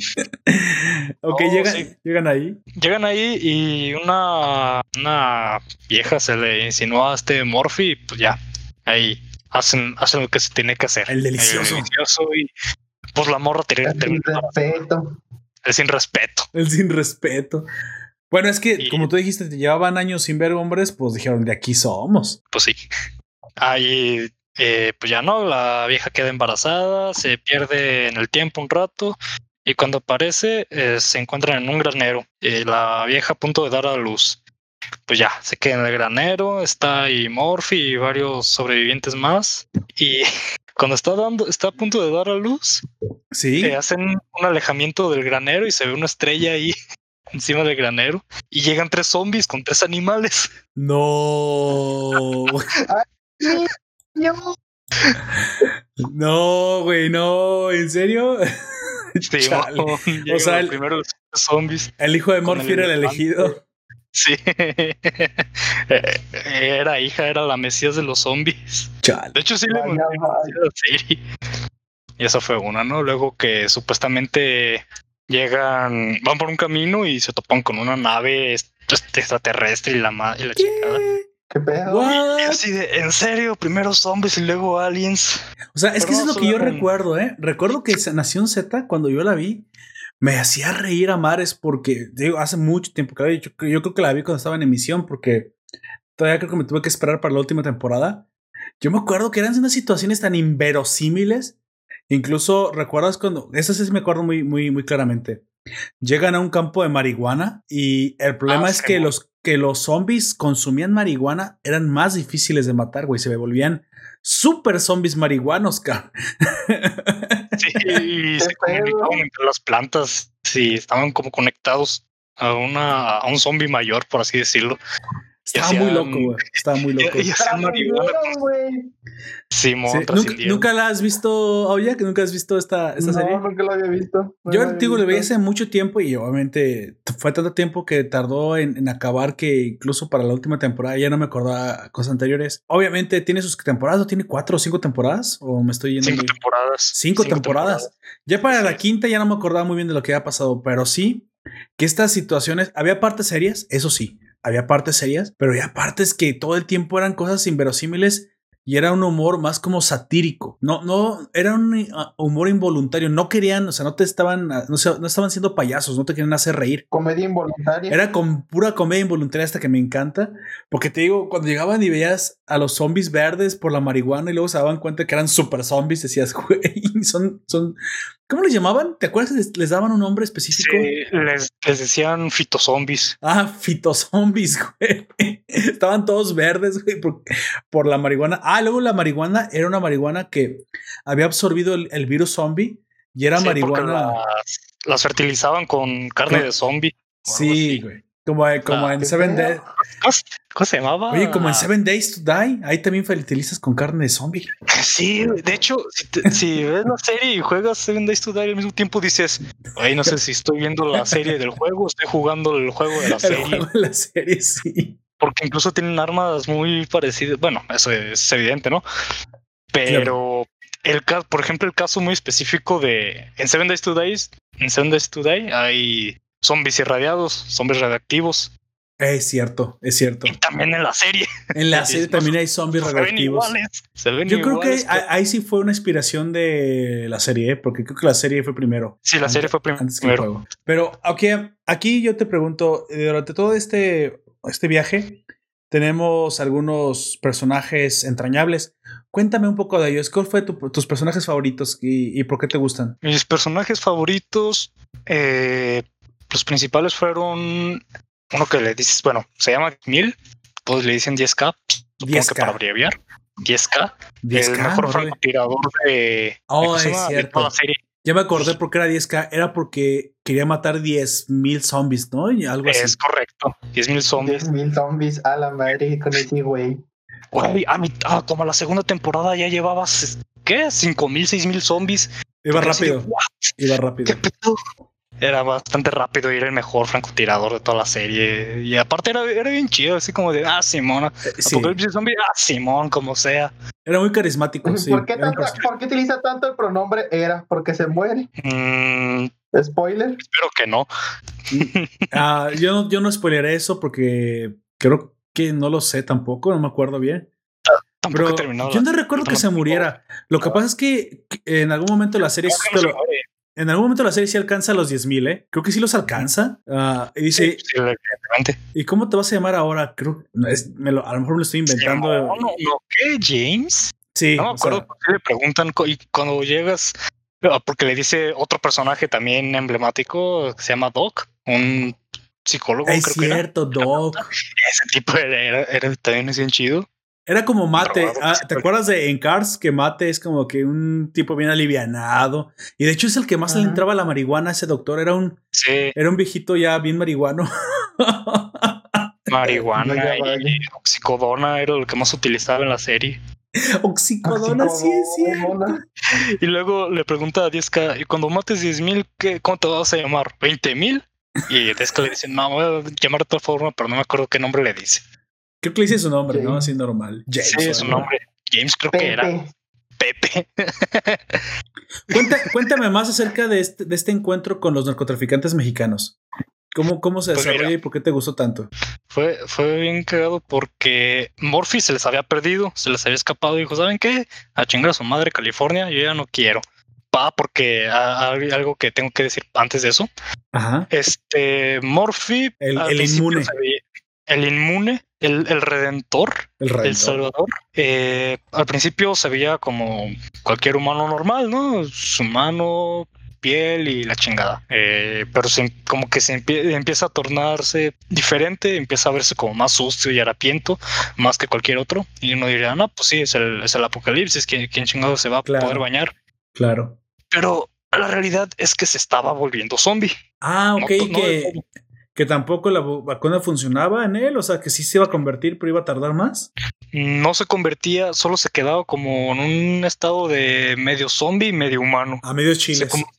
Oh, llegan, sí. llegan ahí. Llegan ahí y una, una vieja se le insinuó a este Morphy y pues ya. Ahí hacen, hacen lo que se tiene que hacer. El delicioso. delicioso y pues la morra ter- Sin termina respeto. el sin respeto. El sin respeto. Bueno, es que, Y- como tú dijiste, te llevaban años sin ver hombres, pues dijeron, de aquí somos. Pues sí. Ahí, eh, pues ya no, la vieja queda embarazada, se pierde en el tiempo un rato y cuando aparece eh, se encuentran en un granero. Eh, la vieja a punto de dar a luz. Pues ya, se queda en el granero, está ahí Morphy y varios sobrevivientes más. Y cuando está dando, está a punto de dar a luz, Sí. eh, hacen un alejamiento del granero y se ve una estrella ahí encima del granero. Y llegan tres zombies con tres animales. No. No. no, güey, no. ¿En serio? Sí, O sea, los el- primeros zombies. El hijo de Morphy el era el elegido. Sí. Eh, Era hija, era la mesías de los zombies. Chale. De hecho, sí le la serie. Y esa fue una, ¿no? Luego que supuestamente llegan, van por un camino y se topan con una nave est- extraterrestre y la, y la chingada. ¿Qué? ¿Qué pedo? What? así de, ¿en serio? Primero zombies y luego aliens. O sea, es que eso es lo que yo recuerdo, ¿eh? Recuerdo que Nación Z, cuando yo la vi, me hacía reír a mares porque, digo, hace mucho tiempo, claro, yo, yo creo que la vi cuando estaba en emisión porque todavía creo que me tuve que esperar para la última temporada. Yo me acuerdo que eran unas situaciones tan inverosímiles. Incluso, ¿recuerdas cuando? Eso sí me acuerdo muy, muy, muy claramente. Llegan a un campo de marihuana y el problema Ah, es que los, que los zombies consumían marihuana eran más difíciles de matar, güey. Se volvían super zombies marihuanos, cabrón. Sí, y se comunicaban entre las plantas. Sí, estaban como conectados a una a un zombie mayor, por así decirlo. Estaba muy loco, güey. Estaba muy loco. Simón, Sí, ¿Nunca. ¿Nunca la has visto, Oye? ¿Que nunca has visto esta, esta serie? No, nunca lo había visto. No Yo digo, le veía visto. hace mucho tiempo y obviamente fue tanto tiempo que tardó en, en acabar que incluso para la última temporada ya no me acordaba cosas anteriores. Obviamente tiene sus temporadas, ¿o tiene cuatro o cinco temporadas? ¿O me estoy yendo Cinco muy- temporadas. Cinco, temporadas. Ya para la quinta ya no me acordaba muy bien de lo que había pasado, pero sí que estas situaciones, había partes serias, eso sí, había partes serias, pero había partes que todo el tiempo eran cosas inverosímiles y era un humor más como satírico. No, no, era un uh, humor involuntario. No querían, o sea, no te estaban, uh, no, no estaban siendo payasos, no te querían hacer reír. Comedia involuntaria. Era con pura comedia involuntaria hasta que me encanta. Porque te digo, cuando llegaban y veías a los zombies verdes por la marihuana y luego se daban cuenta que eran super zombies, decías, güey, son, son, ¿cómo les llamaban? ¿Te acuerdas? Les, les daban un nombre específico. Sí, les, les decían fitozombies. Ah, fitozombies, güey. Estaban todos verdes, güey, por, por la marihuana. Ah, luego la marihuana era una marihuana que había absorbido el, el virus zombie y era Sí, marihuana. Las, las fertilizaban con carne de zombie. Sí, güey. Como, como Ah, en Seven. Days. ¿Cómo, se- llamaba? Oye, como en Seven Days to Die, ahí también fertilizas con carne de zombie. Sí, de hecho, si, te- si ves la serie y juegas Seven Days to Die al mismo tiempo, dices, ay, no sé si estoy viendo la serie del juego o estoy jugando el juego de la El serie. juego de la serie, sí. Porque incluso tienen armas muy parecidas. Bueno, eso es evidente, ¿no? Pero el caso, por ejemplo, el caso muy específico de en Seven Days to Die, en Seven Days to Die hay zombies irradiados, zombies radioactivos. Es cierto, es cierto. Y también en la serie. En la serie también hay zombies Se ven iguales. Se ven Yo creo que ahí sí fue una inspiración de la serie, ¿eh? porque creo que la serie fue primero. Sí, la serie fue prim- antes que el primero. juego. Pero aquí, aquí yo te pregunto, eh, durante todo este, este viaje tenemos algunos personajes entrañables. Cuéntame un poco de ellos. ¿Cuál fue tu- tus personajes favoritos y, y por qué te gustan? Mis personajes favoritos, eh, los principales fueron uno que le dices, bueno, se llama Mil, todos le dicen 10K, supongo 10K. que para abreviar. 10K, 10K, el mejor francotirador de, Oh, ¿cómo se es de cierto. toda la serie. Ya me acordé por qué era 10K. Era porque quería matar 10.000 zombies, ¿no? Y algo así. Es correcto. 10.000 zombies. 10.000 zombies a la madre con ese güey. Güey, a mi- ah, como a la segunda temporada ya llevabas, ¿qué? 5.000, 6.000 zombies. Iba rápido. "What? Iba ¿Qué rápido. pedo? Era bastante rápido y era el mejor francotirador de toda la serie. Y aparte era, era bien chido, así como de, ah, Simón, Eh, sí, Apocalipsis zombie, ah, Simón, como sea. era muy carismático. Sí, ¿Por, qué era un tanta- personaje. ¿Por qué utiliza tanto el pronombre era? Porque se muere. Mm, Spoiler. espero que no. Ah, yo, no, yo no spoileré eso porque creo que no lo sé tampoco, no me acuerdo bien. Tampoco Pero he terminado. yo no recuerdo que se muriera. Lo que pasa es que que en algún momento la serie No en algún momento la serie sí alcanza los 10.000, ¿eh? Creo que sí los alcanza. Ah, y dice, Sí. ¿y cómo te vas a llamar ahora? Creo no, es- me lo- a lo mejor me lo estoy inventando. Simón, no, no, ¿qué? ¿James? Sí, No me acuerdo por qué le preguntan y cuando llegas, ah, porque le dice otro personaje también emblemático que se llama Doc, un psicólogo, es creo que era. cierto, Doc. Ese tipo era, era, era- también es bien chido. Era como Mate. Ah, sí, ¿Te acuerdas de en Cars? Que Mate es como que un tipo bien alivianado. Y de hecho es el que más le entraba a la marihuana a ese doctor. Era un, Sí, era un viejito ya bien marihuano. marihuana Ya y oxicodona era lo que más utilizaba en la serie. Oxicodona, sí es cierto. Oxicodona. Y luego le pregunta a 10K, y cuando mates 10 mil, ¿cómo te vas a llamar? ¿20 mil? Y 10K le dice, no, me voy a llamar de otra forma, pero no me acuerdo qué nombre le dice. Creo que le dice su nombre, ¿no? James. Así normal. James. sí, su ¿no? nombre. James creo que era Pepe. Cuenta- cuéntame más acerca de este, de este encuentro con los narcotraficantes mexicanos. ¿Cómo, cómo se Pues desarrolla mira. y por qué te gustó tanto? Fue, fue bien cagado porque Morphy se les había perdido, se les había escapado y dijo, ¿saben qué? A chingar a su madre California, yo ya no quiero. Pa, porque ah, hay algo que tengo que decir antes de eso. Ajá. Este, Morphy. El- inmune. El inmune, el, el redentor, El salvador. eh, al principio se veía como cualquier humano normal, ¿no? Su mano, piel y la chingada. Eh, pero se- como que se empie- empieza a tornarse diferente, empieza a verse como más sucio y harapiento, más que cualquier otro. Y uno diría, no, pues sí, es el, es el apocalipsis, ¿quién, quién chingado se va a Claro. poder bañar? Claro. Pero la realidad es que se estaba volviendo zombie. Ah, ok, no que. Que tampoco la vacuna funcionaba en él, o sea, que sí se iba a convertir, pero iba a tardar más. no se convertía, solo se quedaba como en un estado de medio zombie, medio humano. A medios Sí, chiles. 50.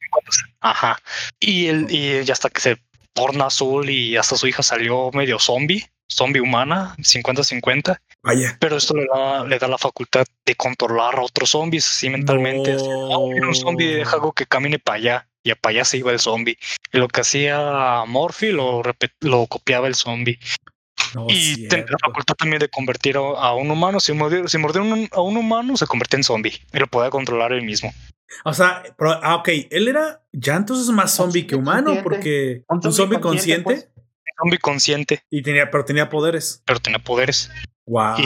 Ajá. Y él, y ya hasta que se torna azul y hasta su hija salió medio zombie, zombie humana, 50-50. Vaya. Pero esto le da, le da la facultad de controlar a otros zombies así mentalmente. Así, "Oh, mira un zombie, deja algo que camine para allá. Y para allá se iba el zombie. Y lo que hacía Morphy lo, lo copiaba el zombie. No, Y tenía la facultad también de convertir a, a un humano. Si mordió, si mordió un- a un humano, se convertía en zombie. Y lo podía controlar él mismo. O sea, pero, ah, ok, él era ya entonces más zombie que humano, consciente. porque Un un zombie zombie consciente, consciente, Un zombie consciente, y tenía, pero tenía poderes. pero tenía poderes. What?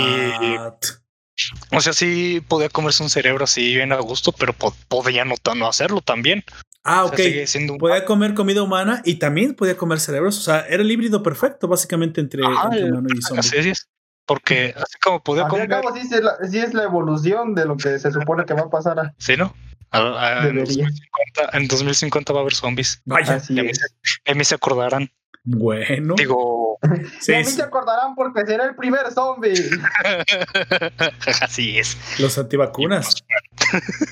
O sea, sí podía comerse un cerebro así bien a gusto, pero po- podía no, no hacerlo también. Ah, O ok. sea, sigue siendo un- Podía comer comida humana y también podía comer cerebros. O sea, era el híbrido perfecto, básicamente, entre, Ajá, entre el- humano y zombie. Así es. Porque así como podía comer. cabo, sí, la, sí es la evolución de lo que se supone que va a pasar. a- Sí, ¿no? A- a- en, Debería. 2050, en 2050 va a haber zombies. Vaya, Así Y a mí, se, a mí se acordarán. bueno. Digo, Sí, y a mí sí, se acordarán porque será el primer zombie. así es. los antivacunas.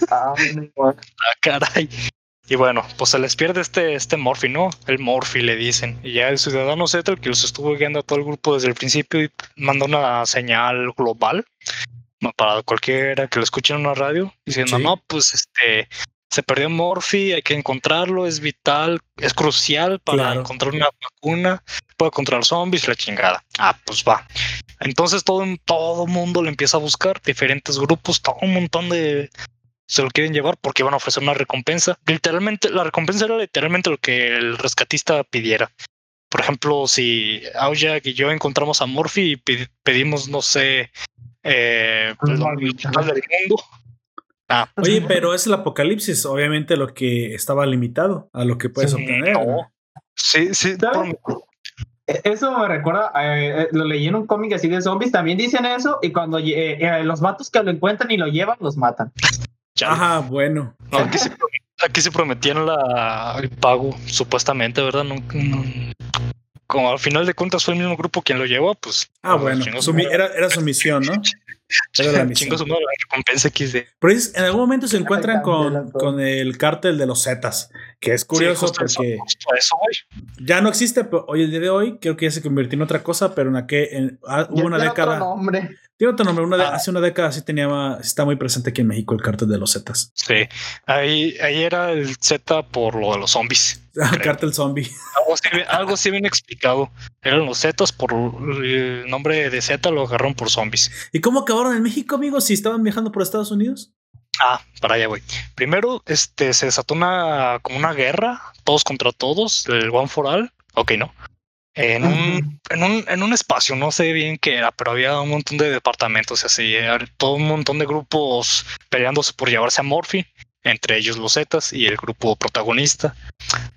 Ah, Ah, caray. Y bueno, pues se les pierde este, este Morphy, ¿no? El Morphy le dicen. Y ya el ciudadano Z, el que los estuvo guiando a todo el grupo desde el principio, y manda una señal global para cualquiera que lo escuche en una radio, diciendo, Sí. no, pues este se perdió Morphy, hay que encontrarlo, es vital, es crucial para Claro. encontrar una vacuna, puede controlar zombies, la chingada. Ah, pues va. Entonces todo todo mundo le empieza a buscar, diferentes grupos, todo un montón de se lo quieren llevar porque van a ofrecer una recompensa. Literalmente, la recompensa era literalmente lo que el rescatista pidiera. Por ejemplo, si Aujak y yo encontramos a Morphy y pedi- pedimos, no sé, eh, Pues, lo- del mundo. Ah, Oye, pero es el apocalipsis. Obviamente lo que estaba limitado a lo que puedes Sí, obtener. no. sí, sí, E- Eso me recuerda, eh, eh, lo leí en un cómic así de zombies, también dicen eso, y cuando eh, eh, los vatos que lo encuentran y lo llevan, los matan. Chale. Ajá, bueno. No, aquí, se aquí se prometían la, el pago, supuestamente, ¿verdad? No, no- como al final de cuentas fue el mismo grupo quien lo llevó, pues. Ah, bueno. Su era, era su misión, ¿no? Era la misión. su madre la recompensa XD. Pero es- en algún momento se encuentran con, con el cártel de los Zetas, que es curioso Sí, eso, porque eso, ya no existe pero hoy el día de hoy. Creo que ya se convirtió en otra cosa, pero en aquel, en- ah, hubo Ya una tiene otro década. nombre. Tiene otro nombre. Una de- Ah. Hace una década sí tenía, está muy presente aquí en México el cártel de los Zetas. Sí, ahí, ahí era el Z por lo de los zombies. Ah, cártel zombie. Algo así, bien- algo así bien explicado. Eran los Zetas por el nombre de Z lo agarraron por zombies. ¿Y cómo acabaron en México, amigos? Si estaban viajando por Estados Unidos. Ah, para allá, güey. Primero, este, se desató una, como una guerra, todos contra todos, el One for All. Ok, no. En un, en un, en un espacio, no sé bien qué era, pero había un montón de departamentos y así, todo un montón de grupos peleándose por llevarse a Morphy, entre ellos los Zetas y el grupo protagonista.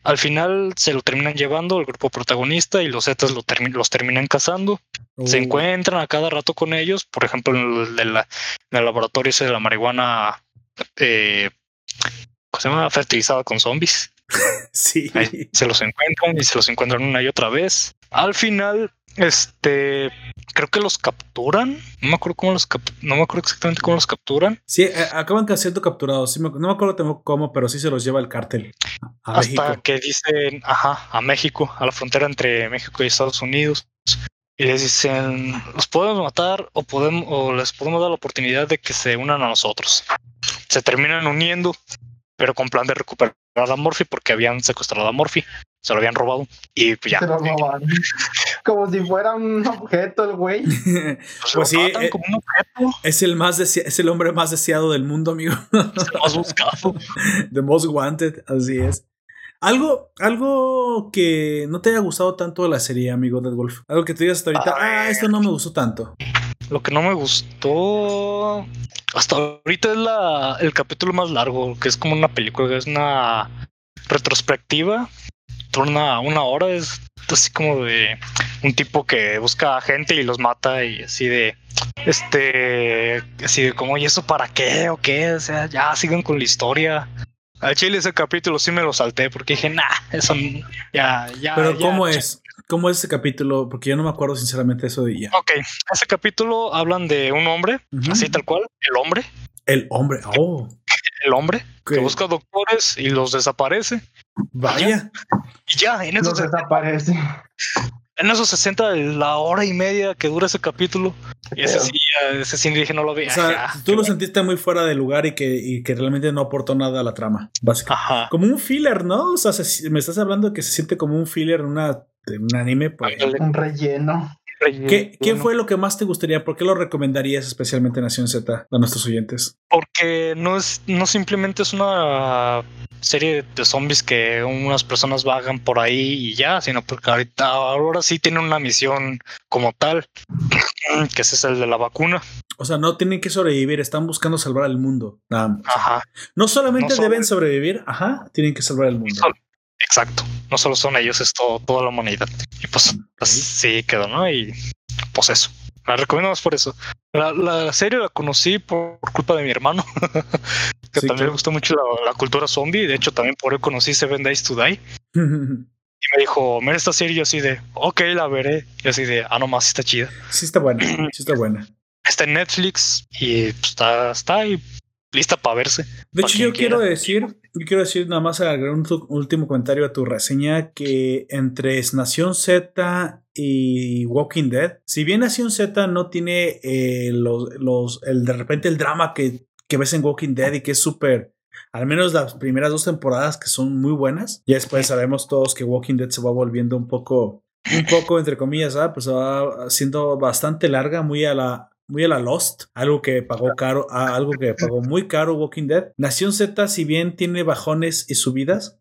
Al final se lo terminan llevando el grupo protagonista y los Zetas lo termi- los terminan cazando. Se Uh, encuentran a cada rato con ellos, por ejemplo, en el, en el laboratorio ese de la marihuana, eh, ¿cómo se llama? Fertilizada con zombies. Sí. Ahí se los encuentran y se los encuentran una y otra vez. Al final, este, creo que los capturan. No me acuerdo cómo los cap- no me acuerdo exactamente cómo los capturan. Sí, eh, acaban siendo capturados. Sí me- no me acuerdo cómo, pero sí se los lleva el cártel a hasta México. que dicen, ajá, a México, a la frontera entre México y Estados Unidos. Y les dicen, los podemos matar o podemos, o les podemos dar la oportunidad de que se unan a nosotros. Se terminan uniendo, pero con plan de recuperar a Morphy porque habían secuestrado a Morphy, se lo habían robado y pues ya. Se lo roban. Como si fuera un objeto el güey. Pues, Pues sí, eh, como un objeto, es el más es el hombre más deseado del mundo, amigo. es el más buscado. The most wanted, así es. Algo, algo que no te haya gustado tanto de la serie, amigo Dead Wolf. Algo que tú digas hasta ahorita, ah, esto no me gustó tanto. Lo que no me gustó hasta ahorita es la, el capítulo más largo, que es como una película, es una retrospectiva, turna una hora, es así como de un tipo que busca a gente y los mata y así de este así de como y eso para qué o qué, o sea, ya sigan con la historia. Al chile ese capítulo sí me lo salté porque dije, nah, eso ya, ya. Pero ya, ¿cómo ya". es? ¿Cómo es ese capítulo? Porque yo no me acuerdo sinceramente eso de ella. Ok, ese capítulo hablan de un hombre, así tal cual, el hombre, El hombre. Oh, el hombre que que- busca doctores y los desaparece. vaya. Y ya, en eso, se, desaparece. en eso se centra la hora y media que dura ese capítulo. Y ese sí, ya, ese sí dije, no lo vi. O sea, ya. tú lo sentiste muy fuera de lugar y que, y que realmente no aportó nada a la trama, básicamente. Ajá. Como un filler, ¿no? O sea, se- me estás hablando de que se siente como un filler en una, un anime. Pues. Un relleno. ¿Qué, ¿Qué fue lo que más te gustaría? ¿Por qué lo recomendarías especialmente Nación Z a nuestros oyentes? Porque no es, no simplemente es una serie de zombies que unas personas vagan por ahí y ya, sino porque ahorita ahora sí tienen una misión como tal, que ese es el de la vacuna. O sea, no tienen que sobrevivir, están buscando salvar al mundo. Nada más. Ajá. No solamente No deben sobre- sobrevivir, ajá, tienen que salvar al mundo. Sol- Exacto. No solo son ellos, es todo, toda la humanidad. Y pues así quedó, ¿no? Y pues eso. La recomiendo más por eso. La, la serie la conocí por culpa de mi hermano, que Sí, también claro. le gusta mucho la, la cultura zombie. De hecho, también por él conocí Seven Days to Die. Y me dijo, mira esta serie. Yo así de, ok, la veré. Y así de, ah, no más, está chida. sí está buena, sí está buena. Está en Netflix y pues, está, está ahí lista para verse. De Pa' hecho, yo quiero decir, yo quiero decir nada más agregar un último comentario a tu reseña que entre Nación Z y Walking Dead, si bien Nación Z no tiene eh, los, los, el de repente el drama que, que ves en Walking Dead y que es súper, al menos las primeras dos temporadas que son muy buenas, y después sabemos todos que Walking Dead se va volviendo un poco, un poco entre comillas, ¿ah? pues va haciendo bastante larga, muy a la, muy a la Lost, algo que pagó caro, a algo que pagó muy caro Walking Dead. Nación Z, si bien tiene bajones y subidas,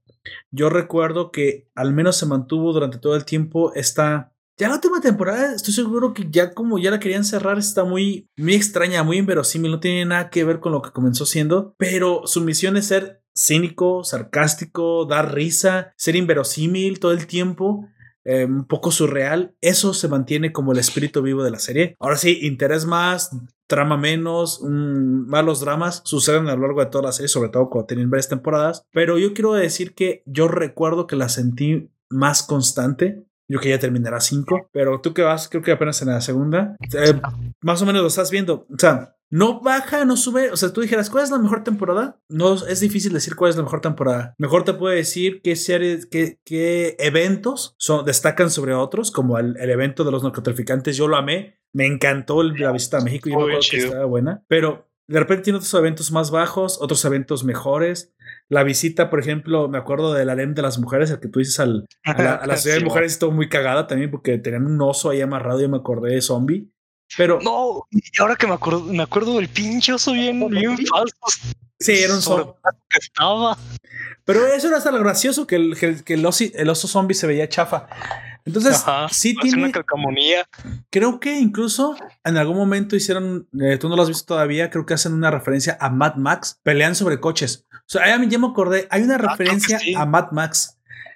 yo recuerdo que al menos se mantuvo durante todo el tiempo esta. Ya la última temporada, estoy seguro que ya como ya la querían cerrar, está muy, muy extraña, muy inverosímil, no tiene nada que ver con lo que comenzó siendo, pero su misión es ser cínico, sarcástico, dar risa, ser inverosímil todo el tiempo eh, un poco surreal. Eso se mantiene como el espíritu vivo de la serie. Ahora sí, interés más, trama menos, mm, más los dramas suceden a lo largo de toda la serie, sobre todo cuando tienen varias temporadas. Pero yo quiero decir que yo recuerdo que la sentí más constante. Yo que ya terminará cinco, pero tú que vas, creo que apenas en la segunda, eh, más o menos lo estás viendo. O sea, no baja, no sube. O sea, tú dijeras, ¿cuál es la mejor temporada? No es difícil decir cuál es la mejor temporada. Mejor te puedo decir qué series, qué, qué eventos son, destacan sobre otros, como el, el evento de los narcotraficantes. Yo lo amé. Me encantó el- la visita a México. Yo me acuerdo que estaba buena. Pero de repente tiene otros eventos más bajos, otros eventos mejores. La visita, por ejemplo, me acuerdo del harem de las mujeres, el que tú dices al, a la, a la ciudad de mujeres estuvo muy cagada también porque tenían un oso ahí amarrado y me acordé de zombie. Pero No, y ahora que me acuerdo, me acuerdo del pinche oso bien, bien falso. sí, era un zombie. que estaba. Pero eso era hasta lo gracioso que el, que, que el, osi- el oso zombie se veía chafa. Entonces, Ajá, sí tiene. una calcamonía. Creo que incluso en algún momento hicieron. eh, tú no lo has visto todavía. Creo que hacen una referencia a Mad Max. Pelean sobre coches. O sea, ya me, acordé. Hay una que referencia sí. a Mad Max.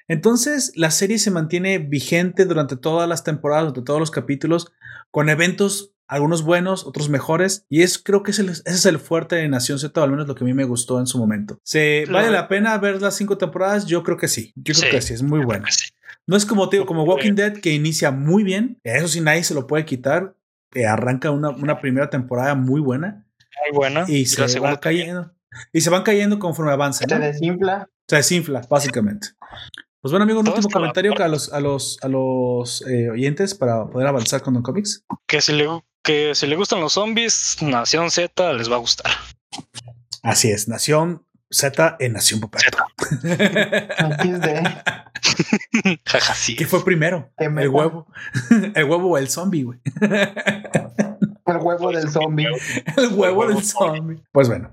Entonces, la serie se mantiene vigente durante todas las temporadas, durante todos los capítulos, con eventos, algunos buenos, otros mejores. Y es, creo que es el- ese es el fuerte de Nación Z, o al menos lo que a mí me gustó en su momento. ¿Se Lo- vale la pena ver las cinco temporadas? Yo creo que sí. Yo creo Sí. que sí, es muy bueno. Sí. No es como te digo, como Walking Dead que inicia muy bien. Eso sí, nadie se lo puede quitar. eh, arranca una, una primera temporada muy buena Muy buena. y la se va segunda cayendo. Y se van cayendo conforme avanzan. Se ¿no? desinfla. Se desinfla, básicamente. Pues bueno, amigo, un Todo último comentario a los, a los, a los eh, oyentes para poder avanzar con Don Comics. que si le que si le gustan los zombies, Nación Z les va a gustar. Así es, Nación Z en Nación. XD. Jaja, sí. ¿Qué fue primero? Qué El huevo. El huevo o el zombie, güey. El huevo del zombie. El huevo huevo del zombie. Pues bueno,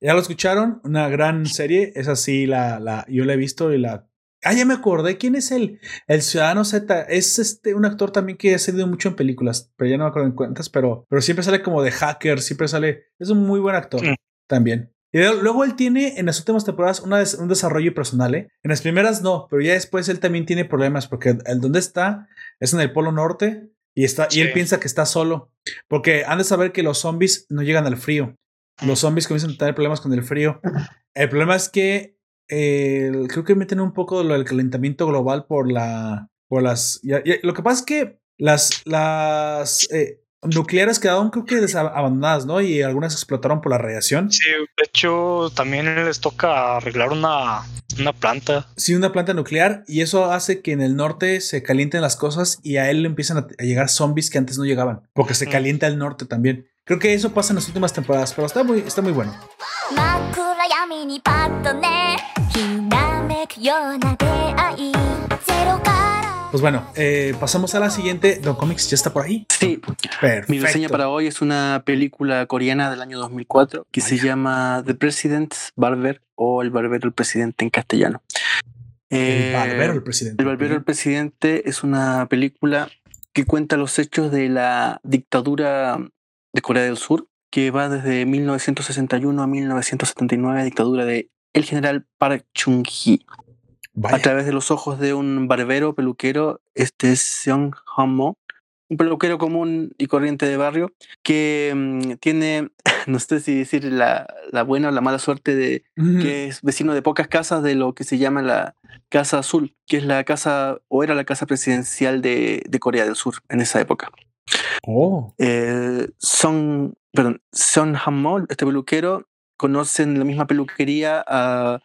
ya lo escucharon. Una gran serie. Esa sí, la, la, yo la he visto y la. Ah, ya me acordé. ¿Quién es el, el Ciudadano Z? Es este un actor también que ha salido mucho en películas, pero ya no me acuerdo en cuentas, pero, pero siempre sale como de hacker, siempre sale. Es un muy buen actor Mm. también. Y luego él tiene en las últimas temporadas una des- un desarrollo personal, ¿eh? En las primeras no, pero ya después él también tiene problemas porque el donde está es en el Polo Norte y está y él piensa que está solo porque han de saber que los zombies no llegan al frío. Los zombies comienzan a tener problemas con el frío. El problema es que eh, creo que meten un poco lo del calentamiento global por la por las ya- ya- lo que pasa es que las las eh, nucleares quedaron creo que abandonadas, ¿no? Y algunas explotaron por la radiación. Sí, de hecho, también les toca arreglar una, una planta. Sí, una planta nuclear y eso hace que en el norte se calienten las cosas y a él le empiezan a, a llegar zombies que antes no llegaban, porque se calienta el norte también. Creo que eso pasa en las últimas temporadas, pero está muy, está muy bueno. Pues bueno, eh, pasamos a la siguiente. Don Comics ya está por ahí. Sí. Perfecto. Mi reseña para hoy es una película coreana del año 2004 que se llama The President's Barber o El Barbero el Presidente en castellano. El eh, Barbero el Presidente. El Barbero el Presidente es una película que cuenta los hechos de la dictadura de Corea del Sur, que va desde 1961 a 1979, dictadura de el general Park Chung-hee. A través de los ojos de un barbero peluquero, este es Seong Han-mo, un peluquero común y corriente de barrio, que mm, tiene, no sé si decir la, la buena o la mala suerte de que es vecino de pocas casas de lo que se llama la Casa Azul, que es la casa o era la casa presidencial de, de Corea del Sur en esa época. Oh, Eh, Son, perdón, Son Han-mo, este peluquero, conoce en la misma peluquería a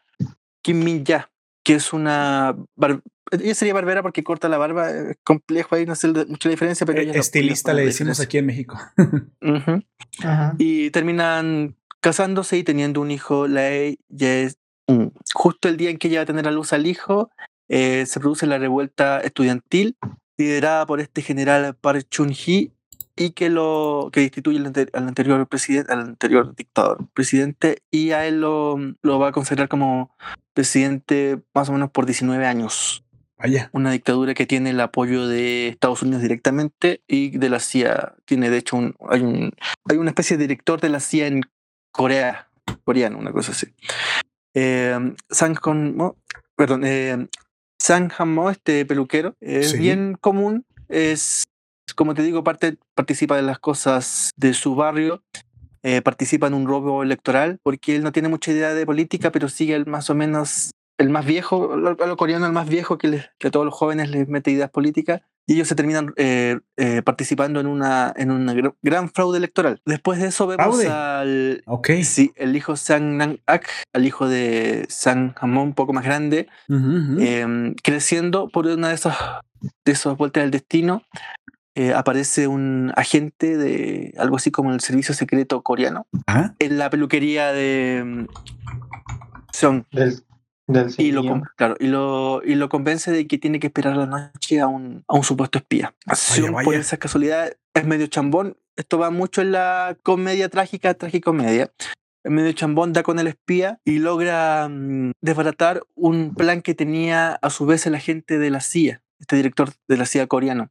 Kim Min-ya, que es una... bar- ella sería barbera porque corta la barba, es complejo ahí, no sé mucha diferencia, pero ella eh, no- estilista no- le decimos diferencia. aquí en México. Y terminan casándose y teniendo un hijo. La ella es mm, justo el día en que ella va a tener a luz al hijo, eh, se produce la revuelta estudiantil liderada por este general Park Chun-hee y que lo que destituye al, ante- al anterior presidente, al anterior dictador presidente y a él lo, lo va a considerar como presidente más o menos por 19 años Vaya. una dictadura que tiene el apoyo de Estados Unidos directamente y de la CIA. Tiene, de hecho, un, hay, un, hay una especie de director de la CIA en Corea, coreano, una cosa así. Eh, Sang Han-mo, perdón, eh, Sang Han-mo, este peluquero, es Sí. bien común, es, como te digo, parte, participa de las cosas de su barrio, eh, participa en un robo electoral, porque él no tiene mucha idea de política, pero sigue más o menos el más viejo, a lo, a lo coreano el más viejo que, les- que a todos los jóvenes les mete ideas políticas y ellos se terminan eh, eh, participando en una en un gr- gran fraude electoral. Después de eso vemos ¿Fraude? al Ok. sí, el hijo Sang Nang Ak, al hijo de Sang Hamon un poco más grande, eh, creciendo por una de esas de esas vueltas del destino. eh, aparece un agente de algo así como el servicio secreto coreano Ah, en la peluquería de mm, Seong Del, del y lo, claro, y, lo, y lo convence de que tiene que esperar la noche a un, a un supuesto espía. Seung, Por vaya. esa casualidad es medio chambón. Esto va mucho en la comedia trágica, tragicomedia. Es medio chambón, da con el espía y logra mm, desbaratar un plan que tenía a su vez el agente de la CIA, este director de la CIA coreano.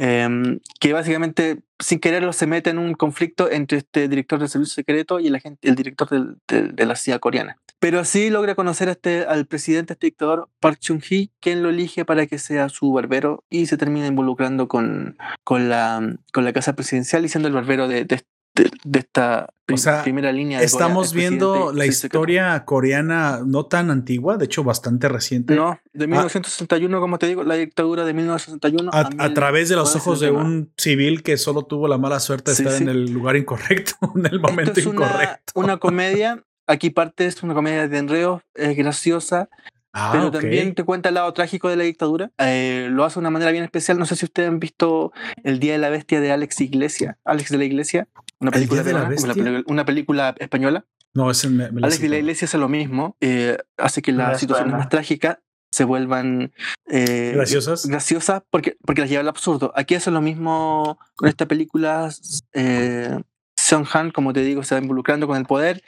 Em, que básicamente sin quererlo se mete en un conflicto entre este director del servicio secreto y el, agente, el director del- del- de la CIA coreana. Pero así logra conocer a este, al presidente, este dictador Park Chung-hee, quien lo elige para que sea su barbero y se termina involucrando con, con, la, con la casa presidencial y siendo el barbero de, de, de- de esta O sea, primera línea. De Estamos Corea, viendo la historia coreana no tan antigua, de hecho bastante reciente. No, de 1961, como te digo, la dictadura de 1961. A, a mil- través de los ¿cuál es el ojos de un civil que solo tuvo la mala suerte de Sí, estar sí. en el lugar incorrecto, en el momento Esto es una, incorrecto. una comedia. Aquí parte es una comedia de enredos, es graciosa, ah, pero ok. también te cuenta el lado trágico de la dictadura. Eh, lo hace de una manera bien especial. No sé si ustedes han visto El Día de la Bestia de Alex Iglesia, Alex de la Iglesia, una ¿El película, de peruana, una, una película española. No, ese me, me Alex de la. Iglesia hace lo mismo, eh, hace que las situaciones más trágicas se vuelvan eh, Graciosas. graciosas porque, porque las lleva al absurdo. Aquí hace lo mismo con esta película. Eh, Seong Han, como te digo, se va involucrando con el poder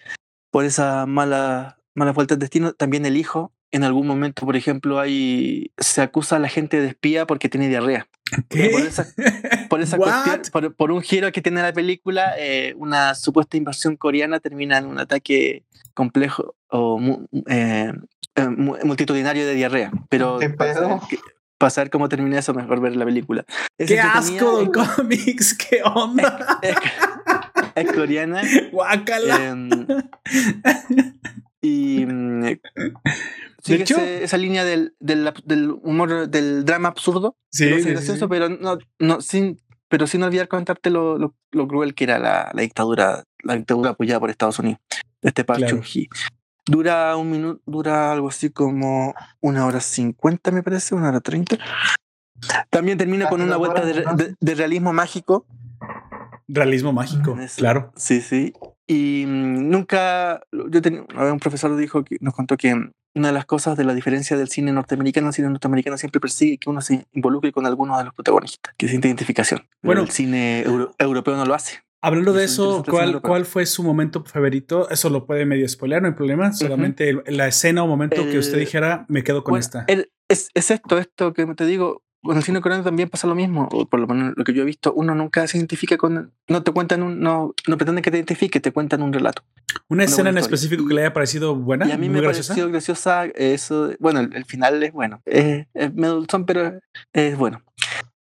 por esa mala, mala vuelta del destino. También el hijo, en algún momento, por ejemplo, hay, se acusa a la gente de espía porque tiene diarrea. ¿Qué? Por esa, por esa cuestión, por, por un giro que tiene la película, eh, una supuesta invasión coreana termina en un ataque complejo o eh, eh, mu- multitudinario de diarrea. Pero saber cómo termina eso, mejor ver la película. Es ¡Qué asco, Don es- Comics! ¡Qué onda! es, coreana. ¡Guácala! em, y mm, sigue hecho- esa línea del, del, del humor, del drama absurdo. sí, sí, sí, gracioso, sí. pero no, no, sin, pero sin olvidar contarte lo, lo, lo cruel que era la, la dictadura, la dictadura apoyada por Estados Unidos, de este Park Claro. Dura un minuto, dura algo así como una hora cincuenta, me parece, una hora treinta. También termina con Casi una vuelta de, de- de realismo mágico. Realismo mágico, Eso. claro. Sí, sí. Y mm, nunca, yo tenía, un profesor dijo que nos contó que una de las cosas de la diferencia del cine norteamericano, el cine norteamericano siempre persigue que uno se involucre con alguno de los protagonistas, que siente identificación. Bueno. El cine euro- europeo no lo hace. Hablando de Eso ¿cuál. ¿cuál fue su momento favorito? Eso lo puede medio spoilear, no hay problema. Solamente la escena o momento que usted dijera, me quedo con Bueno, esta. el- es, es esto, esto que te digo. Con el cine coreano también pasa lo mismo, por lo menos lo que yo he visto, uno nunca se identifica con, no te cuentan un, no, no pretenden que te identifiques, te cuentan un relato. Una escena en específico que le haya parecido buena, y a mí muy me graciosa. pareció graciosa eso, bueno, el, el final es bueno, es, es dulzón, pero es bueno.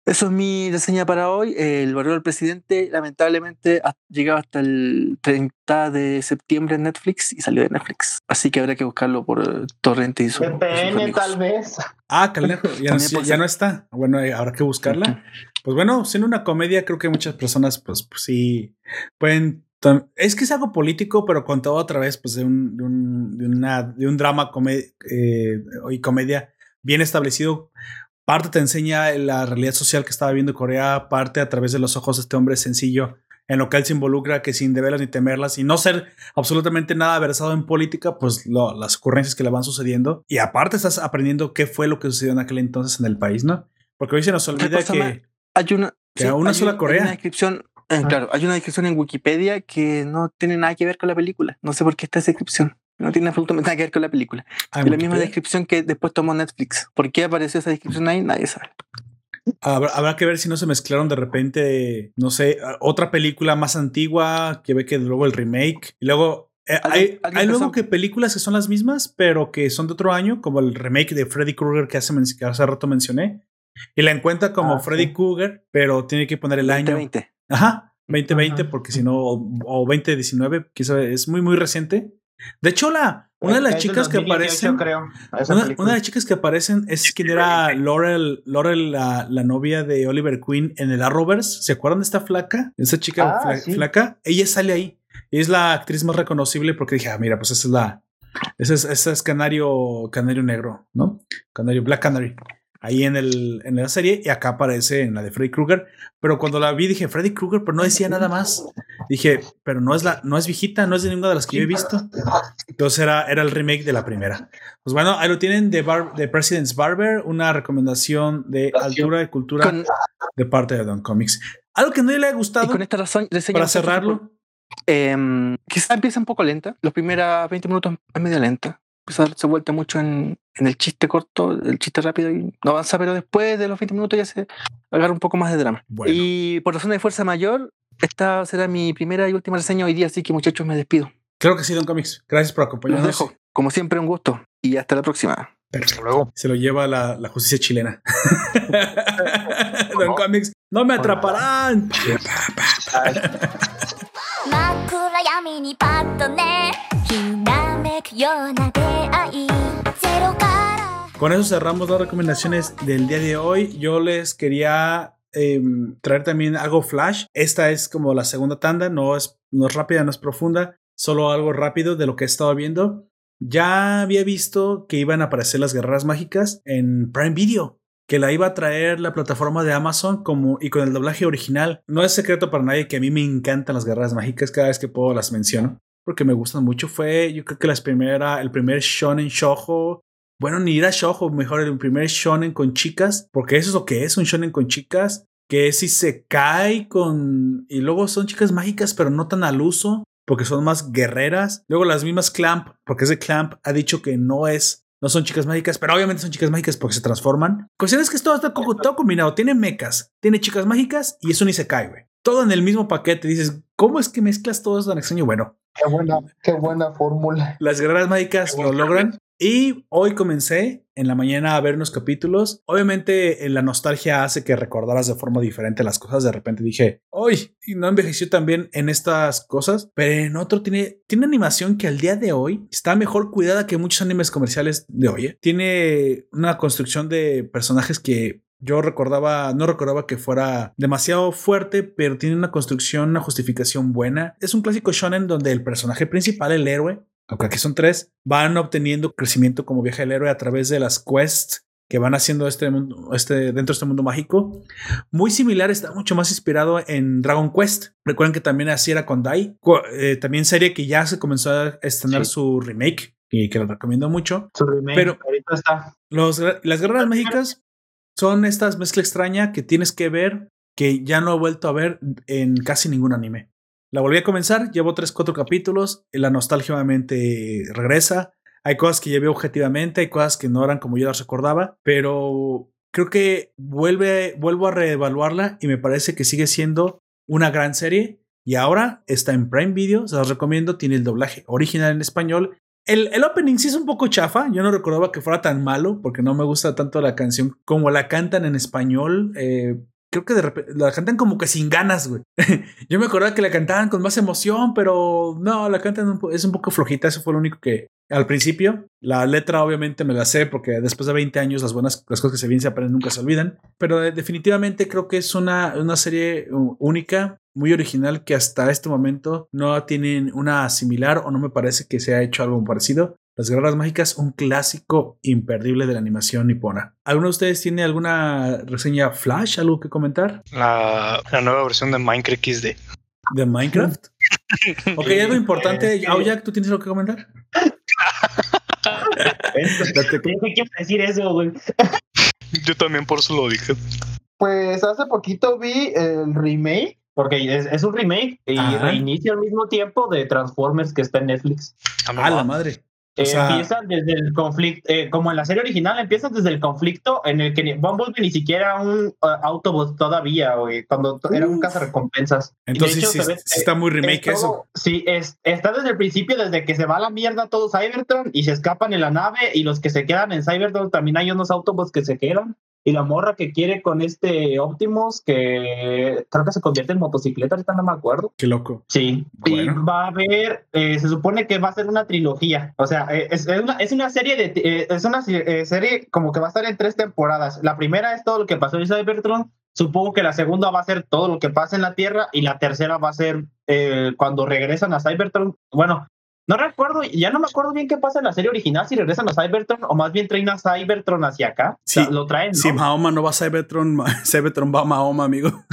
Eso es mi reseña para hoy. El barrio del presidente, lamentablemente, ha llegado hasta el 30 de septiembre en Netflix y salió de Netflix. Así que habrá que buscarlo por eh, torrente y su. VPN tal vez. Ah, calejo, ya, no, ya está. Bueno, eh, habrá que buscarla. Pues bueno, siendo una comedia, creo que muchas personas, pues, pues sí, pueden. Es que es algo político, pero contado otra vez, pues, de un, de un, de una, de un drama come- eh, y comedia bien establecido. Parte te enseña la realidad social que estaba viendo Corea, parte a través de los ojos de este hombre sencillo, en lo que él se involucra, que sin deberlas ni temerlas y no ser absolutamente nada versado en política, pues lo- las ocurrencias que le van sucediendo. Y aparte estás aprendiendo qué fue lo que sucedió en aquel entonces en el país, ¿no? Porque hoy se nos olvida que... Hay una, Que una hay sola hay Corea. una descripción, eh, claro, hay una descripción en Wikipedia que no tiene nada que ver con la película. No sé por qué está esa descripción. No tiene absolutamente nada que ver con la película. Ah, Es la misma descripción que después tomó Netflix. ¿Por qué apareció esa descripción ahí? Nadie sabe. Habrá, habrá que ver si no se mezclaron de repente, no sé, otra película más antigua que ve que luego el remake. Y luego eh, ¿Alguien- hay, hay luego que películas que son las mismas, pero que son de otro año, como el remake de Freddy Krueger que hace, que hace rato mencioné. Y la encuentra como Ah, Freddy sí. Krueger, pero tiene que poner el año. 2020. Ajá, 2020, Ajá. porque si no, o, o 2019, quizá es muy, muy reciente. De hecho, la, una de las chicas que 2018, aparecen. creo, Una, de las chicas que aparecen es quien era Laurel, Laurel la, la novia de Oliver Queen en el Arrowverse. ¿Se acuerdan de esta flaca? Esa chica Ah, fla- sí. flaca. Ella sale ahí. Es la actriz más reconocible porque dije, ah, mira, pues esa es la. Esa es, esa es Canario, Canario Negro, ¿no? Canario, Black Canary. Ahí en, el, en la serie y acá aparece en la de Freddy Krueger. Pero cuando la vi dije, Freddy Krueger, pero no decía nada más. Dije, pero no es la, no es viejita, no es de ninguna de las que yo he visto. Entonces era, era el remake de la primera. Pues bueno, ahí lo tienen de, Bar- de President's Barber, una recomendación de altura de cultura Con- de parte de Don Comics. Algo que no le ha y gustado con esta razón, para cerrarlo. Eh, quizá empieza un poco lenta. Los primeros 20 minutos es medio lenta. Empieza a darse vuelta mucho en, en el chiste corto, el chiste rápido y no avanza, pero después de los 20 minutos ya se agarra un poco más de drama. Bueno. Y por razones de fuerza mayor, esta será mi primera y última reseña hoy día, así que muchachos me despido. Creo que sí, Don Comics. Gracias por Los acompañarnos. dejo. Como siempre, un gusto. Y hasta la próxima. Hasta luego. Se lo lleva la, la justicia chilena. Don Comics, no me atraparán. 真っ暗闇にパッとね Con eso cerramos las recomendaciones del día de hoy. Yo les quería eh, traer también algo flash. Esta es como la segunda tanda, no es, no es rápida, no es profunda, solo algo rápido de lo que he estado viendo. Ya había visto que iban a aparecer las guerreras mágicas en Prime Video, que la iba a traer la plataforma de Amazon como y con el doblaje original. No es secreto para nadie que a mí me encantan las guerreras mágicas, cada vez que puedo las menciono, porque me gustan mucho. Fue, yo creo que las primera, el primer shonen shoujo bueno, ni era shoujo, mejor el primer shonen con chicas, porque eso es lo que es un shonen con chicas, que es si se cae con y luego son chicas mágicas, pero no tan al uso, porque son más guerreras. Luego las mismas Clamp, porque ese Clamp ha dicho que no es no son chicas mágicas, pero obviamente son chicas mágicas porque se transforman. Cuestión es que todo está todo combinado. Tiene mechas, tiene chicas mágicas y es un Isekai, güey. Todo en el mismo paquete. Dices, ¿cómo es que mezclas todo eso tan extraño? Bueno, Qué buena, qué buena fórmula. las guerreras mágicas lo logran. Y hoy comencé en la mañana a ver unos capítulos. Obviamente, eh, la nostalgia hace que recordaras de forma diferente las cosas. De repente dije, hoy no envejeció tan bien en estas cosas, pero en otro tiene, tiene animación que al día de hoy está mejor cuidada que muchos animes comerciales de hoy. ¿eh? Tiene una construcción de personajes que yo recordaba, no recordaba que fuera demasiado fuerte, pero tiene una construcción, una justificación buena. Es un clásico shonen donde el personaje principal, el héroe, aunque aquí son tres, van obteniendo crecimiento como viaje del héroe a través de las quests que van haciendo este mundo, este, dentro de este mundo mágico. Muy similar, está mucho más inspirado en Dragon Quest. Recuerden que también así era con Dai. Eh, también serie que ya se comenzó a estrenar Sí. su remake y que lo recomiendo mucho. Su remake, Pero- ahorita está. Los, las guerras mágicas son estas mezcla extraña que tienes que ver que ya no he vuelto a ver en casi ningún anime. La volví a comenzar, llevo 3, 4 capítulos, la nostalgia obviamente regresa. Hay cosas que veo objetivamente, hay cosas que no eran como yo las recordaba, pero creo que vuelve, vuelvo a reevaluarla y me parece que sigue siendo una gran serie. Y ahora está en Prime Video, se los recomiendo, tiene el doblaje original en español el, el opening sí es un poco chafa. Yo no recordaba que fuera tan malo porque no me gusta tanto la canción como la cantan en español. Eh, creo que de repente la cantan como que sin ganas, güey. Yo me acordaba que la cantaban con más emoción, pero no, la cantan un es un poco flojita. Eso fue lo único que al principio. La letra obviamente me la sé porque después de 20 años las buenas las cosas que se vienen se aprenden nunca se olvidan. Pero eh, definitivamente creo que es una, una serie única, muy original que hasta este momento no tienen una similar o no me parece que se ha hecho algo parecido. Las Guerras Mágicas, un clásico imperdible de la animación nipona. ¿Alguno de ustedes tiene alguna reseña Flash, algo que comentar La, la nueva versión de Minecraft XD. de Minecraft? ok, algo importante. Aoyak, ¿tú tienes algo que comentar? Que decir eso, güey. Yo también por eso lo dije. Pues hace poquito vi el remake, porque es, es un remake y Ajá. reinicia al mismo tiempo de Transformers que está en Netflix. Ah, la madre. O Eh, sea- empieza desde el conflicto, eh, como en la serie original, empieza desde el conflicto en el que Bumblebee ni siquiera era un uh, Autobot todavía, güey, cuando era un cazarrecompensas. Entonces hecho sí, se ve- sí está muy es remake todo- eso. Sí, es, está desde el principio, desde que se va a la mierda todo Cybertron y se escapan en la nave y los que se quedan en Cybertron también hay unos Autobots que se quedan. Y la morra que quiere con este Optimus, que creo que se convierte en motocicleta, ahorita no me acuerdo. Qué loco. Sí, y va a haber, eh, se supone que va a ser una trilogía, o sea, eh, es, es una, es una serie de, eh, es una eh, serie como que va a estar en tres temporadas. La primera es todo lo que pasó en Cybertron, supongo que la segunda va a ser todo lo que pasa en la Tierra y la tercera va a ser cuando regresan a Cybertron. Bueno, no recuerdo, ya no me acuerdo bien qué pasa en la serie original, si regresan a Cybertron o más bien traen a Cybertron hacia acá. Sí. O sea, lo traen. ¿no? Si Mahoma no va a Cybertron, Cybertron va a Mahoma, amigo.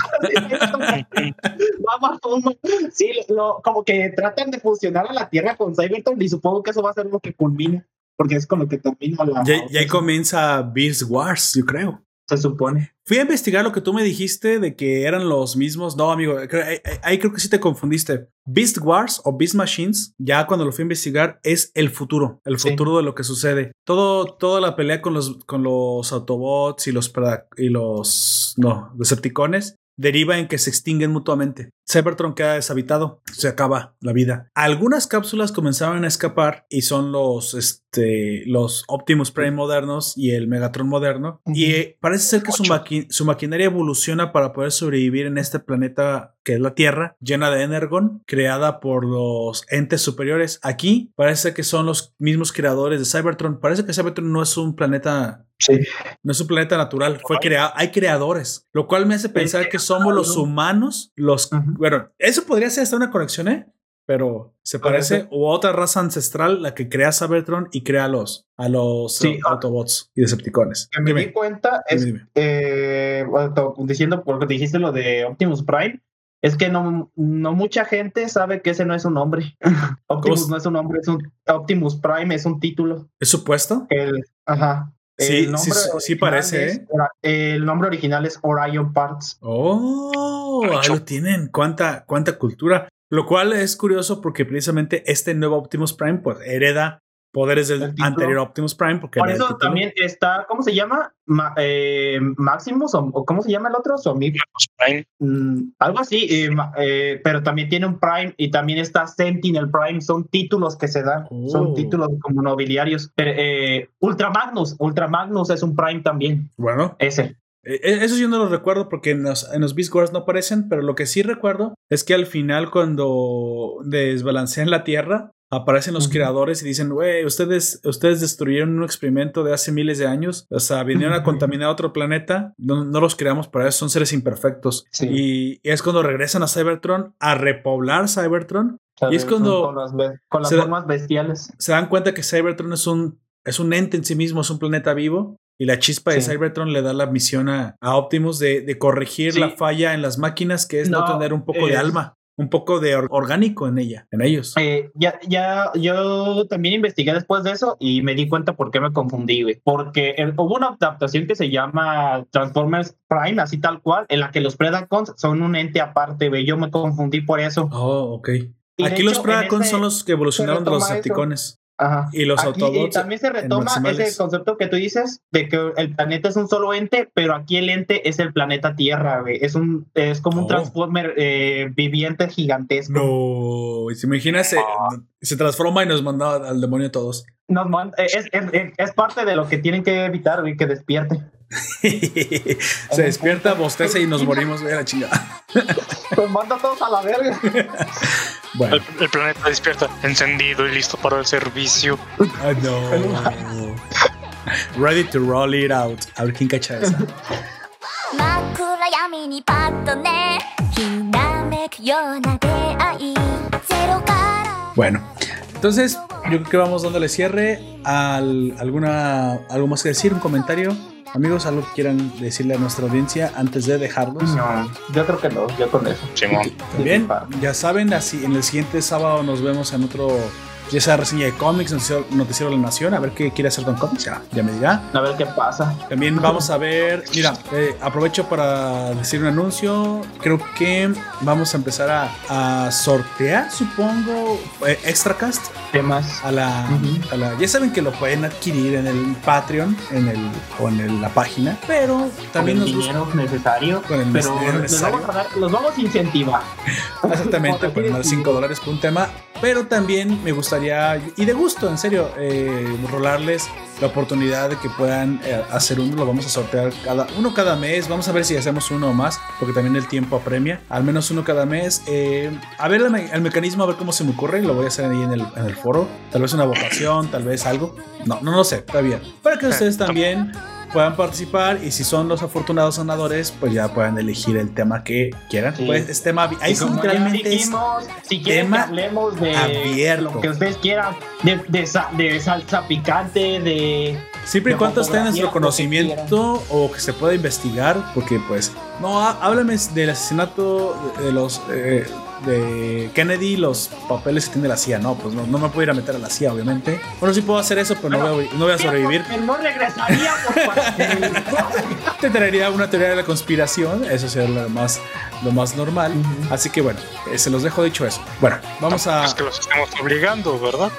Vamos, vamos. Sí, lo- como que tratan de fusionar a la Tierra con Cybertron y supongo que eso va a ser lo que culmina, porque es con lo que termina la. Ya, ya comienza Beast Wars, yo creo. Se supone. Fui a investigar lo que tú me dijiste de que eran los mismos. No, amigo, creo- ahí, ahí creo que sí te confundiste. Beast Wars o Beast Machines, ya cuando lo fui a investigar, es el futuro, el Sí. futuro de lo que sucede. Todo, toda la pelea con los, con los Autobots y los, y los, no, Decepticones deriva en que se extinguen mutuamente. Cybertron queda deshabitado, se acaba la vida. Algunas cápsulas comenzaron a escapar y son los, este, los Optimus Prime modernos y el Megatron moderno. Y eh, parece ser que su, maqui- su maquinaria evoluciona para poder sobrevivir en este planeta que es la Tierra, llena de Energon, creada por los entes superiores. Aquí parece que son los mismos creadores de Cybertron. Parece que Cybertron no es un planeta Sí. no es un planeta natural, fue creado, hay creadores, lo cual me hace pensar que somos los humanos los, Ujú. Bueno, eso podría ser hasta una conexión, ¿eh? Pero se parece o otra raza ancestral la que crea Cybertron y crea a los a los Sí. uh, Autobots y Decepticones. Que me Dime, di cuenta es dime, dime. eh, diciendo porque dijiste lo de Optimus Prime. Es que no, no mucha gente sabe que ese no es un nombre. Optimus ¿Cómo? no es un nombre, es un Optimus Prime, es un título. ¿Es supuesto? El, ajá. Sí, El sí, nombre sí, parece, es ¿eh? El nombre original es Orion Parts. Oh, ahí lo tienen. Cuánta, cuánta cultura. Lo cual es curioso porque precisamente este nuevo Optimus Prime pues hereda poderes del anterior Optimus Prime porque Por eso también está, ¿cómo se llama? Ma- eh, Maximus o, o ¿cómo se llama el otro? Somig. Prime. Mm, algo así, eh, eh, pero también tiene un Prime y también está Sentinel Prime, son títulos que se dan, Oh. son títulos como nobiliarios. Pero, eh, Ultra Magnus, Ultra Magnus es un Prime también, Bueno, ese. Eh, Eso yo no lo recuerdo porque en los, en los Beast Wars no aparecen, pero lo que sí recuerdo es que al final cuando desbalancean la Tierra, aparecen los creadores y dicen, güey, ustedes, ustedes destruyeron un experimento de hace miles de años, o sea, vinieron a contaminar otro planeta, no, no los creamos para eso, son seres imperfectos. Sí. Y, y es cuando regresan a Cybertron a repoblar Cybertron, Y es cuando Con las, con las se da- formas bestiales. se dan cuenta que Cybertron es un, es un ente en sí mismo, es un planeta vivo. y la chispa de. Cybertron le da la misión a, a Optimus de, de corregir Sí. la falla en las máquinas, que es no, No, tener un poco de es- alma, un poco de or- orgánico en ella, en ellos. Eh, ya, ya, yo también investigué después de eso y me di cuenta por qué me confundí, güey. Porque eh, hubo una adaptación que se llama Transformers Prime, así tal cual, en la que los Predacons son un ente aparte, güey. Yo me confundí por eso. Oh, ok. Y Aquí los hecho, Predacons ese- son los que evolucionaron de los. Decepticones. Ajá. Y los Aquí, Autobots y también se retoma ese concepto que tú dices de que el planeta es un solo ente, pero aquí el ente es el planeta Tierra, güey. Es un es como un Oh. Transformer eh, viviente gigantesco. No, y se imagina, se, se transforma y nos manda al demonio a todos. Nos man- es, es, es- es parte de lo que tienen que evitar, güey, que despierte. se despierta, bosteza y nos morimos de la chingada. pues manda a todos a la verga. Bueno. El, planeta despierta, encendido y listo para el servicio. Ready to roll it out. A ver quién cacha esa. Bueno, entonces yo creo que vamos dándole cierre. Al, ¿Alguna algo más que decir? ¿Un comentario? Amigos, algo que quieran decirle a nuestra audiencia antes de dejarlos. No, yo creo que no, yo con eso. Simón. También, ya saben, así en el siguiente sábado nos vemos en otro, ya sea reseña de cómics, noticiero, noticiero de la nación, a ver qué quiere hacer Don Comics, ya, ya me dirá. A ver qué pasa. También vamos a ver, mira, eh, aprovecho para decir un anuncio, creo que vamos a empezar a, a sortear, supongo, eh, Extracast Temas. a la, a la- ya saben que lo pueden adquirir en el Patreon en el o en el- la página pero también con nos el gusta dinero necesario, Con el pero dinero necesario. vamos a dar, los vamos a incentivar. exactamente Por por más 5 dólares por un tema pero también me gustaría y de gusto en serio eh, rolarles la oportunidad de que puedan eh, hacer uno. Lo vamos a sortear cada uno cada mes. Vamos a ver si hacemos uno o más porque también el tiempo apremia. Al menos uno cada mes. Eh, a ver el, me- el mecanismo a ver cómo se me ocurre. Lo voy a hacer ahí en el, en el foro. Tal vez una votación tal vez algo. No no lo sé todavía. Para que ustedes también puedan participar y si son los afortunados ganadores pues ya puedan elegir el tema que quieran Sí. pues es tema ahí sí literalmente es si quieren tema que hablemos de abierto. lo que ustedes quieran, de, de, sa- de salsa picante, de Siempre y cuando esté en nuestro que conocimiento o que se pueda investigar, porque pues, no, há- háblame del asesinato de, de los eh, de Kennedy, los papeles que tiene la CIA, no, pues no, no me puedo ir a meter a la CIA, obviamente. Bueno, sí puedo hacer eso, pero no voy a, no voy a sobrevivir. Pero no regresaríamos para Te traería una teoría de la conspiración, eso sería lo más, lo más normal. Así que bueno, eh, se los dejo dicho eso. Bueno, vamos a... Es que los estamos obligando, ¿verdad?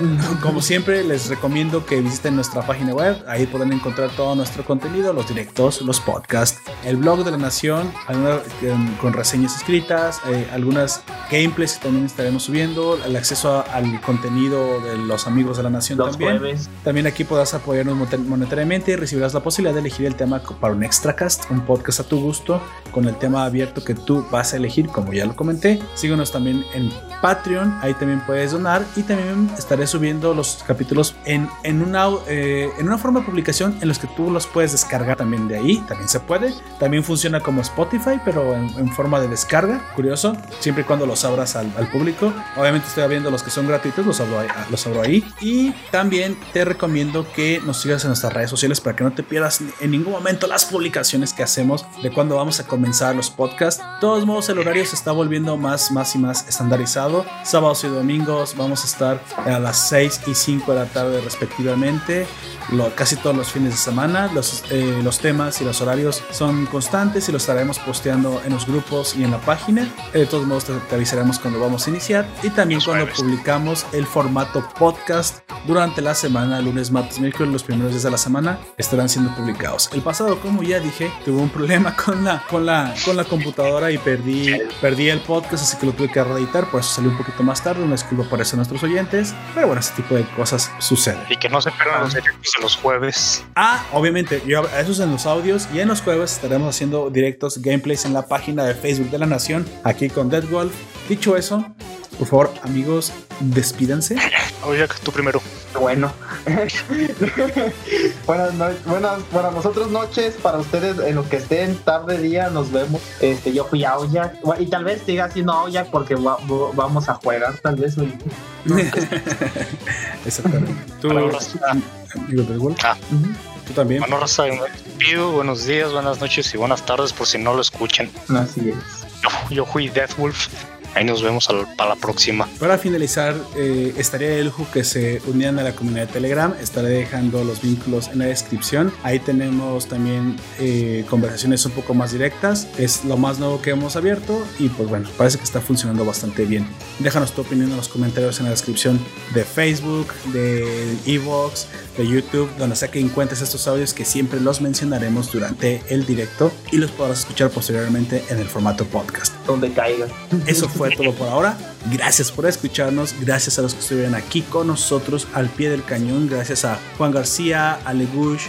Como siempre, les recomiendo que visiten nuestra página web. Ahí podrán encontrar todo nuestro contenido, los directos, los podcasts, el blog de la Nación, alguna- em, con reseñas escritas, eh, algunas gameplays que también estaremos subiendo, el acceso a- al contenido de los amigos de la Nación los también. jueves. También aquí podrás apoyarnos moneta- monetariamente y recibirás la posibilidad de elegir el tema para un extracast, un podcast a tu gusto, con el tema abierto que tú vas a elegir, como ya lo comenté. Síguenos también en Patreon, ahí también puedes donar y también estaré subiendo los capítulos en, en, una, eh, en una forma de publicación en los que tú los puedes descargar también de ahí, también se puede. También funciona como Spotify, pero en, en forma de descarga, curioso, siempre y cuando los abras al, al público. Obviamente estoy abriendo los que son gratuitos, los abro, ahí, los abro ahí. Y también te recomiendo que nos sigas en nuestras redes sociales para que no te pierdas en ningún momento las publicaciones que hacemos de cuando vamos a comenzar los podcasts. De todos modos, el horario se está volviendo más, más y más estandarizado. Sábados y domingos vamos a estar a las 6 y 5 de la tarde respectivamente. Lo- casi todos los fines de semana. Los, eh, los temas y los horarios son constantes y los estaremos posteando en los grupos y en la página. Eh, De todos modos, te, te avisaremos cuando vamos a iniciar y también Los cuando jueves. publicamos el formato podcast durante la semana, lunes, martes, miércoles, los primeros días de la semana estarán siendo publicados. El pasado, como ya dije, tuve un problema con la, con la, con la computadora y perdí, perdí el podcast, así que lo tuve que reeditar, por eso salió un poquito más tarde. Una disculpa por eso a nuestros oyentes, pero bueno, ese tipo de cosas suceden. Y que no se pierdan los directos de los jueves. Ah, obviamente, yo, eso es en los audios y en los jueves estaremos haciendo directos gameplays en la página de Facebook de la Nación, aquí con Dead Wolf. Dicho eso, por favor, amigos, despídanse. Oye, tú primero. Bueno. buenas, no- buenas, para nosotros noches, para ustedes en lo que estén, tarde, día, nos vemos. Este, yo fui a Aoyak y tal vez siga siendo Aoyak porque va- va- vamos a jugar tal vez. hoy. Exactamente. Tú, Wolf. Ujú. Ok. Tú también. Bueno, me despido. Buenos días, buenas noches y buenas tardes por si no lo escuchan. Así es. Yo, yo fui Deathwolf. Ahí nos vemos al- para la próxima. Para finalizar, eh, estaría de lujo que se unieran a la comunidad de Telegram. Estaré dejando los vínculos en la descripción. Ahí tenemos también eh, conversaciones un poco más directas. Es lo más nuevo que hemos abierto y pues bueno, parece que está funcionando bastante bien. Déjanos tu opinión en los comentarios en la descripción de Facebook, de Evox, de YouTube, donde sea que encuentres estos audios que siempre los mencionaremos durante el directo y los podrás escuchar posteriormente en el formato podcast. Donde caiga. Eso fue todo por ahora. Gracias por escucharnos. Gracias a los que estuvieron aquí con nosotros al pie del cañón. Gracias a Juan García, a Legush,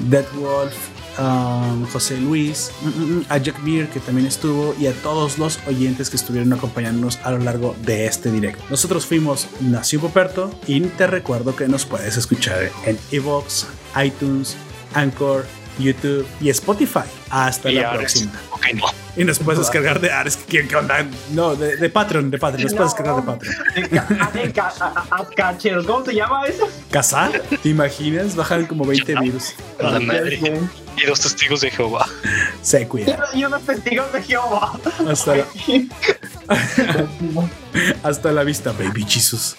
Deadwolf, um, José Luis, mm, mm, mm, a Jack Beer que también estuvo y a todos los oyentes que estuvieron acompañándonos a lo largo de este directo. Nosotros fuimos Nación Poperto y te recuerdo que nos puedes escuchar en Evox, iTunes, Anchor, YouTube y Spotify. Hasta la próxima. Y nos puedes descargar de Ares. ¿Qué, qué? No, de, Patreon, de Patreon. Nos puedes descargar de Patreon. ¿Cómo se llama eso? ¿Cazar? ¿Te imaginas? Bajaron como 20 virus. Y dos testigos de Jehová. Se cuida. Y unos testigos de Jehová. Hasta la, hasta la vista, baby Jesus.